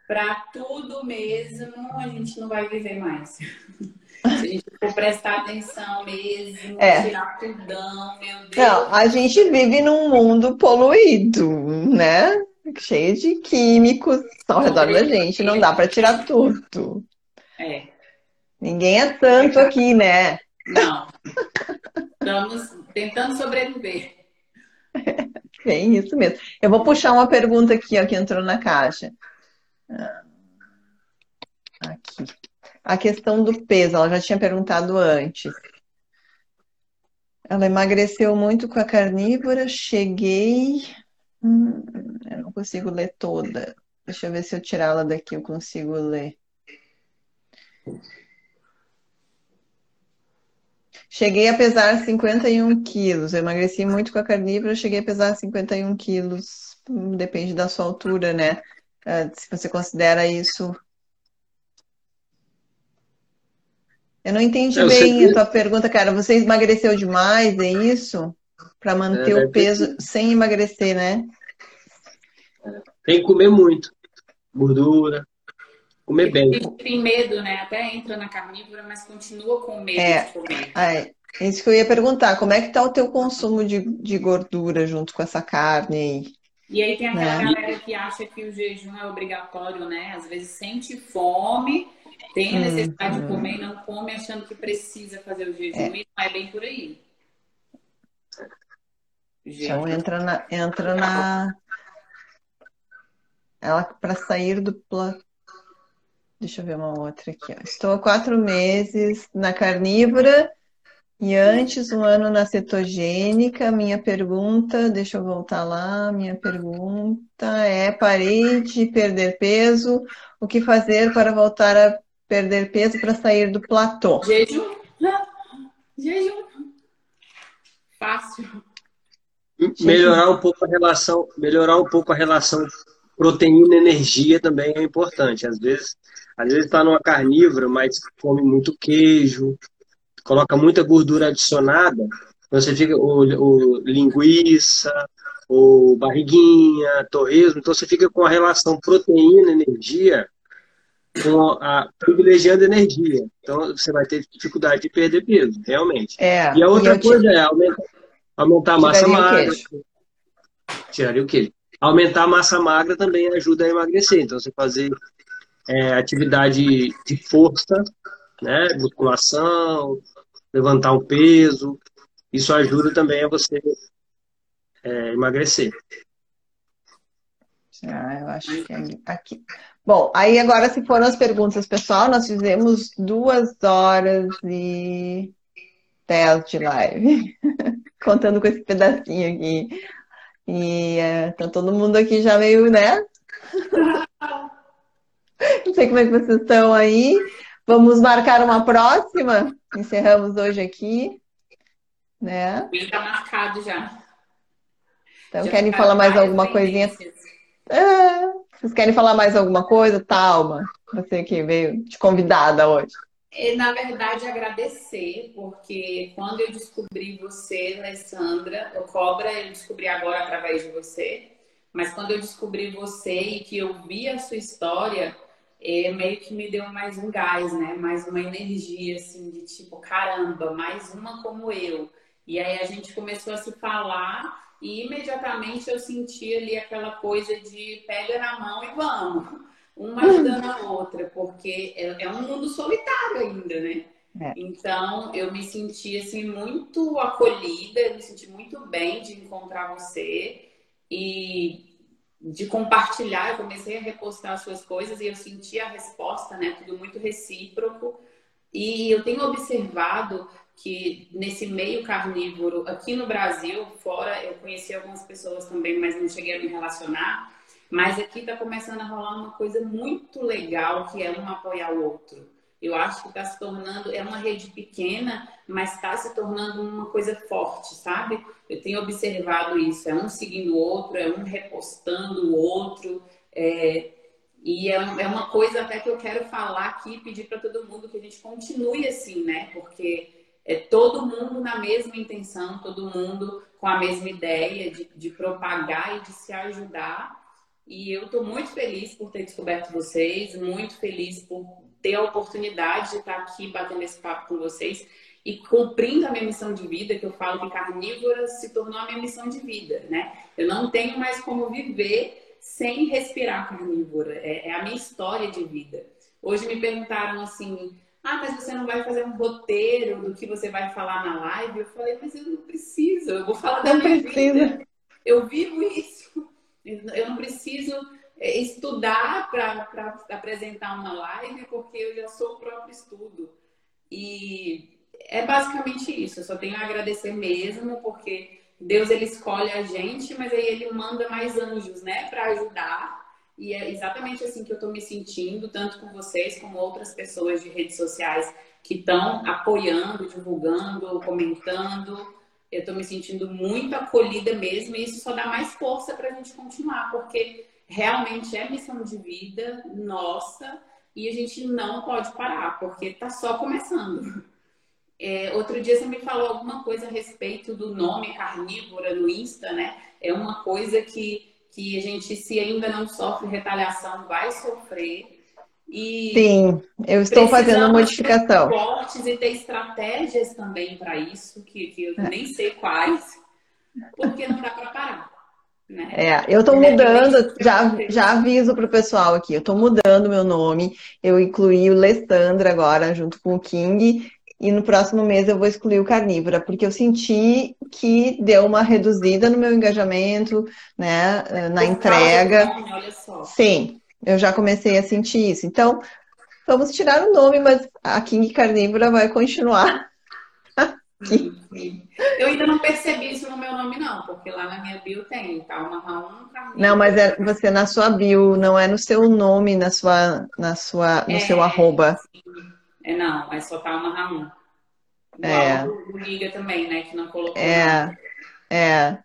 para tudo mesmo, a gente não vai viver mais. Se a gente for prestar atenção mesmo, é. tirar tudão, meu Deus. Não, a gente vive num mundo poluído, né? Cheio de químicos ao redor da gente, não dá para tirar tudo. É. Ninguém é tanto aqui, né? Não. Estamos tentando sobreviver. É isso mesmo. Eu vou puxar uma pergunta aqui, ó, que entrou na caixa. Ah, aqui. A questão do peso, ela já tinha perguntado antes. Ela emagreceu muito com a carnívora, cheguei. Hum, eu não consigo ler toda. Deixa eu ver se eu tirar ela daqui, eu consigo ler. Cheguei a pesar 51 quilos. Eu emagreci muito com a carnívora, cheguei a pesar 51 quilos. Depende da sua altura, né? Uh, se você considera isso. Eu não entendi eu bem a tua pergunta, cara. Você emagreceu demais, é isso? Para manter é, o peso ter... sem emagrecer, né? Tem que comer muito. Gordura, comer bem. Tem medo, né? Até entra na carnívora, mas continua com medo é, de comer. É, isso que eu ia perguntar. Como é que tá o teu consumo de, de gordura junto com essa carne aí? E aí tem aquela né? galera que acha que o jejum é obrigatório, né? Às vezes sente fome, tem a necessidade de comer e não come achando que precisa fazer o jejum. É. E não é bem por aí. Então entra na, entra na, ela para sair do plano. Deixa eu ver uma outra aqui. Ó. Estou há quatro meses na carnívora e antes um ano na cetogênica. Minha pergunta, deixa eu voltar lá. Minha pergunta é: parei de perder peso. O que fazer para voltar a perder peso para sair do platô? Jejum. Jejum. Fácil. Melhorar um pouco a relação, melhorar um pouco a relação proteína e energia também é importante. Às vezes, às vezes está numa carnívora, mas come muito queijo, coloca muita gordura adicionada, então você fica o, o linguiça, o barriguinha, torresmo, então você fica com a relação proteína energia com a privilegiando energia. Então você vai ter dificuldade de perder peso, realmente. É, e a outra coisa te... é aumentar, aumentar a massa magra. Tiraria o queijo. Aumentar a massa magra também ajuda a emagrecer. Então, você fazer é, atividade de força, né? Musculação, levantar um peso, isso ajuda também a você é, emagrecer. Ah, eu acho que é aqui. Bom, aí agora se foram as perguntas, pessoal, nós fizemos duas horas e dez de live, contando com esse pedacinho aqui. E é, tá todo mundo aqui já meio, né? Não sei como é que vocês estão aí. Vamos marcar uma próxima. Encerramos hoje aqui. Né? Está marcado já. Então, já querem falar mais alguma coisinha? Ah, vocês querem falar mais alguma coisa? Talma, você que veio de convidada hoje. É, na verdade, agradecer, porque quando eu descobri você, Alessandra, o Cobra, eu descobri agora através de você, mas quando eu descobri você e que eu vi a sua história, é, meio que me deu mais um gás, né? Mais uma energia, assim, de tipo, caramba, mais uma como eu. E aí a gente começou a se falar e imediatamente eu senti ali aquela coisa de pega na mão e vamos uma ajudando a outra, porque é, é um mundo solitário ainda, né? É. Então, eu me senti assim muito acolhida, eu me senti muito bem de encontrar você e de compartilhar. Eu comecei a repostar as suas coisas e eu senti a resposta, né? Tudo muito recíproco. E eu tenho observado que nesse meio carnívoro, aqui no Brasil, fora, eu conheci algumas pessoas também, mas não cheguei a me relacionar mas aqui está começando a rolar uma coisa muito legal, que é um apoiar o outro. Eu acho que está se tornando, é uma rede pequena, mas está se tornando uma coisa forte, sabe? Eu tenho observado isso, é um seguindo o outro, é um repostando o outro, é, e é, é uma coisa até que eu quero falar aqui pedir para todo mundo que a gente continue assim, né? Porque é todo mundo na mesma intenção, todo mundo com a mesma ideia de, de propagar e de se ajudar e eu estou muito feliz por ter descoberto vocês, muito feliz por ter a oportunidade de estar aqui batendo esse papo com vocês e cumprindo a minha missão de vida, que eu falo que carnívora se tornou a minha missão de vida, né? Eu não tenho mais como viver sem respirar carnívora, é, é a minha história de vida. Hoje me perguntaram assim, ah, mas você não vai fazer um roteiro do que você vai falar na live? Eu falei, mas eu não preciso, eu vou falar da minha vida. Eu vivo isso. Eu não preciso é, estudar para apresentar uma live, porque eu já sou o próprio estudo. E é basicamente isso. Eu só tenho a agradecer mesmo, porque Deus ele escolhe a gente, mas aí ele manda mais anjos, né, para ajudar. E é exatamente assim que eu estou me sentindo, tanto com vocês como outras pessoas de redes sociais que estão apoiando, divulgando, comentando. Eu estou me sentindo muito acolhida mesmo, e isso só dá mais força para a gente continuar, porque realmente é missão de vida nossa e a gente não pode parar, porque está só começando. É, outro dia você me falou alguma coisa a respeito do nome carnívora no Insta, né? É uma coisa que, que a gente, se ainda não sofre retaliação, vai sofrer. E Sim, eu estou fazendo a modificação. Ter e ter estratégias também para isso, que, que eu é. nem sei quais, porque não dá para parar. Né? É, eu estou mudando, já, já aviso para o pessoal aqui, eu estou mudando meu nome, eu incluí o Lestandra agora junto com o King, e no próximo mês eu vou excluir o carnívora, porque eu senti que deu uma reduzida no meu engajamento, né, eh, na Por entrega. Nome, olha só. Sim, eu já comecei a sentir isso. Então, vamos tirar o nome, mas a King Carnívora vai continuar. Eu ainda não percebi isso no meu nome, não, porque lá na minha bio tem, tá? Uma Raul, Não, mas é você na sua bio, não é no seu nome, na sua, na sua, no é, seu arroba. Sim. É não, é só tá uma Raul. É. O Liga também, né? Que não colocou. É. Nada. É.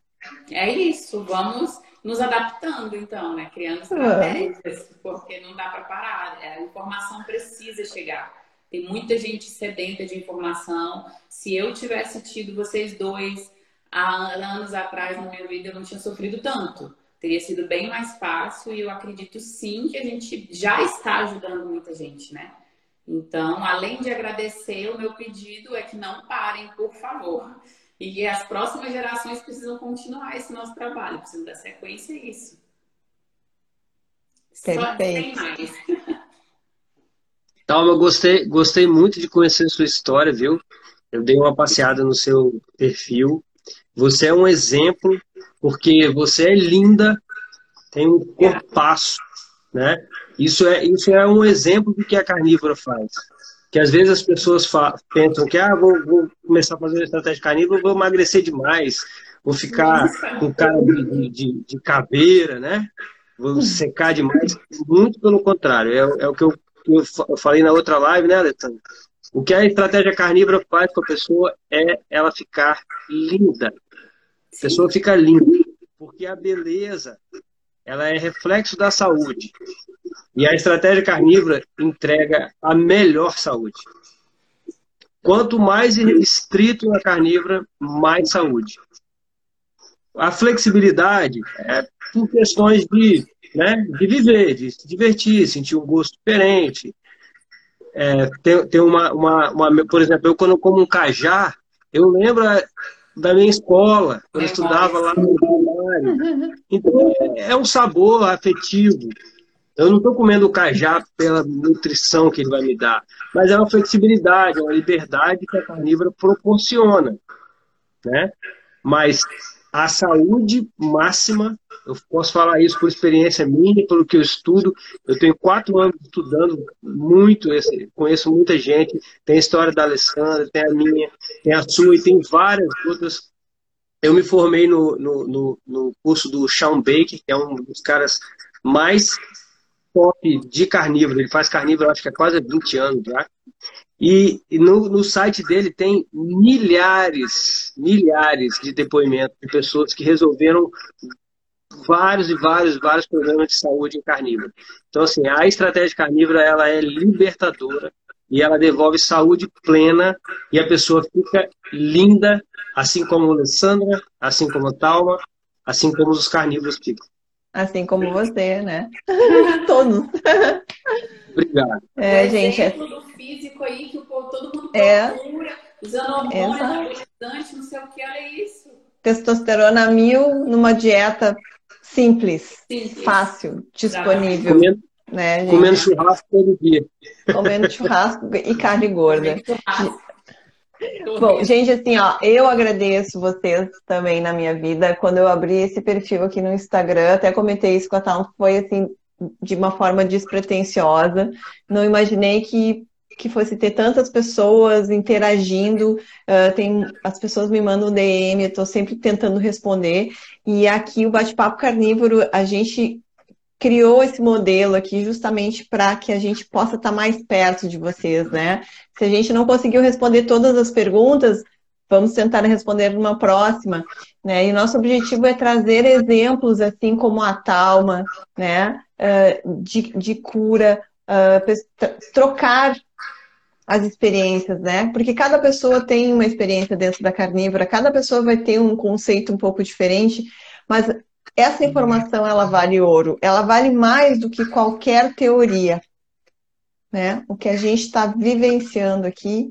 É isso, vamos nos adaptando, então, né? Criando estratégias, porque não dá para parar. A informação precisa chegar. Tem muita gente sedenta de informação. Se eu tivesse tido vocês dois há anos atrás na minha vida, eu não tinha sofrido tanto. Teria sido bem mais fácil e eu acredito sim que a gente já está ajudando muita gente, né? Então, além de agradecer, o meu pedido é que não parem, por favor. E que as próximas gerações precisam continuar esse nosso trabalho, precisam dar sequência a isso. Perfeito. Só tem mais. Talma, gostei, gostei muito de conhecer sua história, viu? Eu dei uma passeada no seu perfil. Você é um exemplo, porque você é linda, tem um corpaço, né? Isso é, isso é um exemplo do que a carnívora faz. Que às vezes as pessoas pensam que ah, vou, vou começar a fazer uma estratégia carnívora, vou emagrecer demais, vou ficar com cara de, de, de caveira, né? Vou secar demais. Muito pelo contrário, é, é o que eu eu falei na outra live, né, Alessandro? O que a estratégia carnívora faz com a pessoa é ela ficar linda. A pessoa fica linda. Porque a beleza, ela é reflexo da saúde. E a estratégia carnívora entrega a melhor saúde. Quanto mais estrito a carnívora, mais saúde. A flexibilidade é por questões de né, de viver, de se divertir, sentir um gosto diferente. É, tem, tem uma, uma, uma, por exemplo, eu quando como um cajá, eu lembro da minha escola, quando eu estudava lá no primário. Então, é, é um sabor afetivo. Eu não estou comendo o cajá pela nutrição que ele vai me dar, mas é uma flexibilidade, é uma liberdade que a carnívora proporciona. Né? Mas a saúde máxima, eu posso falar isso por experiência minha, pelo que eu estudo. Eu tenho quatro anos estudando muito, conheço muita gente. Tem a história da Alessandra, tem a minha, tem a sua e tem várias outras. Eu me formei no, no, no, no curso do Sean Baker, que é um dos caras mais top de carnívoro. Ele faz carnívoro, acho que há quase 20 anos já. E no, no site dele tem milhares, milhares de depoimentos de pessoas que resolveram vários e vários, vários problemas de saúde em carnívoro. Então, assim, a estratégia carnívora, ela é libertadora e ela devolve saúde plena e a pessoa fica linda, assim como a Alessandra, assim como a Talma, assim como os carnívoros ficam. Assim como você, né? Todos. Obrigado. É, gente. É tudo físico aí que todo mundo é. procura, usando hormônios, não sei o que, olha isso. Testosterona mil numa dieta simples, simples. fácil, disponível. Comendo, né, comendo churrasco todo dia. Comendo churrasco e carne gorda. Bom, gente, assim, ó, eu agradeço vocês também na minha vida. Quando eu abri esse perfil aqui no Instagram, até comentei isso com a Tal, foi assim, de uma forma despretensiosa. Não imaginei que, que fosse ter tantas pessoas interagindo. Uh, tem, as pessoas me mandam DM, eu estou sempre tentando responder. E aqui o Bate-Papo Carnívoro, a gente criou esse modelo aqui justamente para que a gente possa estar tá mais perto de vocês, né? Se a gente não conseguiu responder todas as perguntas, vamos tentar responder numa próxima, né? E nosso objetivo é trazer exemplos assim como a Talma, né? Uh, de, de cura, uh, trocar as experiências, né? Porque cada pessoa tem uma experiência dentro da carnívora, cada pessoa vai ter um conceito um pouco diferente, mas essa informação ela vale ouro, ela vale mais do que qualquer teoria, né? O que a gente está vivenciando aqui,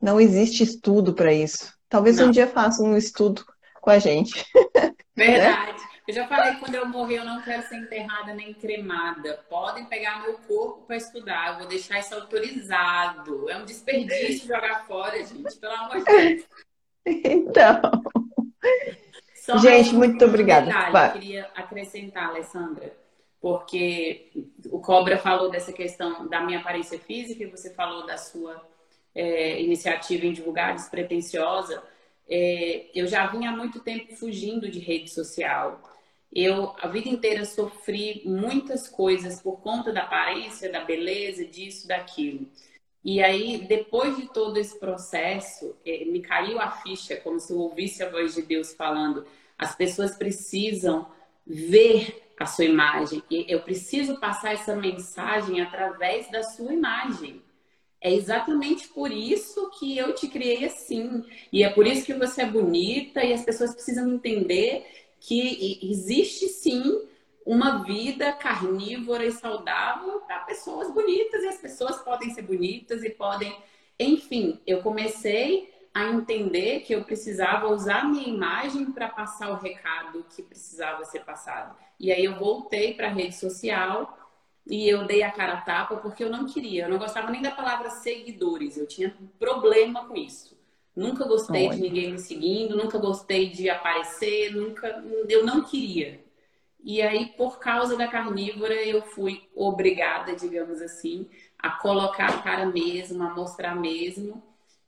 não existe estudo para isso. Talvez não. um dia faça um estudo com a gente. Verdade. Eu já falei quando eu morrer eu não quero ser enterrada nem cremada. Podem pegar meu corpo para estudar. Eu vou deixar isso autorizado. É um desperdício jogar fora, gente. Pelo amor de Deus. Então. Só gente, muito obrigada. Eu queria acrescentar, Alessandra, porque o Cobra falou dessa questão da minha aparência física e você falou da sua é, iniciativa em divulgar despretensiosa. É, eu já vinha há muito tempo fugindo de rede social. Eu a vida inteira sofri muitas coisas por conta da aparência, da beleza, disso, daquilo. E aí, depois de todo esse processo, eh, me caiu a ficha, como se eu ouvisse a voz de Deus falando: as pessoas precisam ver a sua imagem. E eu preciso passar essa mensagem através da sua imagem. É exatamente por isso que eu te criei assim. E é por isso que você é bonita e as pessoas precisam entender que existe sim uma vida carnívora e saudável para pessoas bonitas e as pessoas podem ser bonitas e podem. Enfim, eu comecei a entender que eu precisava usar minha imagem para passar o recado que precisava ser passado. E aí eu voltei para a rede social e eu dei a cara a tapa porque eu não queria, eu não gostava nem da palavra seguidores, eu tinha problema com isso. Nunca gostei Olha. de ninguém me seguindo, nunca gostei de aparecer, nunca, eu não queria. E aí, por causa da carnívora, eu fui obrigada, digamos assim, a colocar a cara mesmo, a mostrar mesmo.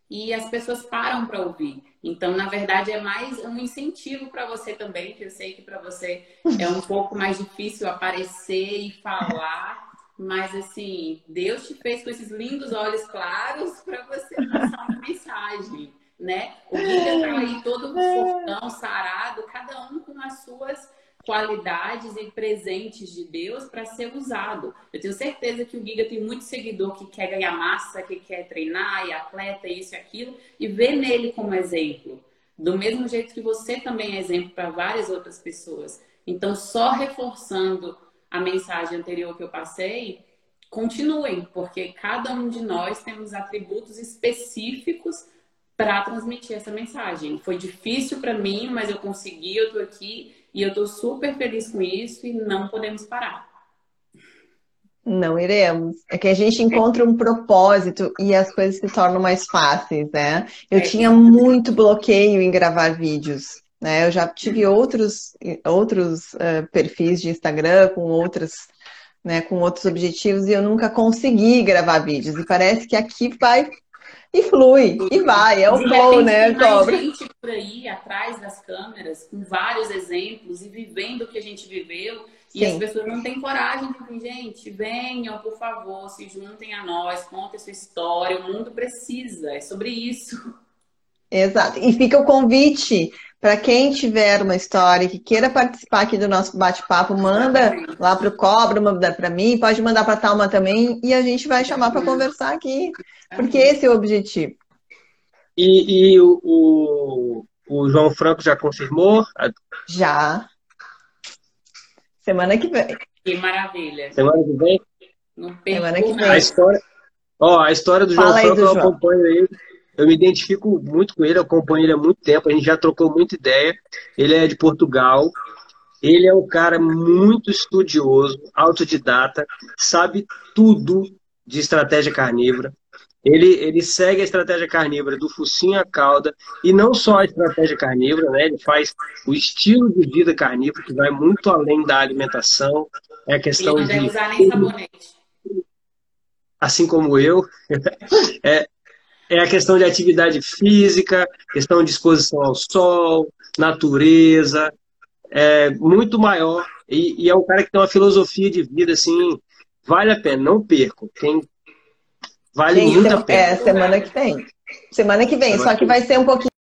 E as pessoas param para ouvir. Então, na verdade, é mais um incentivo para você também, que eu sei que para você é um pouco mais difícil aparecer e falar. Mas assim, Deus te fez com esses lindos olhos claros para você passar uma mensagem, né? O Giga tá aí todo fortão, sarado, cada um com as suas qualidades e presentes de Deus para ser usado. Eu tenho certeza que o Giga tem muito seguidor que quer ganhar massa, que quer treinar, e atleta, isso e aquilo, e vê nele como exemplo. Do mesmo jeito que você também é exemplo para várias outras pessoas. Então, só reforçando a mensagem anterior que eu passei, continuem, porque cada um de nós temos atributos específicos para transmitir essa mensagem. Foi difícil para mim, mas eu consegui, eu estou aqui e eu estou super feliz com isso e não podemos parar. Não iremos. É que a gente encontra um propósito e as coisas se tornam mais fáceis, né? Eu é. tinha muito bloqueio em gravar vídeos. Né? Eu já tive outros, outros uh, perfis de Instagram com outras, né, com outros objetivos e eu nunca consegui gravar vídeos. E parece que aqui vai e flui, e vai, é o flow, né, Cobra? Tem gente por aí atrás das câmeras, com vários exemplos e vivendo o que a gente viveu. E Sim. as pessoas não têm coragem de vir, gente, venham, por favor, se juntem a nós, contem sua história, o mundo precisa, é sobre isso. Exato. E fica o convite para quem tiver uma história que queira participar aqui do nosso bate-papo, manda lá para o Cobra, manda para mim, pode mandar para a Talma também e a gente vai chamar para conversar aqui, porque esse é o objetivo. E, e o, o, o, João Franco já confirmou? Já. Semana que vem. Que maravilha. Semana que vem? Semana que vem. A história, ó, a história do João Franco eu acompanho ele eu me identifico muito com ele, eu acompanho ele há muito tempo, a gente já trocou muita ideia. Ele é de Portugal, ele é um cara muito estudioso, autodidata, sabe tudo de estratégia carnívora. Ele, ele segue a estratégia carnívora do focinho à cauda, e não só a estratégia carnívora, né? ele faz o estilo de vida carnívoro, que vai muito além da alimentação. É a questão ele não de. usar nem sabonete. Assim como eu. é, é a questão de atividade física, questão de exposição ao sol, natureza, é muito maior E, e, é um cara que tem uma filosofia de vida, assim, vale a pena, não perco. Tem, vale muito a pena. É, semana que vem. Semana que vem, semana só que, que vai ser um pouquinho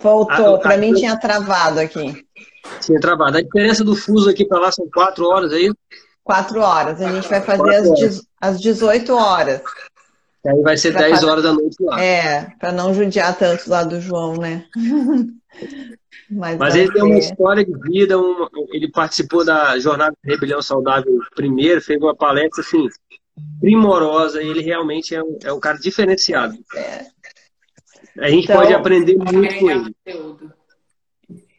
Voltou, para mim tinha travado aqui. Tinha travado. A diferença do fuso aqui para lá são quatro horas aí? Quatro horas. A gente vai fazer às, às 18 horas. Aí vai ser 10 fazer... horas da noite lá. É, para não judiar tanto lá do João, né? Mas, Mas ele tem uma história de vida, ele participou da Jornada de Rebelião Saudável primeiro, fez uma palestra assim, primorosa, e ele realmente é um, é um cara diferenciado. É. A gente então, pode aprender muito com ele.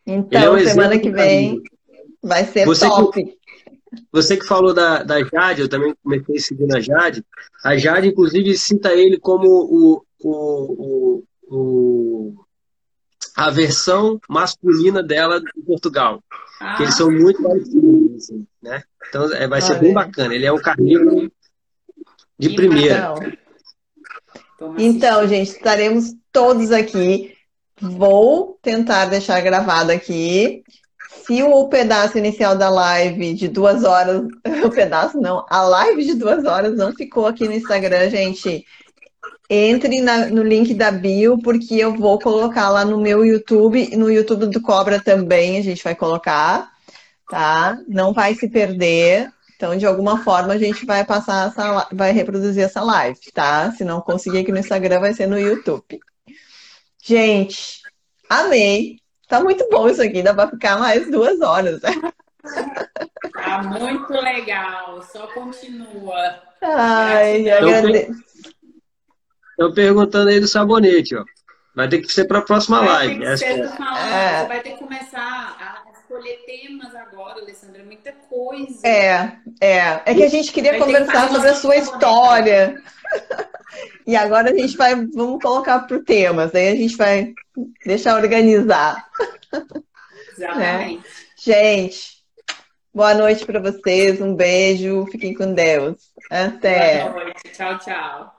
Então, é um semana que vem vai ser você top. Que, você que falou da, da Jade, eu também comecei a seguir a Jade. A Jade, inclusive, cita ele como o, o, o, o a versão masculina dela de Portugal. Ah. Que eles são muito parecidos, assim, né? Então é, vai ser bem bacana. Ele é um carneiro de primeira. Então, gente, estaremos todos aqui. Vou tentar deixar gravado aqui. Se o pedaço inicial da live de duas horas, o pedaço não, a live de duas horas não ficou aqui no Instagram, gente. Entre na, no link da bio, porque eu vou colocar lá no meu YouTube e no YouTube do Cobra também a gente vai colocar, tá? Não vai se perder. Então, de alguma forma, a gente vai passar essa, vai reproduzir essa live, tá? Se não conseguir aqui no Instagram, vai ser no YouTube. Gente, amei. Tá muito bom isso aqui, dá para ficar mais duas horas. Tá muito legal, só continua. Ai, agradeço. Estão perguntando aí do sabonete, ó. Vai ter que ser para a próxima vai live. Ter que ser, é. Você vai ter que começar a escolher temas agora, Alessandra, muita coisa. É, é. É que a gente queria conversar sobre a sua história. e agora a gente vai, vamos colocar para o temas, aí a gente vai deixar organizar. Exatamente. Né? Gente, boa noite para vocês, um beijo, fiquem com Deus. Até. Boa noite, tchau, tchau.